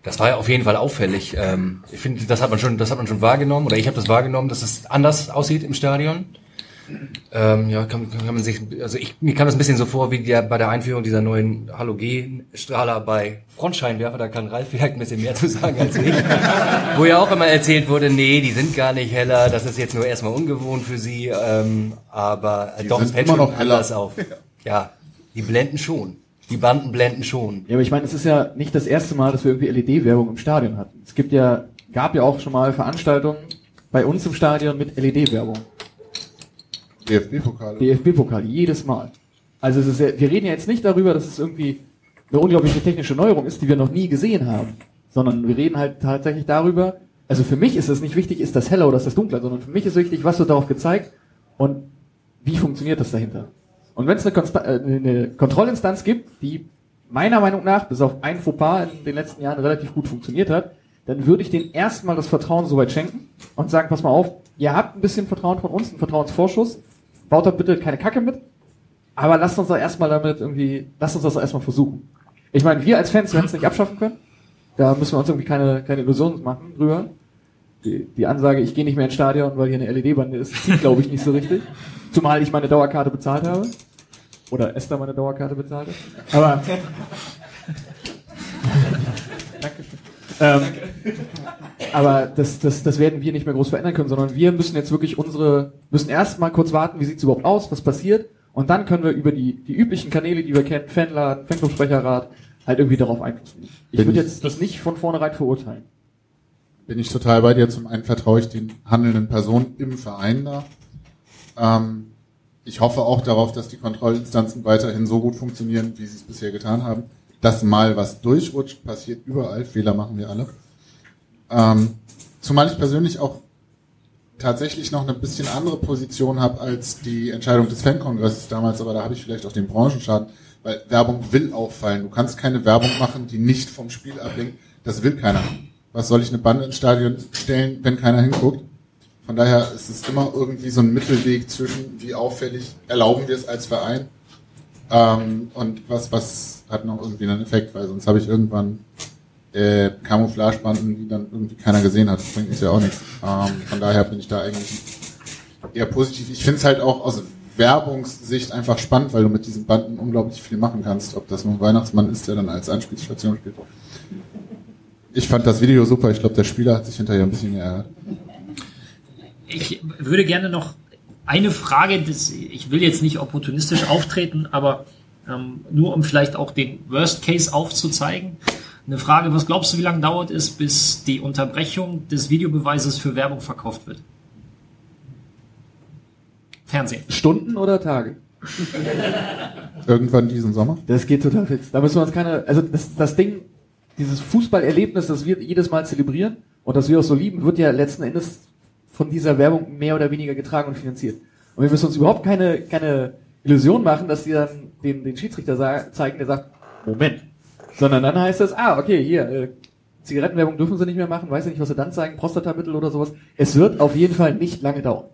Das war ja auf jeden Fall auffällig. Ähm, ich finde, das hat man schon, das hat man schon wahrgenommen, oder ich habe das wahrgenommen, dass es anders aussieht im Stadion. Ähm, ja, kann, kann man sich, also ich, mir kam das ein bisschen so vor wie der, bei der Einführung dieser neuen Halogenstrahler bei Frontscheinwerfer, da kann Ralf vielleicht ein bisschen mehr zu sagen als ich. Wo ja auch immer erzählt wurde, nee, die sind gar nicht heller, das ist jetzt nur erstmal ungewohnt für sie, ähm, aber äh, Die doch, es fällt immer schon noch heller. anders auf. Ja, die blenden schon. Die Banden blenden schon. Ja, aber ich meine, es ist ja nicht das erste Mal, dass wir irgendwie LED-Werbung im Stadion hatten. Es gibt ja, gab ja auch schon mal Veranstaltungen bei uns im Stadion mit LED-Werbung. DFB-Pokal. DFB-Pokal, jedes Mal. Also es ist ja, wir reden ja jetzt nicht darüber, dass es irgendwie eine unglaubliche technische Neuerung ist, die wir noch nie gesehen haben, sondern wir reden halt tatsächlich darüber, also für mich ist es nicht wichtig, ist das heller oder ist das dunkler, sondern für mich ist wichtig, was wird darauf gezeigt und wie funktioniert das dahinter. Und wenn es eine, äh, eine Kontrollinstanz gibt, die meiner Meinung nach bis auf ein Fauxpas in den letzten Jahren relativ gut funktioniert hat, dann würde ich denen erstmal das Vertrauen soweit schenken und sagen, pass mal auf, ihr habt ein bisschen Vertrauen von uns, einen Vertrauensvorschuss, baut da bitte keine Kacke mit, aber lasst uns doch erstmal damit irgendwie, lasst uns das erstmal versuchen. Ich meine, wir als Fans werden es nicht abschaffen können, da müssen wir uns irgendwie keine, keine Illusionen machen drüber. Die, die Ansage, ich gehe nicht mehr ins Stadion, weil hier eine LED-Bande ist, zieht glaube ich nicht so richtig. Zumal ich meine Dauerkarte bezahlt habe. Oder Esther meine Dauerkarte bezahlt hat. Aber. Danke. Ähm, aber das, das, das werden wir nicht mehr groß verändern können, sondern wir müssen jetzt wirklich unsere, müssen erstmal kurz warten, wie sieht's überhaupt aus, was passiert, und dann können wir über die, die üblichen Kanäle, die wir kennen, Fanladen, Fanclubsprecherrat, halt irgendwie darauf Einfluss nehmen. Ich würde jetzt das nicht von vornherein verurteilen. Bin ich total bei dir. Zum einen vertraue ich den handelnden Personen im Verein da. Ähm, ich hoffe auch darauf, dass die Kontrollinstanzen weiterhin so gut funktionieren, wie sie es bisher getan haben. Dass mal was durchrutscht, passiert überall. Fehler machen wir alle. Ähm, zumal ich persönlich auch tatsächlich noch eine bisschen andere Position habe als die Entscheidung des Fankongresses damals, aber da habe ich vielleicht auch den Branchenschaden, weil Werbung will auffallen. Du kannst keine Werbung machen, die nicht vom Spiel ablenkt. Das will keiner. Was soll ich eine Bande ins Stadion stellen, wenn keiner hinguckt? Von daher ist es immer irgendwie so ein Mittelweg zwischen, wie auffällig erlauben wir es als Verein ähm, und was, was hat noch irgendwie einen Effekt, weil sonst habe ich irgendwann äh, Camouflagebanden, die dann irgendwie keiner gesehen hat. Das bringt uns ja auch nichts. Ähm, von daher bin ich da eigentlich eher positiv. Ich finde es halt auch aus Werbungssicht einfach spannend, weil du mit diesen Banden unglaublich viel machen kannst. Ob das nun Weihnachtsmann ist, der dann als Anspielstation spielt. Ich fand das Video super. Ich glaube, der Spieler hat sich hinterher ein bisschen geärgert. Ich würde gerne noch eine Frage, das, ich will jetzt nicht opportunistisch auftreten, aber ähm, nur um vielleicht auch den Worst Case aufzuzeigen. Eine Frage, was glaubst du, wie lange dauert es, bis die Unterbrechung des Videobeweises für Werbung verkauft wird? Fernsehen. Stunden oder Tage? Irgendwann diesen Sommer? Das geht total fix. Da müssen wir uns keine, also das, das Ding, dieses Fußballerlebnis, das wir jedes Mal zelebrieren und das wir auch so lieben, wird ja letzten Endes von dieser Werbung mehr oder weniger getragen und finanziert. Und wir müssen uns überhaupt keine, keine Illusion machen, dass die dann den, den Schiedsrichter zeigen, der sagt, Moment. Sondern dann heißt es, ah, okay, hier, äh, Zigarettenwerbung dürfen sie nicht mehr machen, weiß ich nicht, was sie dann zeigen, Prostatamittel oder sowas. Es wird auf jeden Fall nicht lange dauern.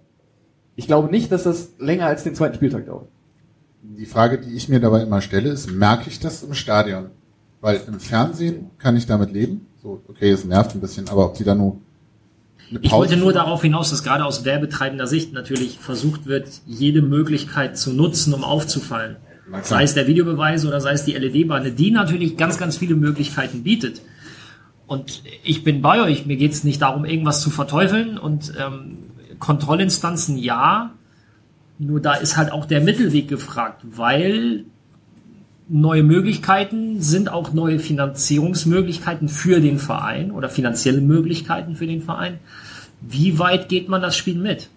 Ich glaube nicht, dass das länger als den zweiten Spieltag dauert. Die Frage, die ich mir dabei immer stelle, ist, merke ich das im Stadion? Weil im Fernsehen kann ich damit leben. So, okay, es nervt ein bisschen, aber ob die da nur Ich wollte nur darauf hinaus, dass gerade aus werbetreibender Sicht natürlich versucht wird, jede Möglichkeit zu nutzen, um aufzufallen. Sei es der Videobeweis oder sei es die LED-Bande, die natürlich ganz, ganz viele Möglichkeiten bietet. Und ich bin bei euch, mir geht es nicht darum, irgendwas zu verteufeln und ähm, Kontrollinstanzen ja, nur da ist halt auch der Mittelweg gefragt, weil neue Möglichkeiten sind auch neue Finanzierungsmöglichkeiten für den Verein oder finanzielle Möglichkeiten für den Verein. Wie weit geht man das Spiel mit?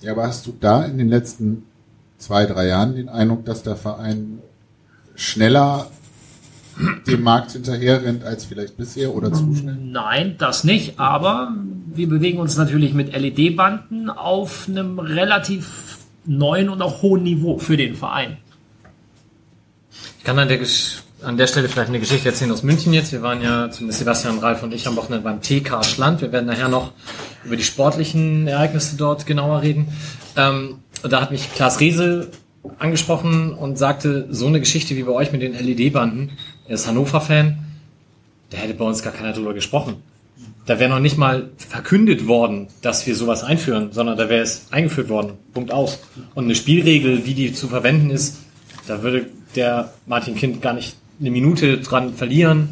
Ja, aber hast du da in den letzten zwei, drei Jahren den Eindruck, dass der Verein schneller dem Markt hinterherrennt als vielleicht bisher oder zu schnell? Nein, das nicht, aber wir bewegen uns natürlich mit LED-Banden auf einem relativ neuen und auch hohen Niveau für den Verein. Ich kann an der, an der Stelle vielleicht eine Geschichte erzählen aus München jetzt. Wir waren ja, zumindest Sebastian, Ralf und ich, am Wochenende beim TK Schland. Wir werden nachher noch über die sportlichen Ereignisse dort genauer reden. Ähm, da hat mich Klaas Riesel angesprochen und sagte, so eine Geschichte wie bei euch mit den LED-Banden, er ist Hannover-Fan, da hätte bei uns gar keiner drüber gesprochen. Da wäre noch nicht mal verkündet worden, dass wir sowas einführen, sondern da wäre es eingeführt worden. Punkt aus. Und eine Spielregel, wie die zu verwenden ist, da würde der Martin Kind gar nicht eine Minute dran verlieren,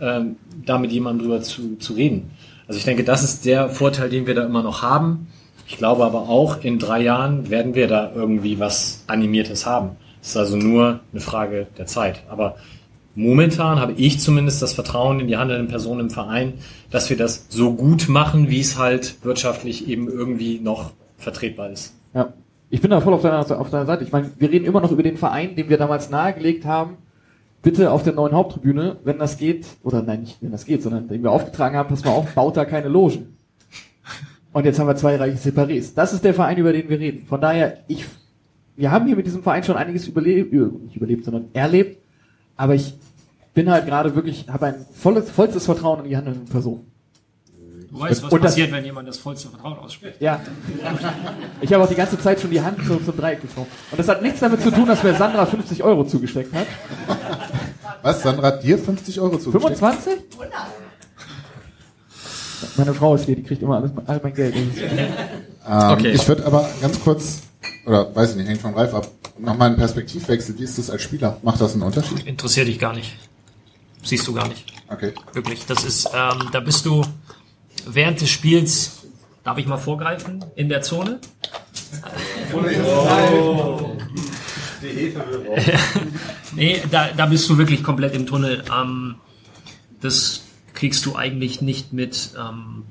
ähm, da mit jemandem drüber zu, zu reden. Also ich denke, das ist der Vorteil, den wir da immer noch haben. Ich glaube aber auch, in drei Jahren werden wir da irgendwie was Animiertes haben. Es ist also nur eine Frage der Zeit. Aber momentan habe ich zumindest das Vertrauen in die handelnden Personen im Verein, dass wir das so gut machen, wie es halt wirtschaftlich eben irgendwie noch vertretbar ist. Ja. Ich bin da voll auf deiner, auf deiner Seite. Ich meine, wir reden immer noch über den Verein, den wir damals nahegelegt haben. Bitte auf der neuen Haupttribüne, wenn das geht, oder nein, nicht wenn das geht, sondern den wir aufgetragen haben, pass mal auf, baut da keine Logen. Und jetzt haben wir zwei reiche Separés. Das ist der Verein, über den wir reden. Von daher, ich wir haben hier mit diesem Verein schon einiges überlebt, nicht überlebt, sondern erlebt. Aber ich bin halt gerade wirklich, habe ein volles, vollstes Vertrauen in die handelnden Personen. Du weißt, was Und das- passiert, wenn jemand das vollste Vertrauen ausspricht. Ja. Ich habe auch die ganze Zeit schon die Hand zum, zum Dreieck geformt. Und das hat nichts damit zu tun, dass mir Sandra 50 Euro zugesteckt hat. Was, Sandra hat dir 50 Euro zugesteckt? 25? Meine Frau ist hier, die kriegt immer alles, all mein Geld. Ähm, Okay. Ich würde aber ganz kurz, oder weiß ich nicht, hängt von Ralf ab, nochmal einen Perspektivwechsel. Wie ist das als Spieler? Macht das einen Unterschied? Interessiert dich gar nicht. Siehst du gar nicht. Okay. Wirklich. Das ist, ähm, da bist du während des Spiels, darf ich mal vorgreifen, in der Zone. Die Hefe Nee, da, da bist du wirklich komplett im Tunnel. Ähm, das kriegst du eigentlich nicht mit. Ähm,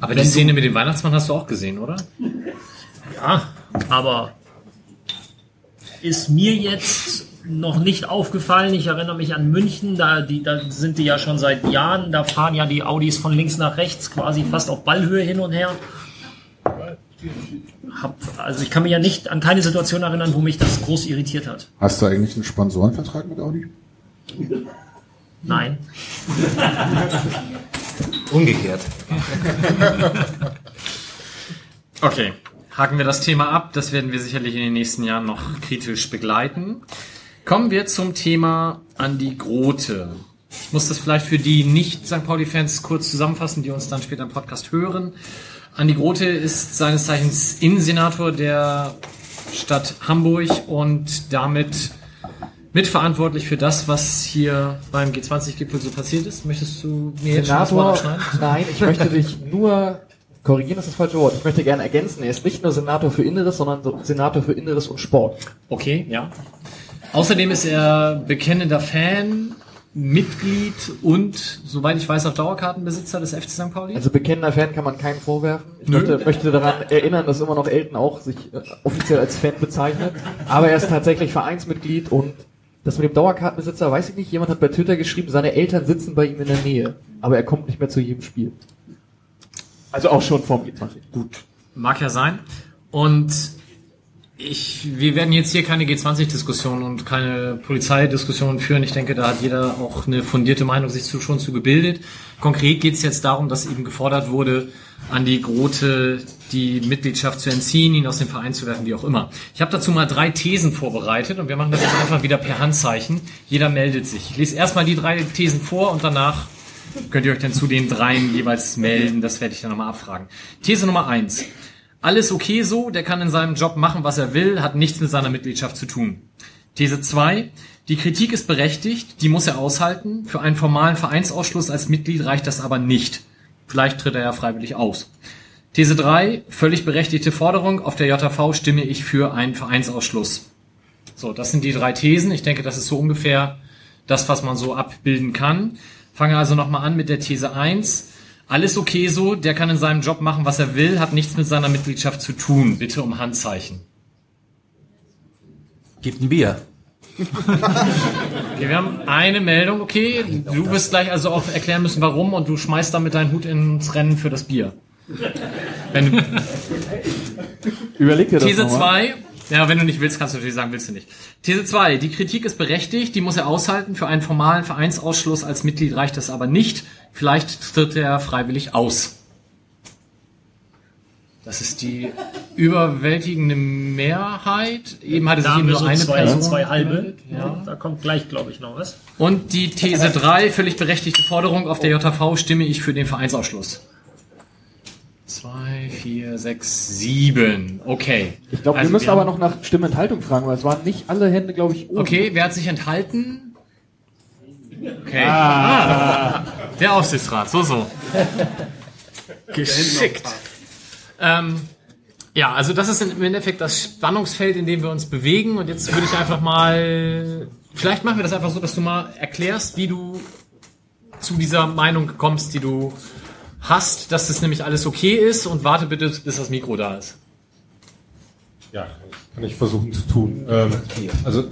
Aber die Szene mit dem Weihnachtsmann hast du auch gesehen, oder? ja, aber ist mir jetzt noch nicht aufgefallen. Ich erinnere mich an München, da, die, da sind die ja schon seit Jahren, da fahren ja die Audis von links nach rechts quasi fast auf Ballhöhe hin und her. Hab, also ich kann mich ja nicht an keine Situation erinnern, wo mich das groß irritiert hat. Hast du eigentlich einen Sponsorenvertrag mit Audi? Nein. Umgekehrt. Okay. Haken wir das Thema ab. Das werden wir sicherlich in den nächsten Jahren noch kritisch begleiten. Kommen wir zum Thema Andi Grote. Ich muss das vielleicht für die nicht St. Pauli-Fans kurz zusammenfassen, die uns dann später im Podcast hören. Andi Grote ist seines Zeichens Innensenator der Stadt Hamburg und damit mitverantwortlich für das, was hier beim G20-Gipfel so passiert ist. Möchtest du mir jetzt schon das Wort nein, ich möchte dich nur korrigieren, das ist das falsche Wort. Ich möchte gerne ergänzen, er ist nicht nur Senator für Inneres, sondern so Senator für Inneres und Sport. Okay, ja. Außerdem ist er bekennender Fan, Mitglied und, soweit ich weiß, auch Dauerkartenbesitzer des FC St. Pauli. Also bekennender Fan kann man keinen vorwerfen. Ich möchte, möchte daran erinnern, dass immer noch Elton auch sich äh, offiziell als Fan bezeichnet. Aber er ist tatsächlich Vereinsmitglied und das mit dem Dauerkartenbesitzer weiß ich nicht. Jemand hat bei Twitter geschrieben, seine Eltern sitzen bei ihm in der Nähe. Aber er kommt nicht mehr zu jedem Spiel. Also auch schon vorm G20. Gut, mag ja sein. Und ich, wir werden jetzt hier keine G20-Diskussion und keine Polizeidiskussion führen. Ich denke, da hat jeder auch eine fundierte Meinung sich zu, schon zu gebildet. Konkret geht es jetzt darum, dass eben gefordert wurde, an die Grote die Mitgliedschaft zu entziehen, ihn aus dem Verein zu werfen, wie auch immer. Ich habe dazu mal drei Thesen vorbereitet und wir machen das jetzt einfach wieder per Handzeichen. Jeder meldet sich. Ich lese erstmal die drei Thesen vor und danach könnt ihr euch dann zu den dreien jeweils melden. Das werde ich dann nochmal abfragen. These Nummer eins. Alles okay so, der kann in seinem Job machen, was er will, hat nichts mit seiner Mitgliedschaft zu tun. These 2. Die Kritik ist berechtigt, die muss er aushalten. Für einen formalen Vereinsausschluss als Mitglied reicht das aber nicht. Vielleicht tritt er ja freiwillig aus. These 3. Völlig berechtigte Forderung. Auf der JV stimme ich für einen Vereinsausschluss. So, das sind die drei Thesen. Ich denke, das ist so ungefähr das, was man so abbilden kann. Fange also nochmal an mit der These 1. Alles okay so, der kann in seinem Job machen, was er will, hat nichts mit seiner Mitgliedschaft zu tun. Bitte um Handzeichen. Gibt ein Bier. Okay, wir haben eine Meldung, okay. Du wirst gleich also auch erklären müssen, warum und du schmeißt damit deinen Hut ins Rennen für das Bier. Wenn du, Überleg dir das These nochmal. 2. Ja, wenn du nicht willst, kannst du natürlich sagen, willst du nicht. These 2. Die Kritik ist berechtigt, die muss er aushalten. Für einen formalen Vereinsausschluss als Mitglied reicht das aber nicht. Vielleicht tritt er freiwillig aus. Das ist die überwältigende Mehrheit. Eben hatte sich Da haben eben nur eine zwei, Person. zwei halbe. Ja. Da kommt gleich, glaube ich, noch was. Und die These 3, völlig berechtigte Forderung, auf der JV stimme ich für den Vereinsausschluss. 2, 4, 6, 7. Okay. Ich glaube, Also wir müssen wir aber noch nach Stimmenthaltung fragen, weil es waren nicht alle Hände, glaube ich, oben. Okay, wer hat sich enthalten? Okay. Ah. Der Aufsichtsrat, so, so. Geschickt. Ähm, ja, also das ist im Endeffekt das Spannungsfeld, in dem wir uns bewegen. Und jetzt würde ich einfach mal, vielleicht machen wir das einfach so, dass du mal erklärst, wie du zu dieser Meinung kommst, die du hast, dass das nämlich alles okay ist. Und warte bitte, bis das Mikro da ist. Ja, kann ich versuchen zu tun. Ähm, also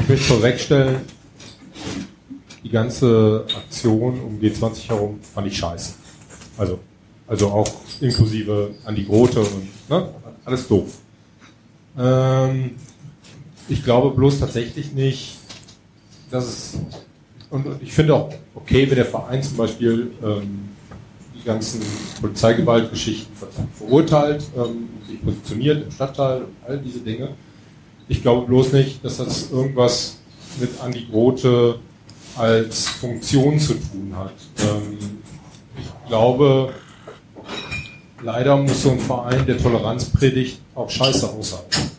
ich möchte vorwegstellen, die ganze Aktion um G20 herum fand ich scheiße. Also, also auch inklusive an die Grote und ne, alles doof. Ähm, ich glaube bloß tatsächlich nicht, dass es, und, ich finde auch okay, wenn der Verein zum Beispiel ähm, die ganzen Polizeigewaltgeschichten ver verurteilt, ähm, sich positioniert im Stadtteil und all diese Dinge. Ich glaube bloß nicht, dass das irgendwas mit Andi Grote als Funktion zu tun hat. Ähm, ich glaube, leider muss so ein Verein, der Toleranz predigt, auch Scheiße aushalten.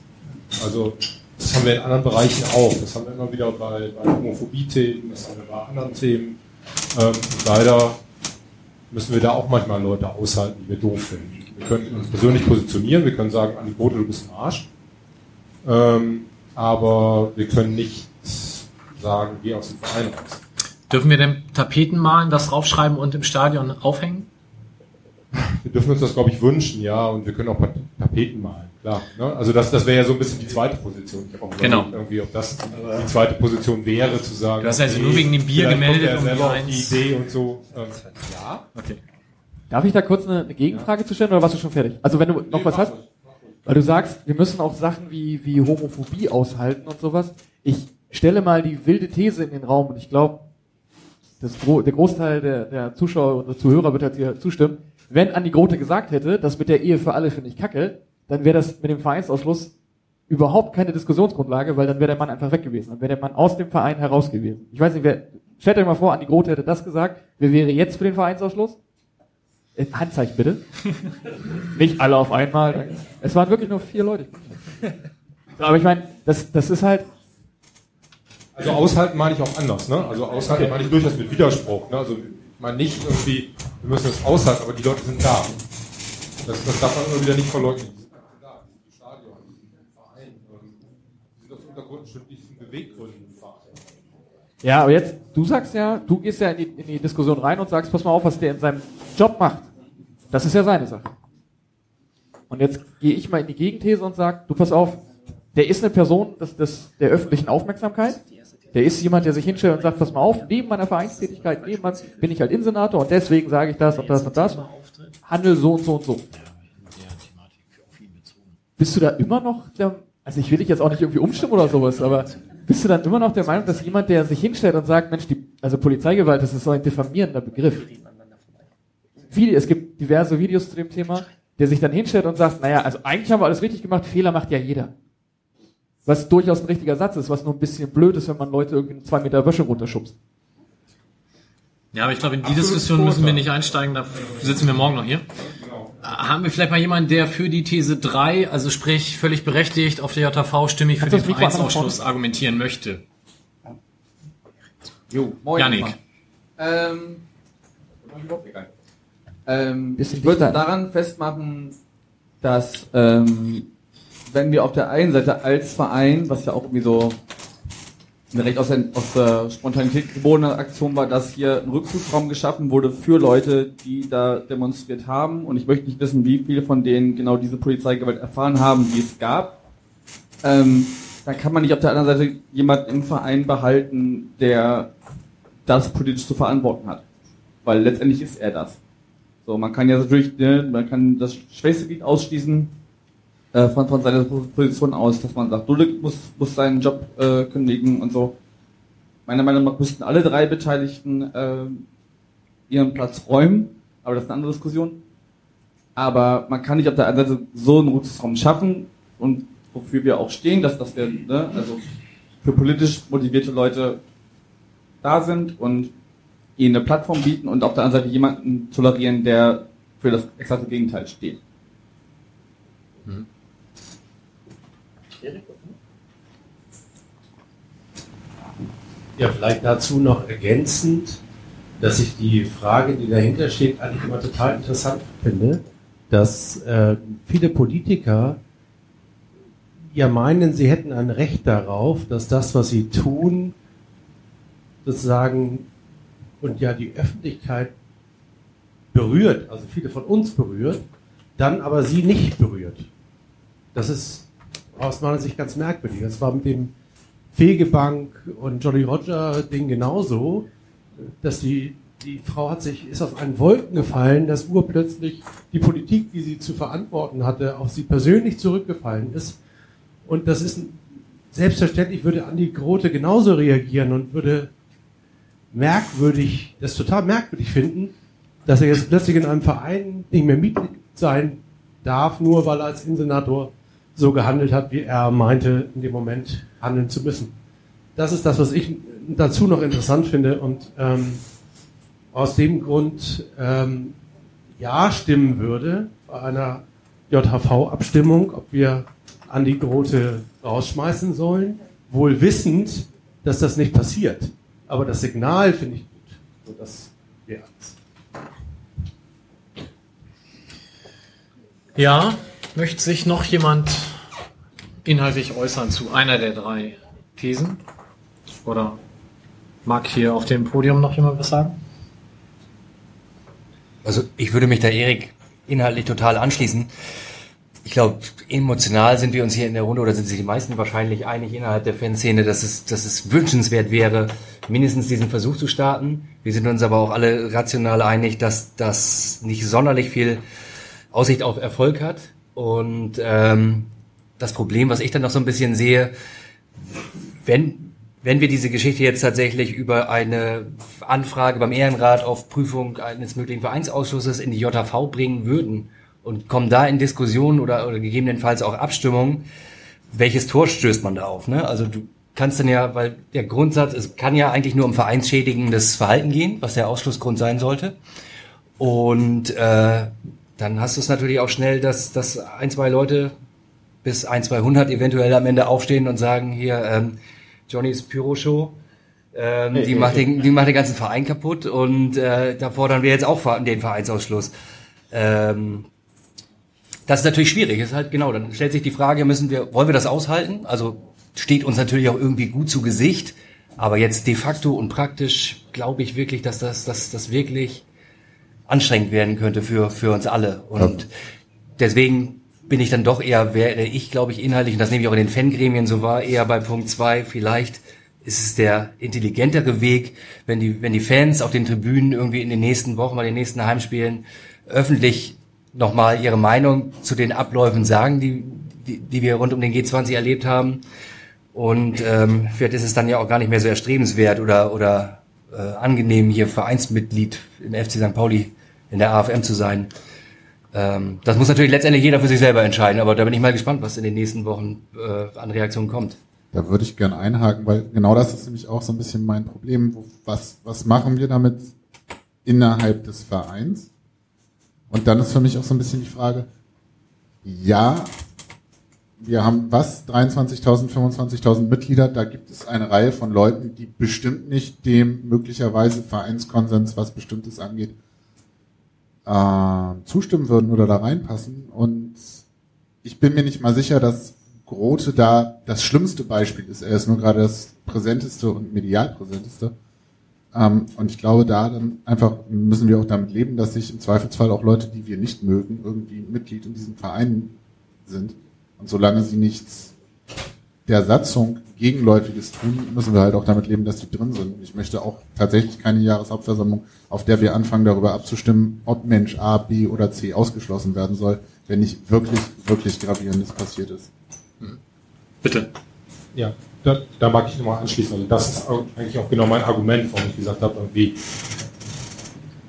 Also das haben wir in anderen Bereichen auch. Das haben wir immer wieder bei, bei Homophobie-Themen, das haben wir bei anderen Themen. Ähm, leider müssen wir da auch manchmal Leute aushalten, die wir doof finden. Wir können uns persönlich positionieren, wir können sagen, Andi Bote, du bist ein Arsch. Ähm, aber wir können nicht sagen, geh aus dem Verein raus. Dürfen wir denn Tapeten malen, das draufschreiben und im Stadion aufhängen? Wir dürfen uns das, glaube ich, wünschen, ja, und wir können auch Tapeten malen, klar. Ne? Also das, das wäre ja so ein bisschen die zweite Position. Ich auch genau. irgendwie, ob das die zweite Position wäre, zu sagen. Du hast also nur wegen dem Bier gemeldet und selber die Idee und so. Ähm, ja. Okay. Darf ich da kurz eine, eine Gegenfrage zu stellen oder warst du schon fertig? Also wenn du noch nee, was hast, weil du sagst, wir müssen auch Sachen wie, wie Homophobie aushalten und sowas. Ich stelle mal die wilde These in den Raum und ich glaube, das, der Großteil der, der Zuschauer und Zuhörer wird halt hier zustimmen. Wenn Andi Grote gesagt hätte, das mit der Ehe für alle finde ich kacke, dann wäre das mit dem Vereinsausschluss überhaupt keine Diskussionsgrundlage, weil dann wäre der Mann einfach weg gewesen. Dann wäre der Mann aus dem Verein heraus gewesen. Ich weiß nicht, wer, stellt euch mal vor, Andi Grote hätte das gesagt. Wer wäre jetzt für den Vereinsausschluss? Äh, Handzeichen bitte. nicht alle auf einmal. Es waren wirklich nur vier Leute. Aber ich meine, das, das ist halt, also aushalten meine ich auch anders, ne? Also aushalten meine ich durchaus mit Widerspruch, ne? Also ich meine nicht irgendwie, wir müssen das aushalten, aber die Leute sind da. Das, das darf man immer wieder nicht verleugnen. Die sind da, die sind im Stadion, die sind im Verein, die untergrundstücklichen Beweggründen Verein. Ja, aber jetzt, du sagst ja, du gehst ja in die, in die Diskussion rein und sagst, pass mal auf, was der in seinem Job macht. Das ist ja seine Sache. Und jetzt gehe ich mal in die Gegenthese und sage, du pass auf, der ist eine Person des, des, der öffentlichen Aufmerksamkeit. Der ist jemand, der sich hinstellt und sagt, pass mal auf, neben meiner Vereinstätigkeit, neben meinem, bin ich halt Innensenator und deswegen sage ich das und das und das. Handel so und so und so. Bist du da immer noch der, also ich will dich jetzt auch nicht irgendwie umstimmen oder sowas, aber bist du dann immer noch der Meinung, dass jemand, der sich hinstellt und sagt, Mensch, die, also Polizeigewalt, das ist so ein diffamierender Begriff. Video, es gibt diverse Videos zu dem Thema, der sich dann hinstellt und sagt, naja, also eigentlich haben wir alles richtig gemacht, Fehler macht ja jeder. Was durchaus ein richtiger Satz ist, was nur ein bisschen blöd ist, wenn man Leute irgendwie zwei Meter Wäsche runterschubst. Ja, aber ich glaube, in die Diskussion müssen wir nicht einsteigen, da sitzen wir morgen noch hier. Haben wir vielleicht mal jemanden, der für die These 3, also sprich völlig berechtigt auf der JV stimmig für den Vereinsausschluss argumentieren möchte? Jo, moin. Janik. Ähm, ähm, ich würde daran festmachen, dass ähm, wenn wir auf der einen Seite als Verein, was ja auch irgendwie so direkt aus der, aus der Spontanität geborene Aktion war, dass hier ein Rückzugsraum geschaffen wurde für Leute, die da demonstriert haben. Und ich möchte nicht wissen, wie viele von denen genau diese Polizeigewalt erfahren haben, die es gab. Ähm, dann kann man nicht auf der anderen Seite jemand im Verein behalten, der das politisch zu verantworten hat. Weil letztendlich ist er das. So, man kann ja natürlich, ne, man kann das schwächste Glied ausschließen, äh, von, von seiner Position aus, dass man sagt, Dulek muss, muss seinen Job äh, kündigen und so. Meiner Meinung nach müssten alle drei Beteiligten äh, ihren Platz räumen, aber das ist eine andere Diskussion. Aber man kann nicht auf der einen Seite so einen Rückzugsraum schaffen und wofür wir auch stehen, dass, dass wir ne, also für politisch motivierte Leute da sind und ihnen eine Plattform bieten und auf der anderen Seite jemanden tolerieren, der für das exakte Gegenteil steht. Mhm. Ja, vielleicht dazu noch ergänzend, dass ich die Frage, die dahinter steht, eigentlich immer total interessant finde, dass äh, viele Politiker ja meinen, sie hätten ein Recht darauf, dass das, was sie tun, sozusagen und ja die Öffentlichkeit berührt, also viele von uns berührt, dann aber sie nicht berührt. Das ist aus meiner Sicht ganz merkwürdig. Das war mit dem Fegebank und Jolly Roger Ding genauso, dass die, die Frau hat sich, ist aus einen Wolken gefallen, dass urplötzlich die Politik, die sie zu verantworten hatte, auf sie persönlich zurückgefallen ist. Und das ist selbstverständlich würde Andi Grote genauso reagieren und würde merkwürdig, das total merkwürdig finden, dass er jetzt plötzlich in einem Verein nicht mehr Mitglied sein darf, nur weil er als Insenator so gehandelt hat, wie er meinte, in dem Moment handeln zu müssen. Das ist das, was ich dazu noch interessant finde und ähm, aus dem Grund ähm, ja stimmen würde bei einer JHV-Abstimmung, ob wir Andi Grote rausschmeißen sollen, wohl wissend, dass das nicht passiert. Aber das Signal finde ich gut. So, das wäre alles. Ja, möchte sich noch jemand inhaltlich äußern zu einer der drei Thesen? Oder mag hier auf dem Podium noch jemand was sagen? Also ich würde mich da Erik inhaltlich total anschließen. Ich glaube, emotional sind wir uns hier in der Runde oder sind sich die meisten wahrscheinlich einig innerhalb der Fanszene, dass es, dass es wünschenswert wäre, mindestens diesen Versuch zu starten. Wir sind uns aber auch alle rational einig, dass das nicht sonderlich viel Aussicht auf Erfolg hat. Und ähm, das Problem, was ich dann noch so ein bisschen sehe, wenn, wenn wir diese Geschichte jetzt tatsächlich über eine Anfrage beim Ehrenrat auf Prüfung eines möglichen Vereinsausschusses in die JV bringen würden und kommen da in Diskussionen oder, oder gegebenenfalls auch Abstimmungen, welches Tor stößt man da auf? Ne? Also du kannst dann ja, weil der Grundsatz, es kann ja eigentlich nur um vereinsschädigendes Verhalten gehen, was der Ausschlussgrund sein sollte. Und äh, dann hast du es natürlich auch schnell, dass, dass ein, zwei Leute bis ein, 200 eventuell am Ende aufstehen und sagen, hier, ähm, Johnnys Pyro-Show, ähm, die, macht den, die macht den ganzen Verein kaputt und äh, da fordern wir jetzt auch den Vereinsausschluss. Ähm, das ist natürlich schwierig. ist halt genau. Dann stellt sich die Frage: Müssen wir, wollen wir das aushalten? Also steht uns natürlich auch irgendwie gut zu Gesicht, aber jetzt de facto und praktisch glaube ich wirklich, dass das, dass das wirklich anstrengend werden könnte für für uns alle. Und ja. deswegen bin ich dann doch eher, wäre ich, glaube ich, inhaltlich, und das nehme ich auch in den Fangremien so wahr, eher bei Punkt zwei vielleicht ist es der intelligentere Weg, wenn die, wenn die Fans auf den Tribünen irgendwie in den nächsten Wochen, bei den nächsten Heimspielen öffentlich nochmal ihre Meinung zu den Abläufen sagen, die, die, die wir rund um den G20 erlebt haben. Und ähm, vielleicht ist es dann ja auch gar nicht mehr so erstrebenswert oder, oder äh, angenehm, hier Vereinsmitglied im FC St. Pauli in der AFM zu sein. Ähm, das muss natürlich letztendlich jeder für sich selber entscheiden, aber da bin ich mal gespannt, was in den nächsten Wochen äh, an Reaktionen kommt. Da würde ich gern einhaken, weil genau das ist nämlich auch so ein bisschen mein Problem. Was, was machen wir damit innerhalb des Vereins? Und dann ist für mich auch so ein bisschen die Frage, ja, wir haben was, 23.000, 25.000 Mitglieder, da gibt es eine Reihe von Leuten, die bestimmt nicht dem möglicherweise Vereinskonsens, was Bestimmtes angeht, äh, zustimmen würden oder da reinpassen. Und ich bin mir nicht mal sicher, dass Grote da das schlimmste Beispiel ist. Er ist nur gerade das präsenteste und medial präsenteste. Ähm, und ich glaube, da dann einfach müssen wir auch damit leben, dass sich im Zweifelsfall auch Leute, die wir nicht mögen, irgendwie Mitglied in diesem Verein sind. Und solange sie nichts der Satzung Gegenläufiges tun, müssen wir halt auch damit leben, dass die drin sind. Ich möchte auch tatsächlich keine Jahreshauptversammlung, auf der wir anfangen, darüber abzustimmen, ob Mensch A, B oder C ausgeschlossen werden soll, wenn nicht wirklich, wirklich gravierendes passiert ist. Bitte. Ja, da, da mag ich nochmal anschließen. Also das ist eigentlich auch genau mein Argument, warum ich gesagt habe, irgendwie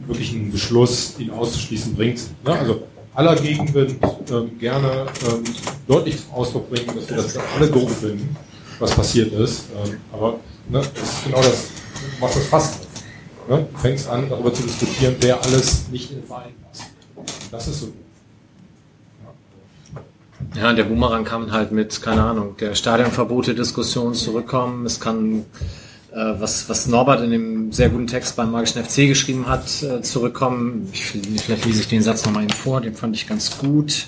wirklich einen Beschluss, ihn auszuschließen, bringt. Ne? Also aller Gegenwind ähm, gerne ähm, deutlich zum Ausdruck bringen, dass wir das alle doof finden, was passiert ist. Ähm, aber ne, das ist genau das, machst das fast. Ne? Du fängst an, darüber zu diskutieren, wer alles nicht in den Verein passt. Das ist so ja, der Boomerang kann halt mit, keine Ahnung, der Stadionverbote-Diskussion zurückkommen. Es kann, was, was Norbert in dem sehr guten Text beim Magischen FC geschrieben hat, äh, zurückkommen. Ich, vielleicht lese ich den Satz nochmal eben vor, den fand ich ganz gut.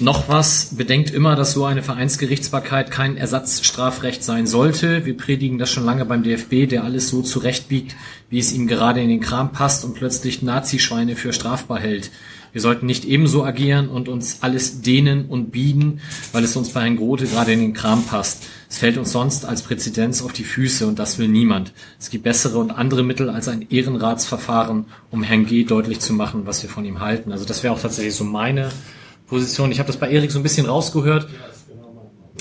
Noch was, bedenkt immer, dass so eine Vereinsgerichtsbarkeit kein Ersatzstrafrecht sein sollte. Wir predigen das schon lange beim DFB, der alles so zurechtbiegt, wie es ihm gerade in den Kram passt und plötzlich Nazischweine für strafbar hält. Wir sollten nicht ebenso agieren und uns alles dehnen und biegen, weil es uns bei Herrn Grote gerade in den Kram passt. Es fällt uns sonst als Präzedenz auf die Füße und das will niemand. Es gibt bessere und andere Mittel als ein Ehrenratsverfahren, um Herrn G. deutlich zu machen, was wir von ihm halten. Also das wäre auch tatsächlich so meine Position. Ich habe das bei Erik so ein bisschen rausgehört.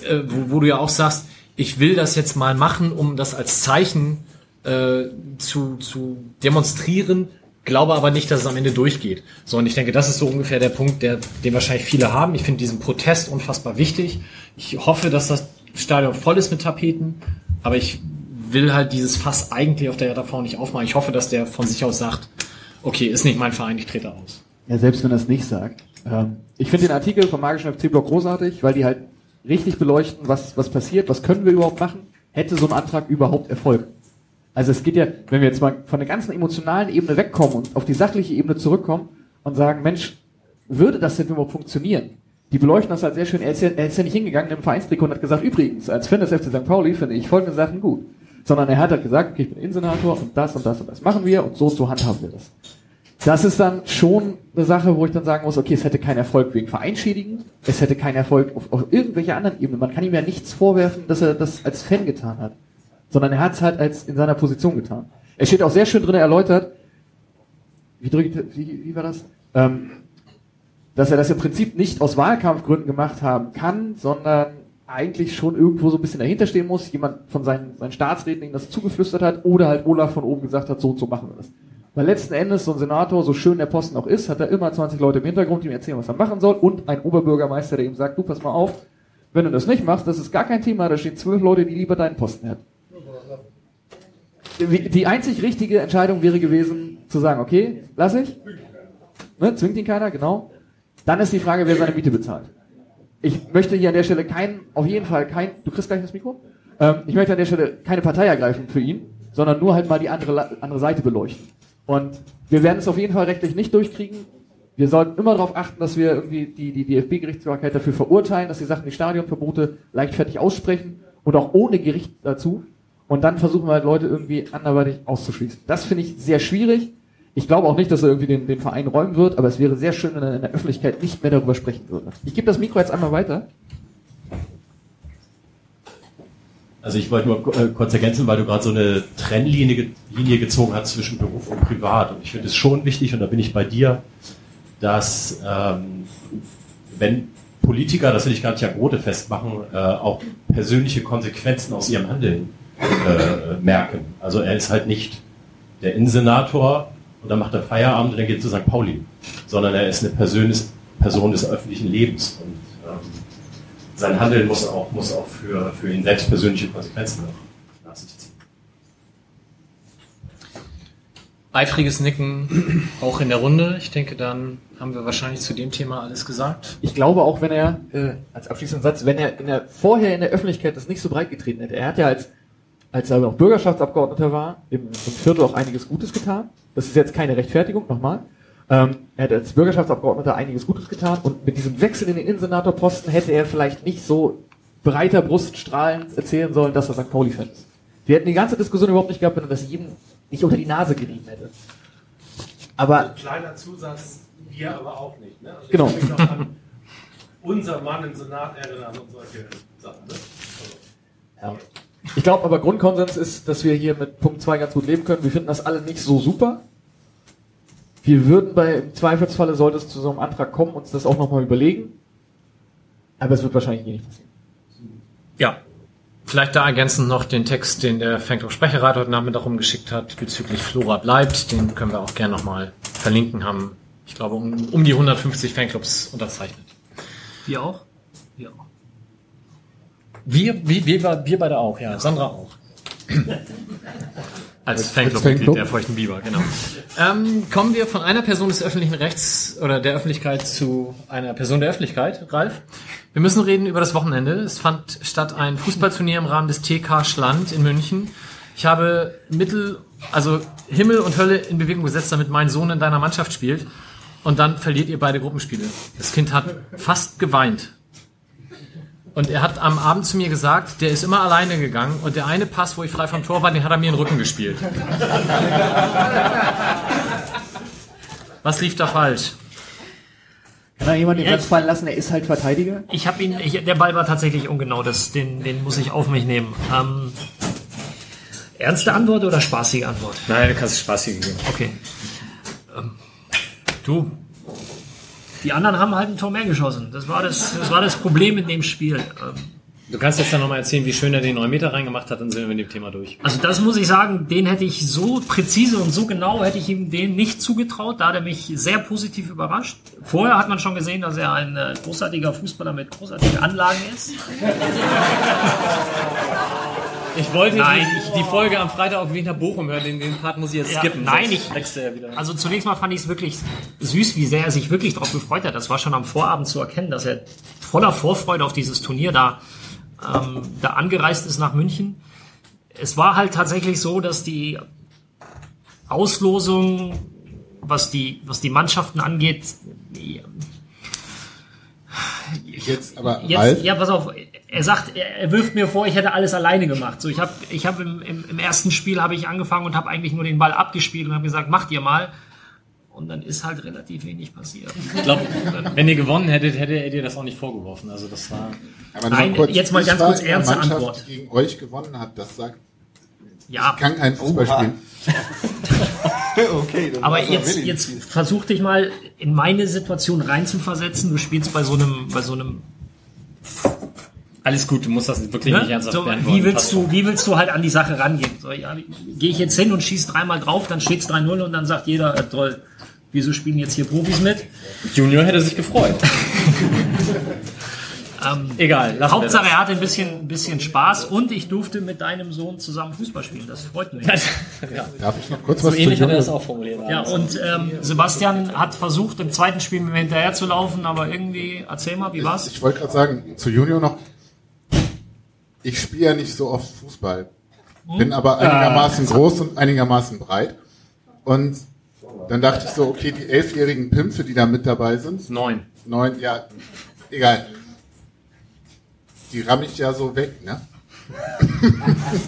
äh, wo, wo du ja auch sagst, ich will das jetzt mal machen, um das als Zeichen äh, zu, zu demonstrieren, glaube aber nicht, dass es am Ende durchgeht. So, und ich denke, das ist so ungefähr der Punkt, der, den wahrscheinlich viele haben. Ich finde diesen Protest unfassbar wichtig. Ich hoffe, dass das Stadion voll ist mit Tapeten, aber ich will halt dieses Fass eigentlich auf der JV nicht aufmachen. Ich hoffe, dass der von sich aus sagt, okay, ist nicht mein Verein, ich trete aus. Ja, selbst wenn er es nicht sagt. Ähm, ich finde den Artikel vom Magischen FC-Blog großartig, weil die halt richtig beleuchten, was, was passiert, was können wir überhaupt machen, hätte so ein Antrag überhaupt Erfolg. Also es geht ja, wenn wir jetzt mal von der ganzen emotionalen Ebene wegkommen und auf die sachliche Ebene zurückkommen und sagen, Mensch, würde das denn überhaupt funktionieren? Die beleuchten das halt sehr schön. Er ist ja, er ist ja nicht hingegangen im Vereinstrikot und hat gesagt, übrigens, als Fan des FC St. Pauli finde ich folgende Sachen gut. Sondern er hat halt gesagt, okay, ich bin Insenator und das und das und das machen wir und so so handhaben wir das. Das ist dann schon eine Sache, wo ich dann sagen muss, okay, es hätte keinen Erfolg wegen Vereinschädigen, es hätte keinen Erfolg auf, auf irgendwelche anderen Ebenen. Man kann ihm ja nichts vorwerfen, dass er das als Fan getan hat, sondern er hat es halt als in seiner Position getan. Es steht auch sehr schön drin erläutert, wie, drücke, wie, wie war das? Ähm, dass er das im Prinzip nicht aus Wahlkampfgründen gemacht haben kann, sondern eigentlich schon irgendwo so ein bisschen dahinter stehen muss, jemand von seinen, seinen Staatsräten ihm das zugeflüstert hat oder halt Olaf von oben gesagt hat, so und so machen wir das. Weil letzten Endes so ein Senator, so schön der Posten auch ist, hat er immer 20 Leute im Hintergrund, die ihm erzählen, was er machen soll und ein Oberbürgermeister, der ihm sagt, du pass mal auf, wenn du das nicht machst, das ist gar kein Thema, da stehen zwölf Leute, die lieber deinen Posten hätten. Die einzig richtige Entscheidung wäre gewesen, zu sagen, okay, lass ich, ne, zwingt ihn keiner, genau, dann ist die Frage, wer seine Miete bezahlt. Ich möchte hier an der Stelle kein, auf jeden Fall kein, du kriegst gleich das Mikro? Ähm, ich möchte an der Stelle keine Partei ergreifen für ihn, sondern nur halt mal die andere, andere Seite beleuchten. Und wir werden es auf jeden Fall rechtlich nicht durchkriegen. Wir sollten immer darauf achten, dass wir irgendwie die, die DFB-Gerichtsbarkeit dafür verurteilen, dass die Sachen die Stadionverbote leichtfertig aussprechen und auch ohne Gericht dazu. Und dann versuchen wir halt Leute irgendwie anderweitig auszuschließen. Das finde ich sehr schwierig. Ich glaube auch nicht, dass er irgendwie den, den Verein räumen wird, aber es wäre sehr schön, wenn er in der Öffentlichkeit nicht mehr darüber sprechen würde. Ich gebe das Mikro jetzt einmal weiter. Also ich wollte nur äh, kurz ergänzen, weil du gerade so eine Trennlinie Linie gezogen hast zwischen Beruf und Privat. Und ich finde es schon wichtig, und da bin ich bei dir, dass ähm, wenn Politiker, das will ich gar nicht an Brote festmachen, äh, auch persönliche Konsequenzen aus ihrem Handeln äh, merken. Also er ist halt nicht der Innensenator, und dann macht er Feierabend und dann geht er zu St. Pauli. Sondern er ist eine Person des, Person des öffentlichen Lebens. Und ähm, sein Handeln muss auch, muss auch für, für ihn selbst persönliche Konsequenzen nach sich ziehen. Eifriges Nicken auch in der Runde. Ich denke, dann haben wir wahrscheinlich zu dem Thema alles gesagt. Ich glaube auch, wenn er, äh, als abschließenden Satz, wenn er in der, vorher in der Öffentlichkeit das nicht so breit getreten hätte, er hat ja als als er noch Bürgerschaftsabgeordneter war, im, im Viertel auch einiges Gutes getan. Das ist jetzt keine Rechtfertigung, nochmal. Ähm, er hat als Bürgerschaftsabgeordneter einiges Gutes getan und mit diesem Wechsel in den Innensenatorposten hätte er vielleicht nicht so breiter Brust strahlend erzählen sollen, dass er St. Pauli-Fan ist. Wir hätten die ganze Diskussion überhaupt nicht gehabt, wenn er das jedem nicht unter die Nase gerieben hätte. Aber. Ein kleiner Zusatz, wir aber auch nicht. Ne? Also genau. Unser Mann im Senat erinnern und solche Sachen. Ne? Also, Ja. Ich glaube aber Grundkonsens ist, dass wir hier mit Punkt 2 ganz gut leben können. Wir finden das alle nicht so super. Wir würden bei im Zweifelsfalle, sollte es zu so einem Antrag kommen, uns das auch nochmal überlegen. Aber es wird wahrscheinlich eh nicht passieren. Ja. Vielleicht da ergänzend noch den Text, den der Fanclub-Sprecherrat heute Nachmittag rumgeschickt hat, bezüglich Flora bleibt. Den können wir auch gerne nochmal verlinken, haben, ich glaube, um, um die 150 Fanclubs unterzeichnet. Wir auch. Wir, wir, wir, wir beide auch, ja. Sandra auch. Als Fanclub-Mitglied Fanclub? der Feuchten Biber, genau. Ähm, kommen wir von einer Person des öffentlichen Rechts oder der Öffentlichkeit zu einer Person der Öffentlichkeit, Ralf. Wir müssen reden über das Wochenende. Es fand statt ein Fußballturnier im Rahmen des TK Schland in München. Ich habe Mittel, also Himmel und Hölle in Bewegung gesetzt, damit mein Sohn in deiner Mannschaft spielt. Und dann verliert ihr beide Gruppenspiele. Das Kind hat fast geweint. Und er hat am Abend zu mir gesagt, der ist immer alleine gegangen und der eine Pass, wo ich frei vom Tor war, den hat er mir in den Rücken gespielt. Was lief da falsch? Kann da jemand den Ja, Satz fallen lassen, er ist halt Verteidiger? Ich habe ihn, ich, der Ball war tatsächlich ungenau, das, den, den muss ich auf mich nehmen. Ähm, ernste Antwort oder spaßige Antwort? Nein, du kannst spaßige geben. Okay. Ähm, du, die anderen haben halt ein Tor mehr geschossen. Das war das, das war das Problem in dem Spiel. Ähm, Du kannst jetzt dann nochmal erzählen, wie schön er den 9 Meter reingemacht hat, dann sind wir mit dem Thema durch. Also das muss ich sagen, den hätte ich so präzise und so genau hätte ich ihm den nicht zugetraut. Da hat er mich sehr positiv überrascht. Vorher hat man schon gesehen, dass er ein äh, großartiger Fußballer mit großartigen Anlagen ist. Ich wollte Nein. die, die Folge am Freitag auf Wiener Bochum hören, den, den Part muss ich jetzt Ja, skippen. nein, ich- wächst ja wieder. Also zunächst mal fand ich es wirklich süß, wie sehr er sich wirklich darauf gefreut hat. Das war schon am Vorabend zu erkennen, dass er voller Vorfreude auf dieses Turnier da, ähm, da angereist ist nach München. Es war halt tatsächlich so, dass die Auslosung, was die, was die Mannschaften angeht, die, Jetzt aber Jetzt, Ralf, ja, pass auf. Er sagt, er, wirft mir vor, ich hätte alles alleine gemacht. So, ich habe, ich habe im, im, im ersten Spiel habe ich angefangen und habe eigentlich nur den Ball abgespielt und habe gesagt, macht ihr mal. Und dann ist halt relativ wenig passiert. Ich glaube, wenn ihr gewonnen hättet, hätte er dir das auch nicht vorgeworfen. Also das war. aber nur Nein, kurz, jetzt mal ganz kurz ernste Mannschaft, Antwort. die gegen euch gewonnen hat, das sagt, Ja, ich kann kein Fußball spielen. okay, dann aber jetzt, jetzt versuch dich mal in meine Situation reinzuversetzen. Du spielst bei so einem, bei so einem Alles gut, du musst das wirklich Ne? nicht ernsthaft So, beantworten. wie, willst du, wie willst du halt an die Sache rangehen? So, ja, Gehe ich jetzt hin und schieße dreimal drauf, dann steht es 3-0 und dann sagt jeder, äh, toll, wieso spielen jetzt hier Profis mit? Junior hätte sich gefreut. Ähm, Egal, Hauptsache, er hatte ein bisschen, ein bisschen Spaß und ich durfte mit deinem Sohn zusammen Fußball spielen. Das freut mich. ja. Darf ich noch kurz So was zu ähnlich hat er das auch formuliert. Ja, und ähm, Sebastian hat versucht, im zweiten Spiel mit mir hinterher zu laufen, aber irgendwie, erzähl mal, wie war's? Ich wollte gerade sagen, zu Junior noch, ich spiele ja nicht so oft Fußball, bin aber einigermaßen groß und einigermaßen breit. Und dann dachte ich so, okay, die elfjährigen Pimpfe, die da mit dabei sind, Neun. neun, ja, egal. Die ramm ich ja so weg, ne?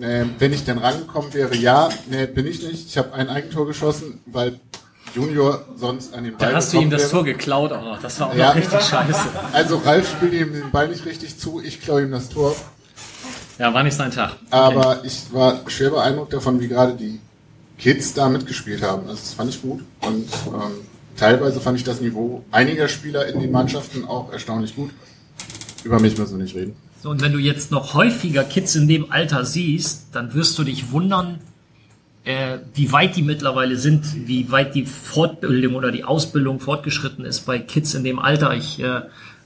ähm, wenn ich denn rangekommen wäre, ja, ne, bin ich nicht. Ich habe ein Eigentor geschossen, weil Junior sonst an den Ball Dann hast du ihm das. Tor geklaut auch noch. Das war auch Ja. noch richtig scheiße. Also Ralf spielt ihm den Ball nicht richtig zu, ich klaue ihm das Tor. Ja, war nicht sein Tag. Aber ich war schwer beeindruckt davon, wie gerade die Kids da mitgespielt haben. Also das fand ich gut. Und ähm, teilweise fand ich das Niveau einiger Spieler in den Mannschaften auch erstaunlich gut. Über mich müssen wir nicht reden. So, und wenn du jetzt noch häufiger Kids in dem Alter siehst, dann wirst du dich wundern, äh, wie weit die mittlerweile sind, wie weit die Fortbildung oder die Ausbildung fortgeschritten ist bei Kids in dem Alter. Ich, äh,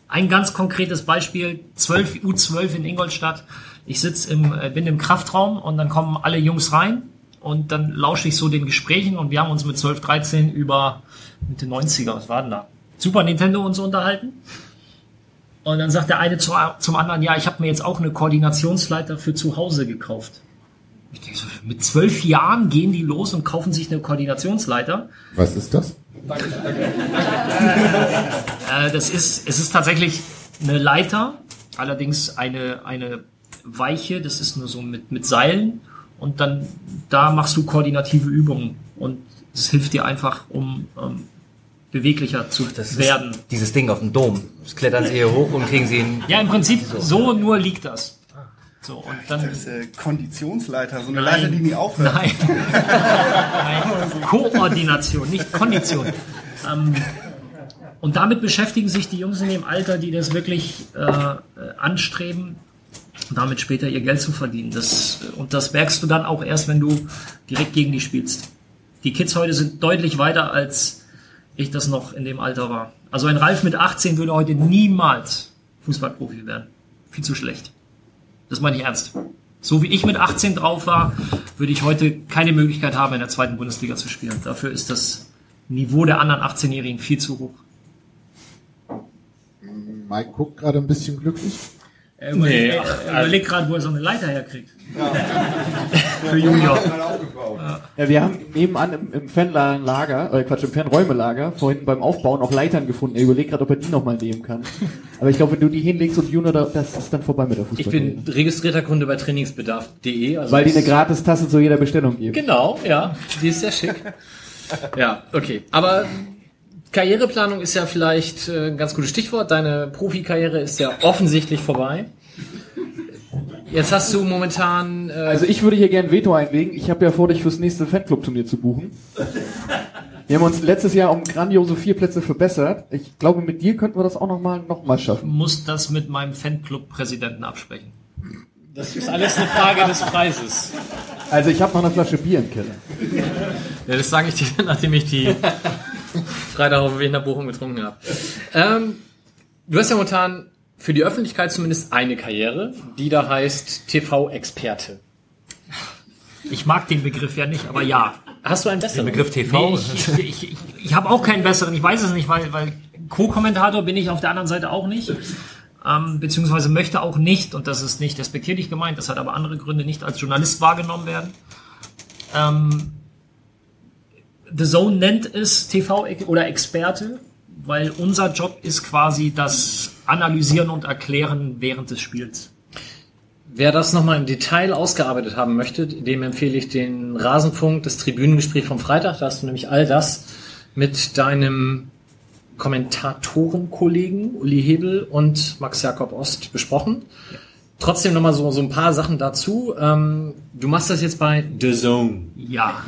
ein ganz konkretes Beispiel, 12, U12 in Ingolstadt. Ich sitz im, äh, bin im Kraftraum und dann kommen alle Jungs rein und dann lausche ich so den Gesprächen und wir haben uns mit 12, 13 über Mitte 90er, was war denn da? Super Nintendo und so unterhalten. Und dann sagt der eine zu, zum anderen, ja, ich habe mir jetzt auch eine Koordinationsleiter für zu Hause gekauft. Ich denke so, mit zwölf Jahren gehen die los und kaufen sich eine Koordinationsleiter. Was ist das? Äh, das ist, es ist tatsächlich eine Leiter, allerdings eine, eine weiche, das ist nur so mit, mit Seilen. Und dann, da machst du koordinative Übungen. Und es hilft dir einfach, um ähm, beweglicher zu Das werden. dieses Ding auf dem Dom. Das klettern sie hier hoch und kriegen sie ihn. Ja, im Prinzip so nur liegt das. So, und dann. Das ist äh, Konditionsleiter, so eine Nein. Leiter, die nie aufhört. Nein. Nein. Koordination, nicht Kondition. Ähm, und damit beschäftigen sich die Jungs in dem Alter, die das wirklich äh, anstreben, damit später ihr Geld zu verdienen. Das, und das merkst du dann auch erst, wenn du direkt gegen die spielst. Die Kids heute sind deutlich weiter, als ich das noch in dem Alter war. Also ein Ralf mit 18 würde heute niemals Fußballprofi werden. Viel zu schlecht. Das meine ich ernst. So wie ich mit 18 drauf war, würde ich heute keine Möglichkeit haben, in der zweiten Bundesliga zu spielen. Dafür ist das Niveau der anderen 18-Jährigen viel zu hoch. Mike guckt gerade ein bisschen glücklich. Er überlegt, Nee, er, ach, er überlegt gerade, wo er so eine Leiter herkriegt. Für Junior. Ja, wir haben nebenan im, im Fanlager, äh Quatsch, im Fanräumelager vorhin beim Aufbauen auch Leitern gefunden. Er überlegt gerade, ob er die nochmal nehmen kann. Aber ich glaube, wenn du die hinlegst und Junior, da, das ist dann vorbei mit der Ich Fußballkarriere. bin registrierter Kunde bei trainingsbedarf.de. Also Weil die eine Gratis-Tasse zu jeder Bestellung geben. Genau, ja. Die ist sehr schick. Ja, okay. Aber Karriereplanung ist ja vielleicht äh, ein ganz gutes Stichwort. Deine Profikarriere ist ja offensichtlich vorbei. Jetzt hast du momentan. Äh, Also ich würde hier gerne Veto einlegen. Ich habe ja vor, dich fürs nächste Fanclub-Turnier zu buchen. Wir haben uns letztes Jahr um grandiose vier Plätze verbessert. Ich glaube, mit dir könnten wir das auch nochmal noch mal schaffen. Muss das mit meinem Fanclub-Präsidenten absprechen. Das ist alles eine Frage des Preises. Also ich habe noch eine Flasche Bier im Keller. Ja, das sage ich dir, nachdem ich die Freitag auf dem Weg nach Bochum getrunken habe. Ähm, du hast ja momentan für die Öffentlichkeit zumindest eine Karriere, die da heißt TV-Experte. Ich mag den Begriff ja nicht, aber ja. Hast du einen besseren? Den Begriff TV? Nee, ich ich, ich, ich, habe auch keinen besseren. Ich weiß es nicht, weil, weil Co-Kommentator bin ich auf der anderen Seite auch nicht. Ähm, beziehungsweise möchte auch nicht, und das ist nicht respektierlich gemeint, das hat aber andere Gründe, nicht als Journalist wahrgenommen werden. Ähm, The Zone nennt es TV oder Experte, weil unser Job ist quasi das Analysieren und Erklären während des Spiels. Wer das nochmal im Detail ausgearbeitet haben möchte, dem empfehle ich den Rasenfunk, das Tribünengespräch vom Freitag. Da hast du nämlich all das mit deinem Kommentatorenkollegen Uli Hebel und Max Jakob Ost besprochen. Trotzdem nochmal so, so ein paar Sachen dazu. Ähm, du machst das jetzt bei The Zone. Ja.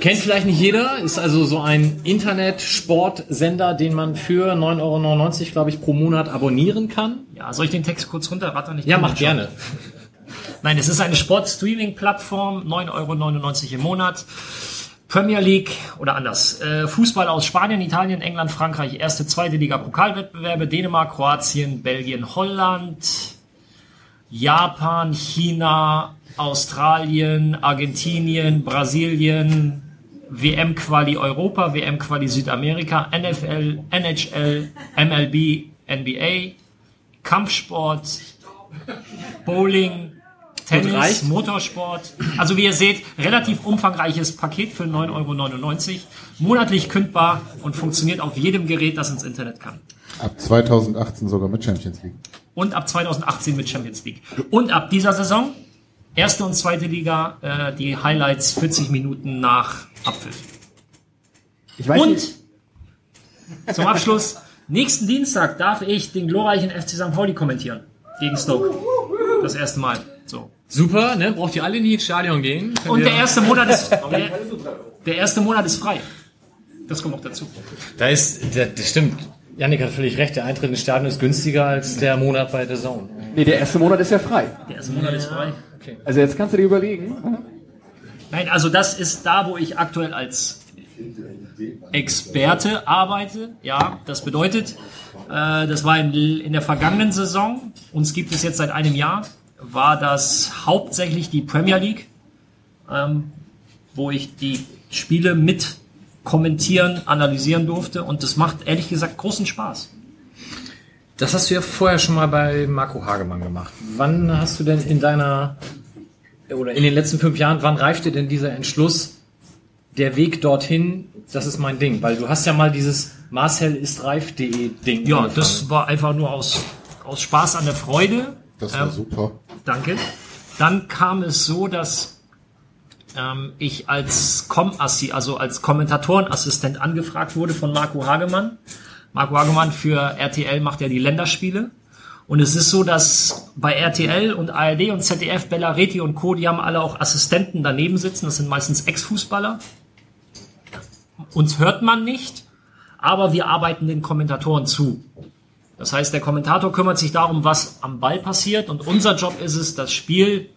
Kennt vielleicht nicht jeder, ist also so ein Internet-Sportsender, den man für 9,99 Euro, glaube ich, pro Monat abonnieren kann. Ja, soll ich den Text kurz runterrattern? Ich Ja, kann mach gerne. Nein, es ist eine Sport-Streaming-Plattform, 9,99 Euro im Monat. Premier League oder anders. Äh, Fußball aus Spanien, Italien, England, Frankreich, erste, zweite Liga Pokalwettbewerbe, Dänemark, Kroatien, Belgien, Holland, Japan, China, Australien, Argentinien, Brasilien, WM-Quali Europa, WM-Quali Südamerika, NFL, NHL, MLB, NBA, Kampfsport, Bowling, Tennis? Motorsport. Also wie ihr seht, relativ umfangreiches Paket für 9,99 Euro. Monatlich kündbar und funktioniert auf jedem Gerät, das ins Internet kann. Ab 2018 sogar mit Champions League. Und ab 2018 mit Champions League. Und ab dieser Saison, erste und zweite Liga, äh, die Highlights 40 Minuten nach Abpfiff. Ich weiß und nicht. zum Abschluss, nächsten Dienstag darf ich den glorreichen FC St. Pauli kommentieren. Gegen Stoke. Das erste Mal. So. Super, ne? Braucht ihr alle nie ins Stadion gehen? Könnt Und der erste Monat ist, der, der erste Monat ist frei. Das kommt noch dazu. Da ist, das, das stimmt. Janik hat völlig recht, der Eintritt ins Stadion ist günstiger als der Monat bei The Zone. Nee, der erste Monat ist ja frei. Der erste Monat ist frei. Okay. Also jetzt kannst du dir überlegen. Nein, also das ist da, wo ich aktuell als Experte arbeite. Ja, das bedeutet, äh, das war in, in der vergangenen Saison, uns gibt es jetzt seit einem Jahr, war das hauptsächlich die Premier League, ähm, wo ich die Spiele mit kommentieren, analysieren durfte und das macht ehrlich gesagt großen Spaß. Das hast du ja vorher schon mal bei Marco Hagemann gemacht. Wann hast du denn in deiner, oder in den letzten fünf Jahren, wann reifte denn dieser Entschluss, der Weg dorthin, das ist mein Ding? Weil du hast ja mal dieses Marcel ist reif.de Ding. Ja, angefangen. das war einfach nur aus, aus Spaß an der Freude. Das war Ähm, super. Danke. Dann kam es so, dass ähm, ich als Com-Assi, also als Kommentatorenassistent angefragt wurde von Marco Hagemann. Marco Hagemann für RTL macht ja die Länderspiele. Und es ist so, dass bei RTL und ARD und ZDF, Bella Reti und Co., die haben alle auch Assistenten daneben sitzen. Das sind meistens Ex-Fußballer. Uns hört man nicht, aber wir arbeiten den Kommentatoren zu. Das heißt, der Kommentator kümmert sich darum, was am Ball passiert und unser Job ist es, das Spiel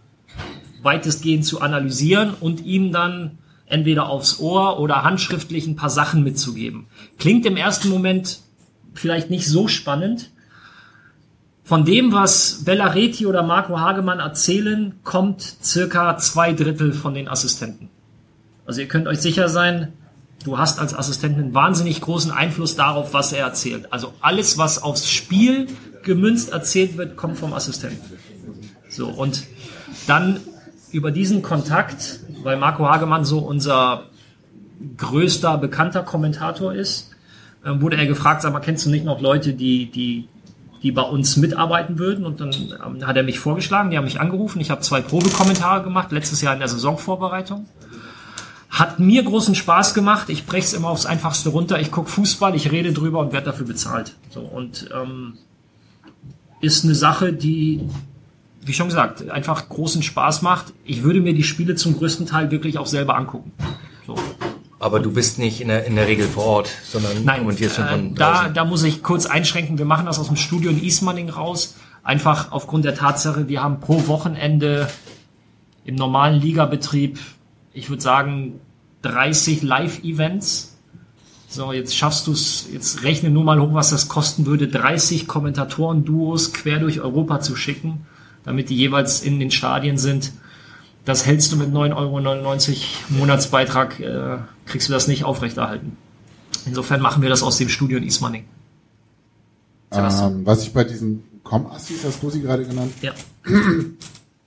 weitestgehend zu analysieren und ihm dann entweder aufs Ohr oder handschriftlich ein paar Sachen mitzugeben. Klingt im ersten Moment vielleicht nicht so spannend. Von dem, was Bella Reti oder Marco Hagemann erzählen, kommt circa zwei Drittel von den Assistenten. Also ihr könnt euch sicher sein, du hast als Assistent einen wahnsinnig großen Einfluss darauf, was er erzählt. Also alles, was aufs Spiel gemünzt erzählt wird, kommt vom Assistenten. So, und dann über diesen Kontakt, weil Marco Hagemann so unser größter bekannter Kommentator ist, äh, wurde er gefragt, sag mal, kennst du nicht noch Leute, die, die, die bei uns mitarbeiten würden? Und dann ähm, hat er mich vorgeschlagen, die haben mich angerufen. Ich habe zwei Probekommentare gemacht, letztes Jahr in der Saisonvorbereitung. Hat mir großen Spaß gemacht. Ich breche es immer aufs Einfachste runter. Ich gucke Fußball, ich rede drüber und werde dafür bezahlt. So, und ähm, ist eine Sache, die, wie schon gesagt, einfach großen Spaß macht. Ich würde mir die Spiele zum größten Teil wirklich auch selber angucken. So. Aber du bist nicht in der, in der Regel vor Ort, sondern Nein, kommentierst schon äh, von da, draußen. da muss ich kurz einschränken. Wir machen das aus dem Studio in Ismaning raus. Einfach aufgrund der Tatsache, wir haben pro Wochenende im normalen Ligabetrieb, ich würde sagen, 30 Live-Events. So, jetzt schaffst du es, jetzt rechne nur mal hoch, was das kosten würde, 30 Kommentatoren-Duos quer durch Europa zu schicken, damit die jeweils in den Stadien sind. Das hältst du mit 9,99 Euro Monatsbeitrag, äh, kriegst du das nicht aufrechterhalten. Insofern machen wir das aus dem Studio in Ismaning. Ähm, was ich bei diesen Com-Assis, hast du sie gerade genannt? Ja.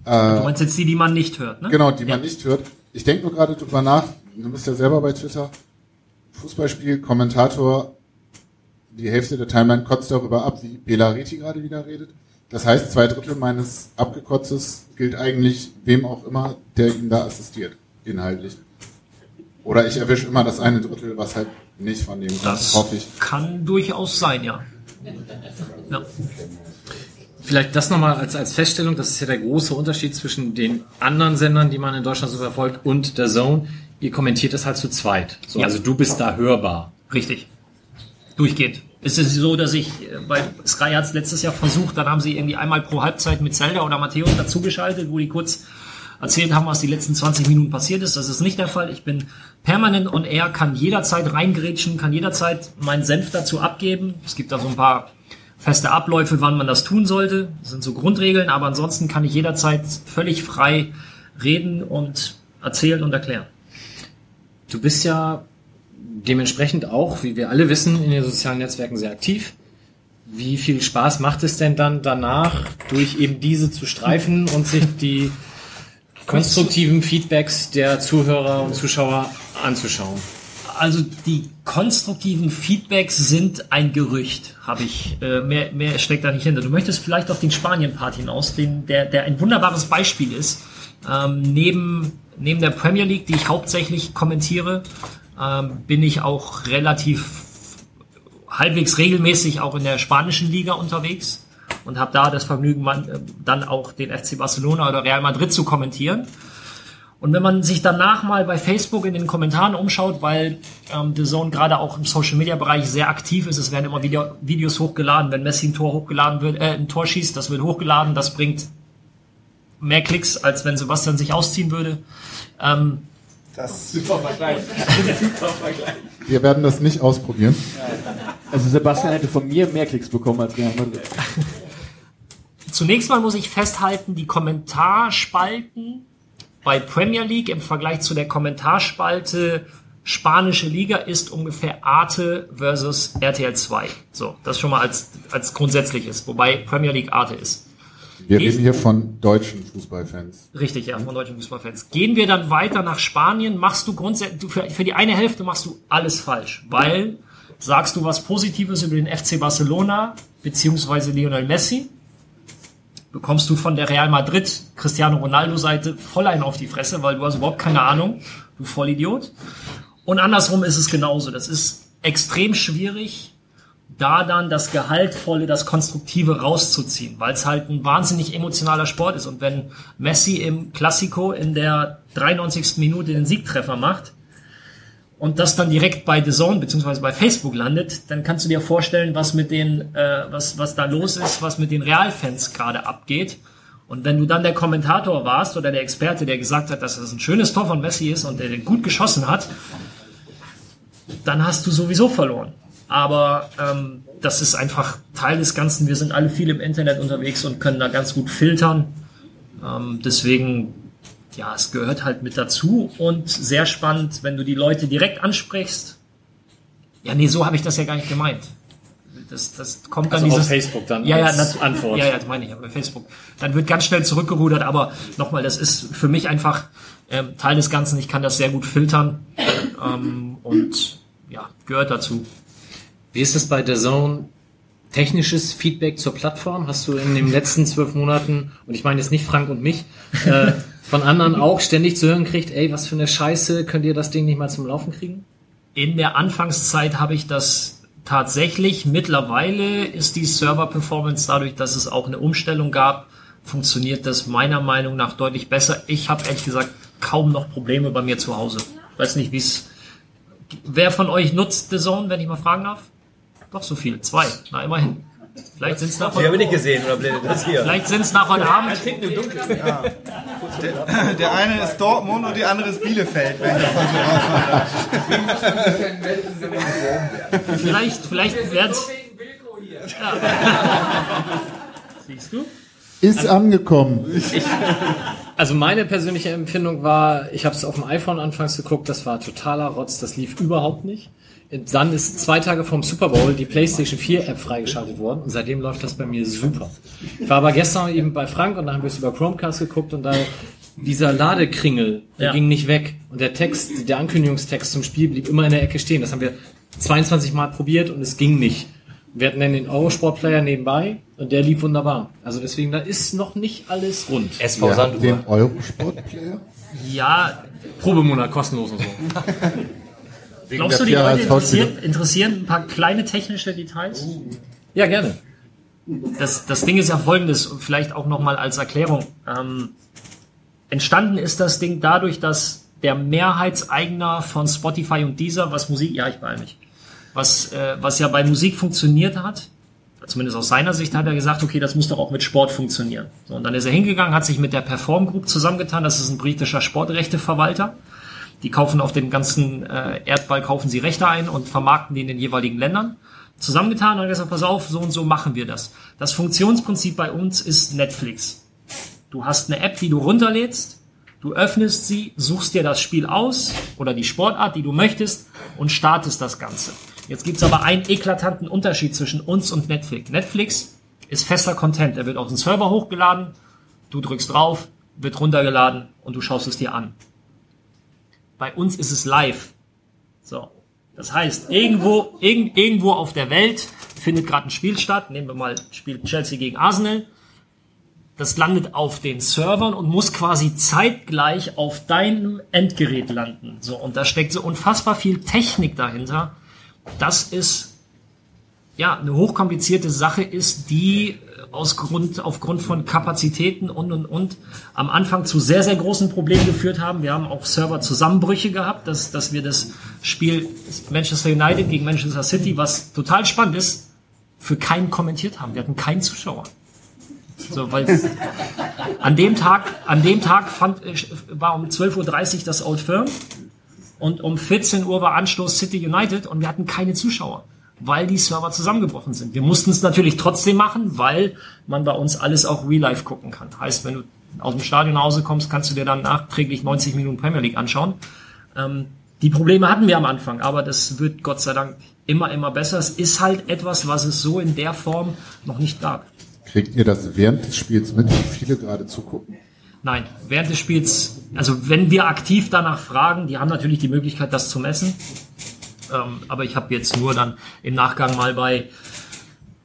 Äh, Du meinst jetzt die, die man nicht hört, ne? Genau, die man nicht hört. Ich denke nur gerade drüber nach, du bist ja selber bei Twitter, Fußballspiel, Kommentator, die Hälfte der Timeline kotzt darüber ab, wie Bela Reti gerade wieder redet. Das heißt, zwei Drittel meines Abgekotzes gilt eigentlich wem auch immer, der ihm da assistiert, inhaltlich. Oder ich erwische immer das eine Drittel, was halt nicht von dem kommt, Das hoffe ich. kann durchaus sein, ja. ja. Vielleicht das nochmal als, als Feststellung, das ist ja der große Unterschied zwischen den anderen Sendern, die man in Deutschland so verfolgt, und der Zone. Ihr kommentiert das halt zu zweit. So, Ja. Also du bist da hörbar. Richtig. Durchgehend. Es ist so, dass ich, äh, bei Sky hat es letztes Jahr versucht, dann haben sie irgendwie einmal pro Halbzeit mit Zelda oder Matthäus dazugeschaltet, wo die kurz erzählt haben, was die letzten 20 Minuten passiert ist. Das ist nicht der Fall. Ich bin permanent on air, kann jederzeit reingrätschen, kann jederzeit meinen Senf dazu abgeben. Es gibt da so ein paar feste Abläufe, wann man das tun sollte. Das sind so Grundregeln, aber ansonsten kann ich jederzeit völlig frei reden und erzählen und erklären. Du bist ja dementsprechend auch, wie wir alle wissen, in den sozialen Netzwerken sehr aktiv. Wie viel Spaß macht es denn dann danach, durch eben diese zu streifen und sich die konstruktiven Feedbacks der Zuhörer und Zuschauer anzuschauen? Also die konstruktiven Feedbacks sind ein Gerücht, habe ich. Äh, mehr, mehr steckt da nicht hinter. Du möchtest vielleicht auf den Spanien-Part hinaus, den, der, der ein wunderbares Beispiel ist. Ähm, neben, neben der Premier League, die ich hauptsächlich kommentiere, ähm, bin ich auch relativ halbwegs regelmäßig auch in der spanischen Liga unterwegs und habe da das Vergnügen, äh, dann auch den FC Barcelona oder Real Madrid zu kommentieren. Und wenn man sich danach mal bei Facebook in den Kommentaren umschaut, weil ähm, The Zone gerade auch im Social Media Bereich sehr aktiv ist, es werden immer Video Videos hochgeladen, wenn Messi ein Tor hochgeladen wird, äh, ein Tor schießt, das wird hochgeladen, das bringt mehr Klicks, als wenn Sebastian sich ausziehen würde. Ähm, das super Vergleich. super Vergleich. Wir werden das nicht ausprobieren. Also Sebastian hätte von mir mehr Klicks bekommen als Real Madrid. Zunächst mal muss ich festhalten, die Kommentarspalten bei Premier League im Vergleich zu der Kommentarspalte spanische Liga ist ungefähr Arte versus RTL 2. So, das schon mal als, als grundsätzliches, wobei Premier League Arte ist. Wir reden hier von deutschen Fußballfans. Richtig, ja, von deutschen Fußballfans. Gehen wir dann weiter nach Spanien, machst du grundsätzlich, für, für die eine Hälfte machst du alles falsch, weil sagst du was Positives über den FC Barcelona beziehungsweise Lionel Messi, bekommst du von der Real Madrid Cristiano Ronaldo Seite voll einen auf die Fresse, weil du hast überhaupt keine Ahnung, du Vollidiot. Und andersrum ist es genauso. Das ist extrem schwierig, da dann das Gehaltvolle, das Konstruktive rauszuziehen, weil es halt ein wahnsinnig emotionaler Sport ist. Und wenn Messi im Klassiko in der 93. Minute den Siegtreffer macht und das dann direkt bei The Zone beziehungsweise bei Facebook landet, dann kannst du dir vorstellen, was mit den, äh, was, was da los ist, was mit den Realfans gerade abgeht. Und wenn du dann der Kommentator warst oder der Experte, der gesagt hat, dass das ein schönes Tor von Messi ist und der gut geschossen hat, dann hast du sowieso verloren. Aber ähm, das ist einfach Teil des Ganzen. Wir sind alle viel im Internet unterwegs und können da ganz gut filtern. Ähm, deswegen, ja, es gehört halt mit dazu und sehr spannend, wenn du die Leute direkt ansprichst. Ja, nee, so habe ich das ja gar nicht gemeint. Das, das kommt dann Also auf dieses, Facebook dann ja, ja, als Antwort. Ja, ja, das meine ich ja bei Facebook. Dann wird ganz schnell zurückgerudert, aber nochmal, das ist für mich einfach ähm, Teil des Ganzen. Ich kann das sehr gut filtern ähm, und ja, gehört dazu. Wie ist es bei der Zone? Technisches Feedback zur Plattform? Hast du in den letzten zwölf Monaten, und ich meine jetzt nicht Frank und mich, äh, von anderen auch ständig zu hören kriegt, ey, was für eine Scheiße, könnt ihr das Ding nicht mal zum Laufen kriegen? In der Anfangszeit habe ich das tatsächlich. Mittlerweile ist die Server-Performance dadurch, dass es auch eine Umstellung gab, funktioniert das meiner Meinung nach deutlich besser. Ich habe ehrlich gesagt kaum noch Probleme bei mir zu Hause. Weiß nicht, wie es wer von euch nutzt The Zone, wenn ich mal fragen darf? Doch so viel, zwei. Na immerhin. Vielleicht sind es nach Die habe ich nicht gesehen, oder blendet das hier? Vielleicht sind es nach heute Abend. Der, der eine ist Dortmund und die andere ist Bielefeld. Wenn ich das mal so. Vielleicht, vielleicht wird's. Siehst du? Ist angekommen. Also meine persönliche Empfindung war, ich habe es auf dem iPhone anfangs geguckt, das war totaler Rotz, das lief überhaupt nicht. Dann ist zwei Tage vom Super Bowl die PlayStation 4 App freigeschaltet worden und seitdem läuft das bei mir super. Ich war aber gestern eben bei Frank und da haben wir es über Chromecast geguckt und da dieser Ladekringel, der Ja. ging nicht weg und der Text, der Ankündigungstext zum Spiel blieb immer in der Ecke stehen. Das haben wir 22 Mal probiert und es ging nicht. Wir hatten dann den Eurosport-Player nebenbei und der lief wunderbar. Also deswegen, da ist noch nicht alles rund. SV Ihr habt den Eurosport-Player? Ja, Probemonat kostenlos und so. Wegen glaubst du, die Leute interessieren, interessieren ein paar kleine technische Details? Ja, gerne. Das, das Ding ist ja folgendes, und vielleicht auch nochmal als Erklärung. Ähm, entstanden ist das Ding dadurch, dass der Mehrheitseigner von Spotify und Deezer, was Musik, ja, ich beeil mich, was, äh, was ja bei Musik funktioniert hat, zumindest aus seiner Sicht hat er gesagt, okay, das muss doch auch mit Sport funktionieren. So, und dann ist er hingegangen, hat sich mit der Perform Group zusammengetan, das ist ein britischer Sportrechteverwalter. Die kaufen auf den ganzen äh, Erdball, kaufen sie Rechte ein und vermarkten die in den jeweiligen Ländern. Zusammengetan und gesagt, pass auf, so und so machen wir das. Das Funktionsprinzip bei uns ist Netflix. Du hast eine App, die du runterlädst, du öffnest sie, suchst dir das Spiel aus oder die Sportart, die du möchtest und startest das Ganze. Jetzt gibt's aber einen eklatanten Unterschied zwischen uns und Netflix. Netflix ist fester Content. Er wird auf den Server hochgeladen, du drückst drauf, wird runtergeladen und du schaust es dir an. Bei uns ist es live. So. Das heißt, irgendwo, irg irgendwo auf der Welt findet gerade ein Spiel statt. Nehmen wir mal Spiel Chelsea gegen Arsenal. Das landet auf den Servern und muss quasi zeitgleich auf deinem Endgerät landen. So. Und da steckt so unfassbar viel Technik dahinter. Das ist, ja, eine hochkomplizierte Sache ist, die aus Grund, aufgrund von Kapazitäten und, und, und am Anfang zu sehr, sehr großen Problemen geführt haben. Wir haben auch Serverzusammenbrüche gehabt, dass, dass wir das Spiel Manchester United gegen Manchester City, was total spannend ist, für keinen kommentiert haben. Wir hatten keinen Zuschauer. So, weil an dem Tag, an dem Tag fand, äh, war um 12.30 Uhr das Old Firm und um 14 Uhr war Anstoß City United und wir hatten keine Zuschauer, weil die Server zusammengebrochen sind. Wir mussten es natürlich trotzdem machen, weil man bei uns alles auch real life gucken kann. Heißt, wenn du aus dem Stadion nach Hause kommst, kannst du dir dann nachträglich 90 Minuten Premier League anschauen. Ähm, die Probleme hatten wir am Anfang, aber das wird Gott sei Dank immer, immer besser. Es ist halt etwas, was es so in der Form noch nicht gab. Kriegt ihr das während des Spiels mit, wie viele gerade zugucken? Nein, während des Spiels, also wenn wir aktiv danach fragen, die haben natürlich die Möglichkeit, das zu messen. Ähm, aber ich habe jetzt nur dann im Nachgang mal bei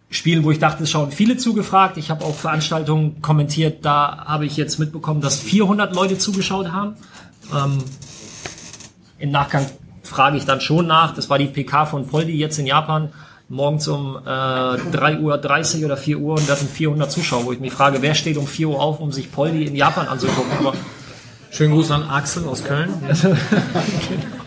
Spielen, wo ich dachte, es schauen viele zugefragt. Ich habe auch Veranstaltungen kommentiert, da habe ich jetzt mitbekommen, dass 400 Leute zugeschaut haben. Ähm, Im Nachgang frage ich dann schon nach. Das war die PK von Poldi jetzt in Japan. Morgens um äh, 3.30 Uhr oder 4 Uhr und da sind 400 Zuschauer, wo ich mich frage, wer steht um 4 Uhr auf, um sich Poldi in Japan anzugucken. Aber Schönen Gruß an Axel aus Köln.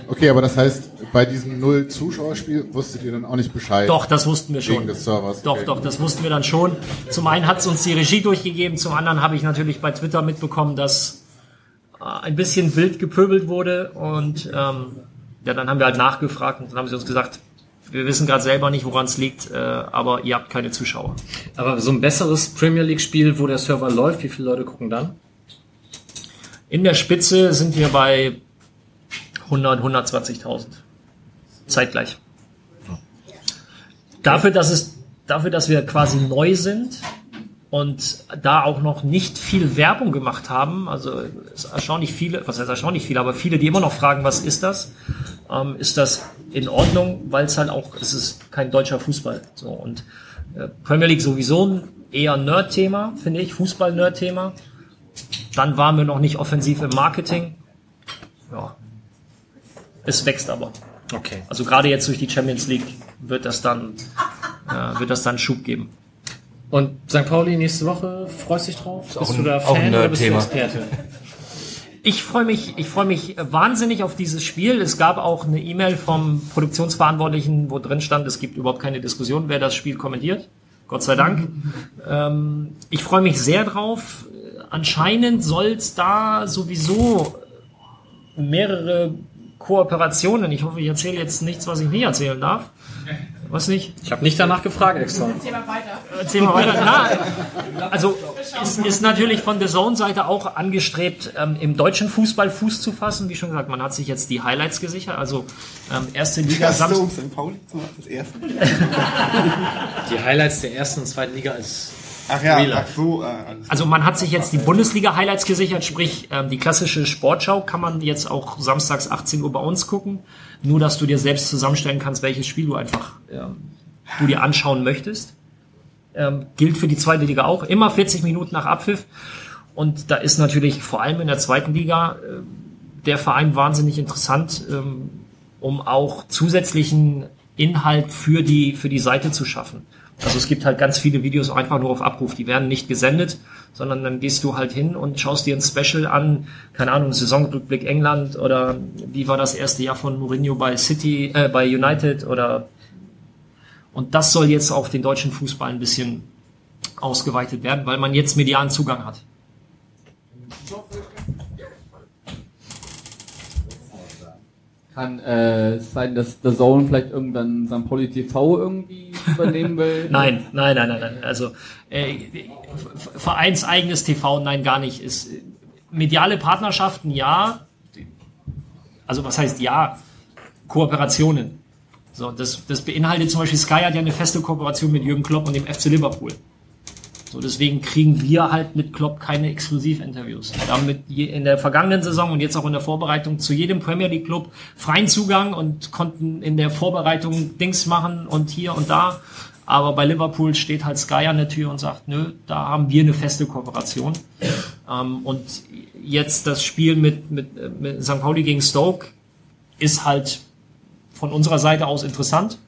Okay, aber das heißt, bei diesem Null-Zuschauerspiel wusstet ihr dann auch nicht Bescheid? Doch, das wussten wir schon. Wegen des Servers. Doch, okay. doch, das wussten wir dann schon. Zum einen hat es uns die Regie durchgegeben, zum anderen habe ich natürlich bei Twitter mitbekommen, dass äh, ein bisschen wild gepöbelt wurde und ähm, ja, dann haben wir halt nachgefragt und dann haben sie uns gesagt, wir wissen gerade selber nicht, woran es liegt, äh, aber ihr habt keine Zuschauer. Aber so ein besseres Premier League Spiel, wo der Server läuft, wie viele Leute gucken dann? In der Spitze sind wir bei 100, 120.000. Zeitgleich. Dafür, dass es, dafür, dass wir quasi neu sind und da auch noch nicht viel Werbung gemacht haben, also es erstaunlich viele, was heißt erstaunlich viele, aber viele, die immer noch fragen, was ist das, ähm, ist das in Ordnung, weil es halt auch, es ist kein deutscher Fußball. So und äh, Premier League sowieso ein eher Nerd-Thema, finde ich, Fußball-Nerd-Thema. Dann waren wir noch nicht offensiv im Marketing. Ja. Es wächst aber. Okay. Also gerade jetzt durch die Champions League wird das dann, äh, wird das dann Schub geben. Und St. Pauli nächste Woche, freust dich drauf? Bist ein- du da Fan oder bist du Nerd-Thema. Experte? Ich freue mich, ich freue mich wahnsinnig auf dieses Spiel. Es gab auch eine E-Mail vom Produktionsverantwortlichen, wo drin stand, es gibt überhaupt keine Diskussion, wer das Spiel kommentiert. Gott sei Dank. Ähm, ich freue mich sehr drauf. Anscheinend soll es da sowieso mehrere Kooperationen. Ich hoffe, ich erzähle jetzt nichts, was ich nicht erzählen darf. Was nicht? Ich habe nicht danach gefragt extra. Erzähl mal weiter. Erzähl mal weiter. Na, also es ist natürlich von der Zone-Seite auch angestrebt, ähm, im deutschen Fußball Fuß zu fassen. Wie schon gesagt, man hat sich jetzt die Highlights gesichert. Also ähm, erste Liga Samstag. St. Pauli das erste. Die Highlights der ersten und zweiten Liga ist Ach ja, ach so. Äh, Also man hat sich jetzt die Bundesliga-Highlights gesichert, sprich ähm, die klassische Sportschau kann man jetzt auch samstags 18 Uhr bei uns gucken. Nur, dass du dir selbst zusammenstellen kannst, welches Spiel du einfach ähm, du dir anschauen möchtest. Ähm, gilt für die zweite Liga auch. Immer 40 Minuten nach Abpfiff. Und da ist natürlich vor allem in der zweiten Liga äh, der Verein wahnsinnig interessant, ähm, um auch zusätzlichen Inhalt für die, für die Seite zu schaffen. Also es gibt halt ganz viele Videos einfach nur auf Abruf, die werden nicht gesendet, sondern dann gehst du halt hin und schaust dir ein Special an, keine Ahnung, Saisonrückblick England oder wie war das erste Jahr von Mourinho bei City, äh, bei United oder und das soll jetzt auf den deutschen Fußball ein bisschen ausgeweitet werden, weil man jetzt medialen Zugang hat. Kann äh, es sein, dass The Zone vielleicht irgendwann St. Pauli TV irgendwie übernehmen will? Nein, nein, nein, nein, nein. Also äh, vereinseigenes TV, nein, gar nicht. Ist mediale Partnerschaften, ja. Also was heißt ja? Kooperationen. So, das, das beinhaltet zum Beispiel Sky hat ja eine feste Kooperation mit Jürgen Klopp und dem FC Liverpool. So, deswegen kriegen wir halt mit Klopp keine Exklusivinterviews. Wir haben mit je, in der vergangenen Saison und jetzt auch in der Vorbereitung zu jedem Premier League Club freien Zugang und konnten in der Vorbereitung Dings machen und hier und da. Aber bei Liverpool steht halt Sky an der Tür und sagt, nö, da haben wir eine feste Kooperation. Ähm, und jetzt das Spiel mit, mit, mit St. Pauli gegen Stoke ist halt von unserer Seite aus interessant.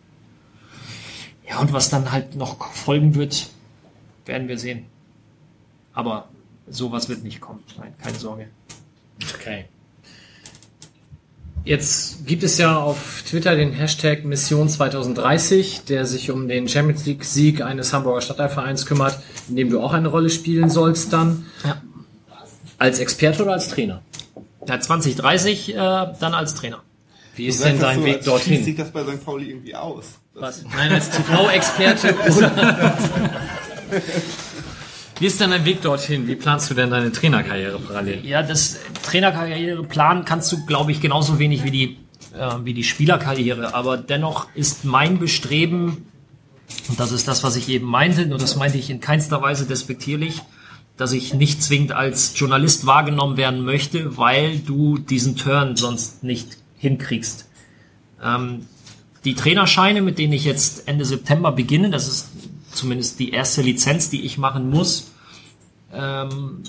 Ja, und was dann halt noch folgen wird, werden wir sehen. Aber sowas wird nicht kommen. Nein, keine Sorge. Okay. Jetzt gibt es ja auf Twitter den Hashtag Mission 2030, der sich um den Champions League Sieg eines Hamburger Stadtteilvereins kümmert, in dem du auch eine Rolle spielen sollst dann. Ja. Als Experte oder als Trainer? Ja, 2030 äh, dann als Trainer. Wie ist denn dein so, Weg dorthin? Schließt sich das bei St. Pauli irgendwie aus? Was? Nein, als TV-Experte. Wie ist denn dein Weg dorthin? Wie planst du denn deine Trainerkarriere parallel? Ja, das Trainerkarriere planen kannst du, glaube ich, genauso wenig wie die, äh, wie die Spielerkarriere. Aber dennoch ist mein Bestreben, und das ist das, was ich eben meinte, und das meinte ich in keinster Weise despektierlich, dass ich nicht zwingend als Journalist wahrgenommen werden möchte, weil du diesen Turn sonst nicht hinkriegst. Ähm, die Trainerscheine, mit denen ich jetzt Ende September beginne, das ist zumindest die erste Lizenz, die ich machen muss, ähm,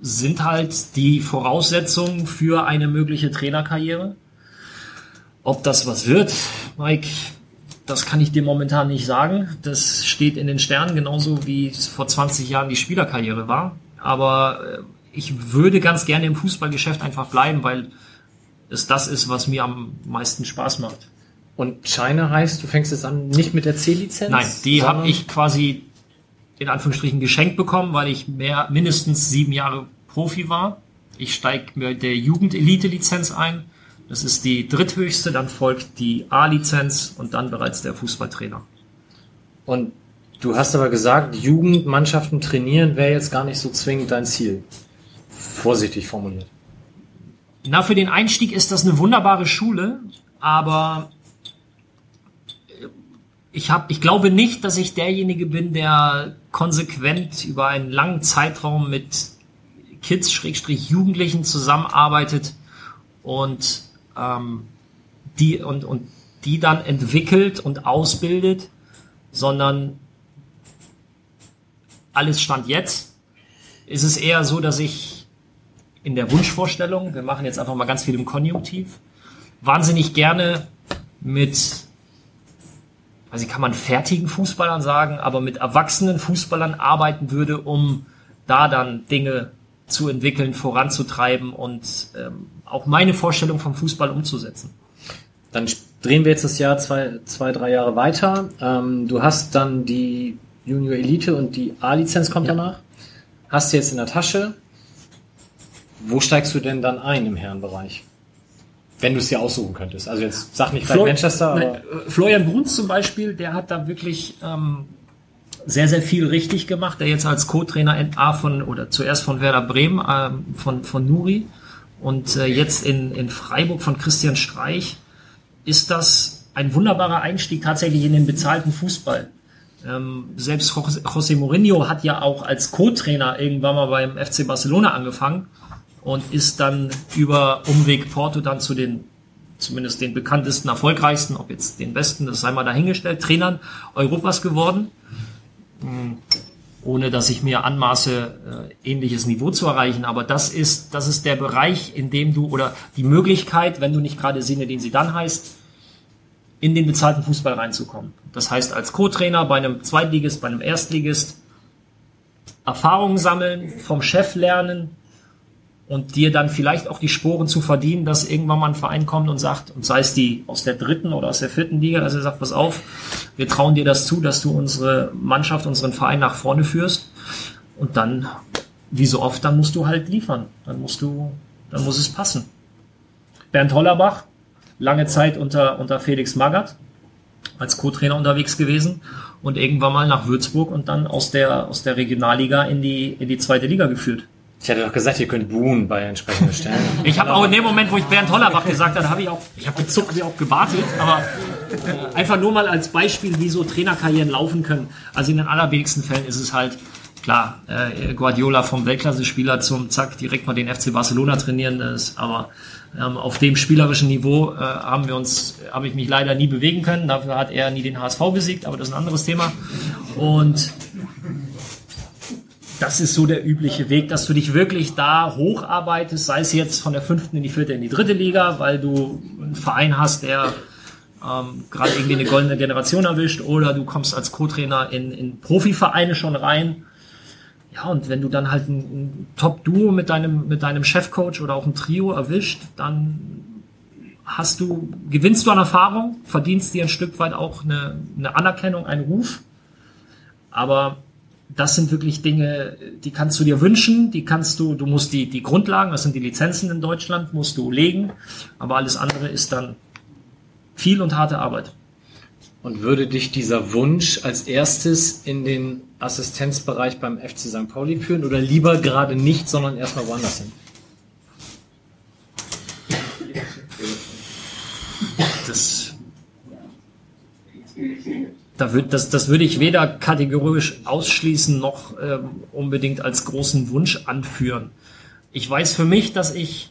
sind halt die Voraussetzungen für eine mögliche Trainerkarriere. Ob das was wird, Mike, das kann ich dir momentan nicht sagen. Das steht in den Sternen, genauso wie es vor 20 Jahren die Spielerkarriere war. Aber äh, ich würde ganz gerne im Fußballgeschäft einfach bleiben, weil es das ist, was mir am meisten Spaß macht. Und Scheine heißt, du fängst jetzt an nicht mit der C-Lizenz? Nein, die habe ich quasi in Anführungsstrichen geschenkt bekommen, weil ich mehr, mindestens sieben Jahre Profi war. Ich steige mit der Jugendelite-Lizenz ein. Das ist die dritthöchste, dann folgt die A-Lizenz und dann bereits der Fußballtrainer. Und du hast aber gesagt, Jugendmannschaften trainieren wäre jetzt gar nicht so zwingend dein Ziel. Vorsichtig formuliert. Na, für den Einstieg ist das eine wunderbare Schule, aber ich, hab, ich glaube nicht, dass ich derjenige bin, der konsequent über einen langen Zeitraum mit Kids, Schrägstrich Jugendlichen zusammenarbeitet und, ähm, die, und, und die dann entwickelt und ausbildet, sondern alles stand jetzt. Ist es eher so, dass ich in der Wunschvorstellung, wir machen jetzt einfach mal ganz viel im Konjunktiv, wahnsinnig gerne mit, also kann man fertigen Fußballern sagen, aber mit erwachsenen Fußballern arbeiten würde, um da dann Dinge zu entwickeln, voranzutreiben und ähm, auch meine Vorstellung vom Fußball umzusetzen. Dann drehen wir jetzt das Jahr zwei, zwei drei Jahre weiter. Ähm, du hast dann die Junior Elite und die A-Lizenz kommt danach. Hast du jetzt in der Tasche. Wo steigst du denn dann ein im Herrenbereich? Wenn du es dir aussuchen könntest. Also jetzt sag nicht Flo- Manchester, aber Nein, äh, Florian Bruns zum Beispiel, der hat da wirklich ähm, sehr, sehr viel richtig gemacht. Der jetzt als Co-Trainer in A von, oder zuerst von Werder Bremen, ähm, von, von Nuri und äh, jetzt in, in Freiburg von Christian Streich, ist das ein wunderbarer Einstieg tatsächlich in den bezahlten Fußball. Ähm, selbst José Mourinho hat ja auch als Co-Trainer irgendwann mal beim FC Barcelona angefangen und ist dann über Umweg Porto dann zu den zumindest den bekanntesten, erfolgreichsten, ob jetzt den besten, das sei mal dahingestellt, Trainern Europas geworden. Ohne dass ich mir anmaße, äh, ähnliches Niveau zu erreichen. Aber das ist, das ist der Bereich, in dem du, oder die Möglichkeit, wenn du nicht gerade Sinne, den sie dann heißt, in den bezahlten Fußball reinzukommen. Das heißt, als Co-Trainer bei einem Zweitligist, bei einem Erstligist Erfahrungen sammeln, vom Chef lernen, und dir dann vielleicht auch die Sporen zu verdienen, dass irgendwann mal ein Verein kommt und sagt, und sei es die aus der dritten oder aus der vierten Liga, dass er sagt, pass auf, wir trauen dir das zu, dass du unsere Mannschaft, unseren Verein nach vorne führst. Und dann, wie so oft, dann musst du halt liefern. Dann musst du, dann muss es passen. Bernd Hollerbach, lange Zeit unter, unter Felix Magath, als Co-Trainer unterwegs gewesen und irgendwann mal nach Würzburg und dann aus der, aus der Regionalliga in die, in die zweite Liga geführt. Ich hatte doch gesagt, ihr könnt buhen bei entsprechenden Stellen. Ich habe auch in dem Moment, wo ich Bernd Hollerbach gesagt habe, habe ich auch, ich habe gezuckt, wie auch gewartet, aber äh, einfach nur mal als Beispiel, wie so Trainerkarrieren laufen können. Also in den allerwenigsten Fällen ist es halt klar, äh, Guardiola vom Weltklasse-Spieler zum Zack direkt mal den FC Barcelona trainieren, das, aber ähm, auf dem spielerischen Niveau äh, haben wir uns, habe ich mich leider nie bewegen können. Dafür hat er nie den HSV besiegt, aber das ist ein anderes Thema. Und das ist so der übliche Weg, dass du dich wirklich da hocharbeitest, sei es jetzt von der fünften in die vierte in die dritte Liga, weil du einen Verein hast, der ähm, gerade irgendwie eine goldene Generation erwischt, oder du kommst als Co-Trainer in, in Profivereine schon rein. Ja, und wenn du dann halt ein, ein Top-Duo mit deinem, mit deinem Chefcoach oder auch ein Trio erwischt, dann hast du, gewinnst du an Erfahrung, verdienst dir ein Stück weit auch eine, eine Anerkennung, einen Ruf. Aber das sind wirklich Dinge, die kannst du dir wünschen, die kannst du, du musst die, die Grundlagen, das sind die Lizenzen in Deutschland, musst du legen, aber alles andere ist dann viel und harte Arbeit. Und würde dich dieser Wunsch als erstes in den Assistenzbereich beim FC St. Pauli führen oder lieber gerade nicht, sondern erstmal woanders hin? Das, da würd, das, das würde ich weder kategorisch ausschließen noch ähm, unbedingt als großen Wunsch anführen. Ich weiß für mich, dass ich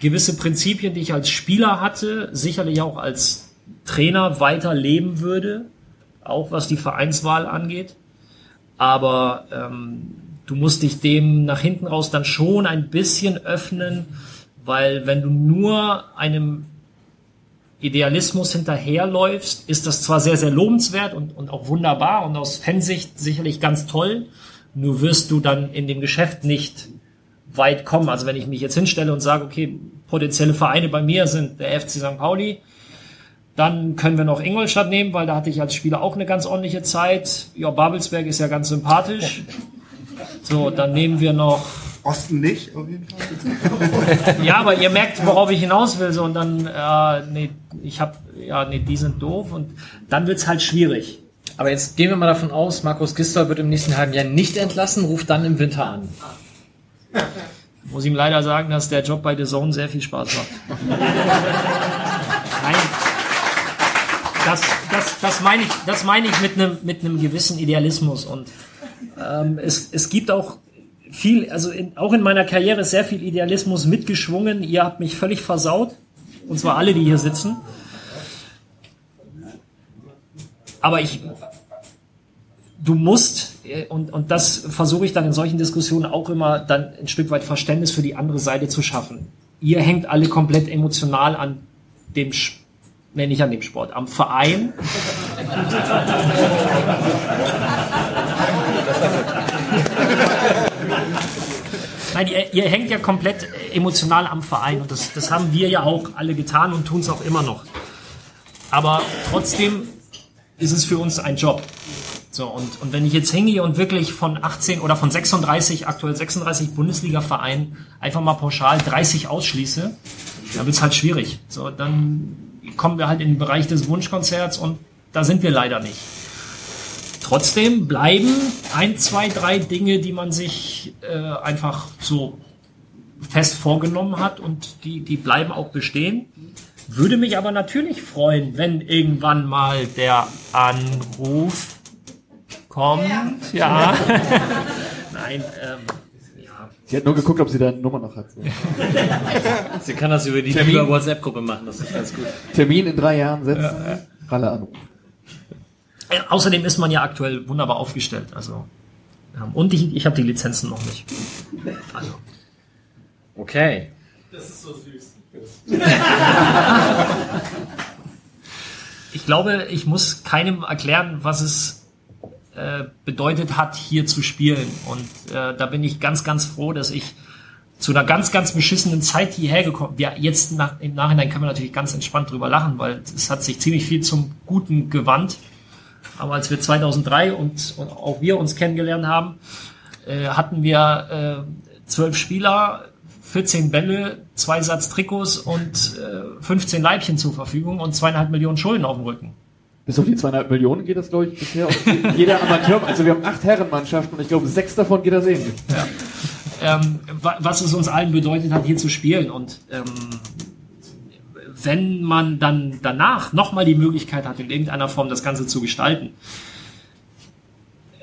gewisse Prinzipien, die ich als Spieler hatte, sicherlich auch als Trainer weiter leben würde, auch was die Vereinswahl angeht. Aber ähm, du musst dich dem nach hinten raus dann schon ein bisschen öffnen, weil wenn du nur einem Idealismus hinterherläufst, ist das zwar sehr, sehr lobenswert und, und auch wunderbar und aus Fansicht sicherlich ganz toll, nur wirst du dann in dem Geschäft nicht weit kommen. Also wenn ich mich jetzt hinstelle und sage, okay, potenzielle Vereine bei mir sind der FC St. Pauli, dann können wir noch Ingolstadt nehmen, weil da hatte ich als Spieler auch eine ganz ordentliche Zeit. Ja, Babelsberg ist ja ganz sympathisch. So, dann nehmen wir noch Osten nicht, auf jeden Fall. ja, aber ihr merkt, worauf ich hinaus will. So, und dann, äh, nee, ich hab, ja, nee, die sind doof. Und dann wird's halt schwierig. Aber jetzt gehen wir mal davon aus, Markus Gisdol wird im nächsten halben Jahr nicht entlassen, ruft dann im Winter an. Muss ihm leider sagen, dass der Job bei The Zone sehr viel Spaß macht. Nein. Das, das, das meine ich, das meine ich mit einem, mit einem gewissen Idealismus. Und ähm, es, es gibt auch viel, also in, auch in meiner Karriere ist sehr viel Idealismus mitgeschwungen. Ihr habt mich völlig versaut. Und zwar alle, die hier sitzen. Aber ich, du musst, äh, und, und das versuche ich dann in solchen Diskussionen auch immer, dann ein Stück weit Verständnis für die andere Seite zu schaffen. Ihr hängt alle komplett emotional an dem, nee, nicht an dem Sport, am Verein. Nein, ihr, ihr hängt ja komplett emotional am Verein und das, das haben wir ja auch alle getan und tun es auch immer noch. Aber trotzdem ist es für uns ein Job. So, und, und wenn ich jetzt hingehe und wirklich von 18 oder von 36, aktuell 36 Bundesliga-Vereinen einfach mal pauschal 30 ausschließe, dann wird es halt schwierig. So, dann kommen wir halt in den Bereich des Wunschkonzerts und da sind wir leider nicht. Trotzdem bleiben ein, zwei, drei Dinge, die man sich äh, einfach so fest vorgenommen hat und die, die bleiben auch bestehen. Würde mich aber natürlich freuen, wenn irgendwann mal der Anruf kommt. Ja. Nein, ähm, Sie hat nur geguckt, ob sie da eine Nummer noch hat. Sie kann das über die Termin. über WhatsApp-Gruppe machen, das ist ganz gut. Termin in drei Jahren setzen. Ralle Anruf. Äh, Außerdem ist man ja aktuell wunderbar aufgestellt. Also, ähm, und ich, ich habe die Lizenzen noch nicht. Also. Okay. Das ist so süß. Ich glaube, ich muss keinem erklären, was es äh, bedeutet hat, hier zu spielen. Und äh, da bin ich ganz, ganz froh, dass ich zu einer ganz, ganz beschissenen Zeit hierher gekommen bin. Ja, jetzt nach, im Nachhinein können wir natürlich ganz entspannt drüber lachen, weil es hat sich ziemlich viel zum Guten gewandt. Aber als wir 2003 und, und auch wir uns kennengelernt haben, äh, hatten wir äh, zwölf Spieler, 14 Bälle, zwei Satz Trikots und äh, 15 Leibchen zur Verfügung und zweieinhalb Millionen Schulden auf dem Rücken. Bis auf die zweieinhalb Millionen geht das, glaube ich, bisher. auf jeder Amateur, also wir haben acht Herrenmannschaften und ich glaube, sechs davon geht das ähnlich. ähm, wa- was es uns allen bedeutet hat, hier zu spielen. Und ähm, wenn man dann danach nochmal die Möglichkeit hat, in irgendeiner Form das Ganze zu gestalten,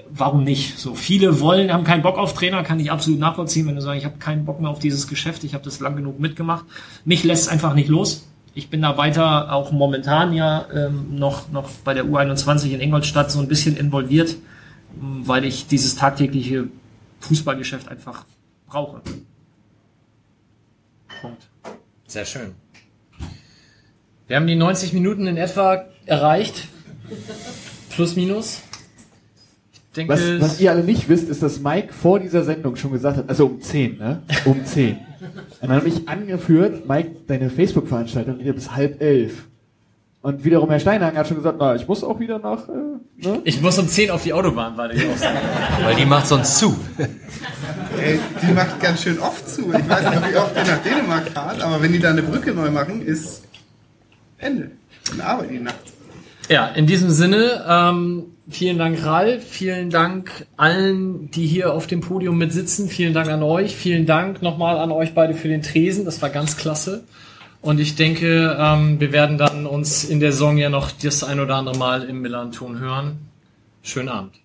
warum nicht? So viele wollen, haben keinen Bock auf Trainer, kann ich absolut nachvollziehen, wenn du sagst, ich habe keinen Bock mehr auf dieses Geschäft, ich habe das lang genug mitgemacht. Mich lässt es einfach nicht los. Ich bin da weiter auch momentan ja ähm, noch, noch bei der U21 in Ingolstadt so ein bisschen involviert, weil ich dieses tagtägliche Fußballgeschäft einfach brauche. Punkt. Sehr schön. Wir haben die 90 Minuten in etwa erreicht. Plus, minus. Ich denke, Was, was ihr alle nicht wisst, ist, dass Mike vor dieser Sendung schon gesagt hat, also um 10, ne? Um 10. Und dann habe ich angeführt, Mike, deine Facebook-Veranstaltung geht ja bis halb elf. Und wiederum Herr Steinhagen hat schon gesagt, na, ich muss auch wieder nach, äh, ne? ich muss um 10 auf die Autobahn, weil ich auch sagen. Weil die macht sonst zu. Ey, die macht ganz schön oft zu. Ich weiß nicht, wie oft ihr nach Dänemark fahrt, aber wenn die da eine Brücke neu machen, ist Ende. Dann arbeiten die nachts. Ja, in diesem Sinne, ähm, vielen Dank Ralf, vielen Dank allen, die hier auf dem Podium mit sitzen, vielen Dank an euch, vielen Dank nochmal an euch beide für den Tresen, das war ganz klasse. Und ich denke, ähm, wir werden dann uns in der Saison ja noch das ein oder andere Mal im Millanton hören. Schönen Abend.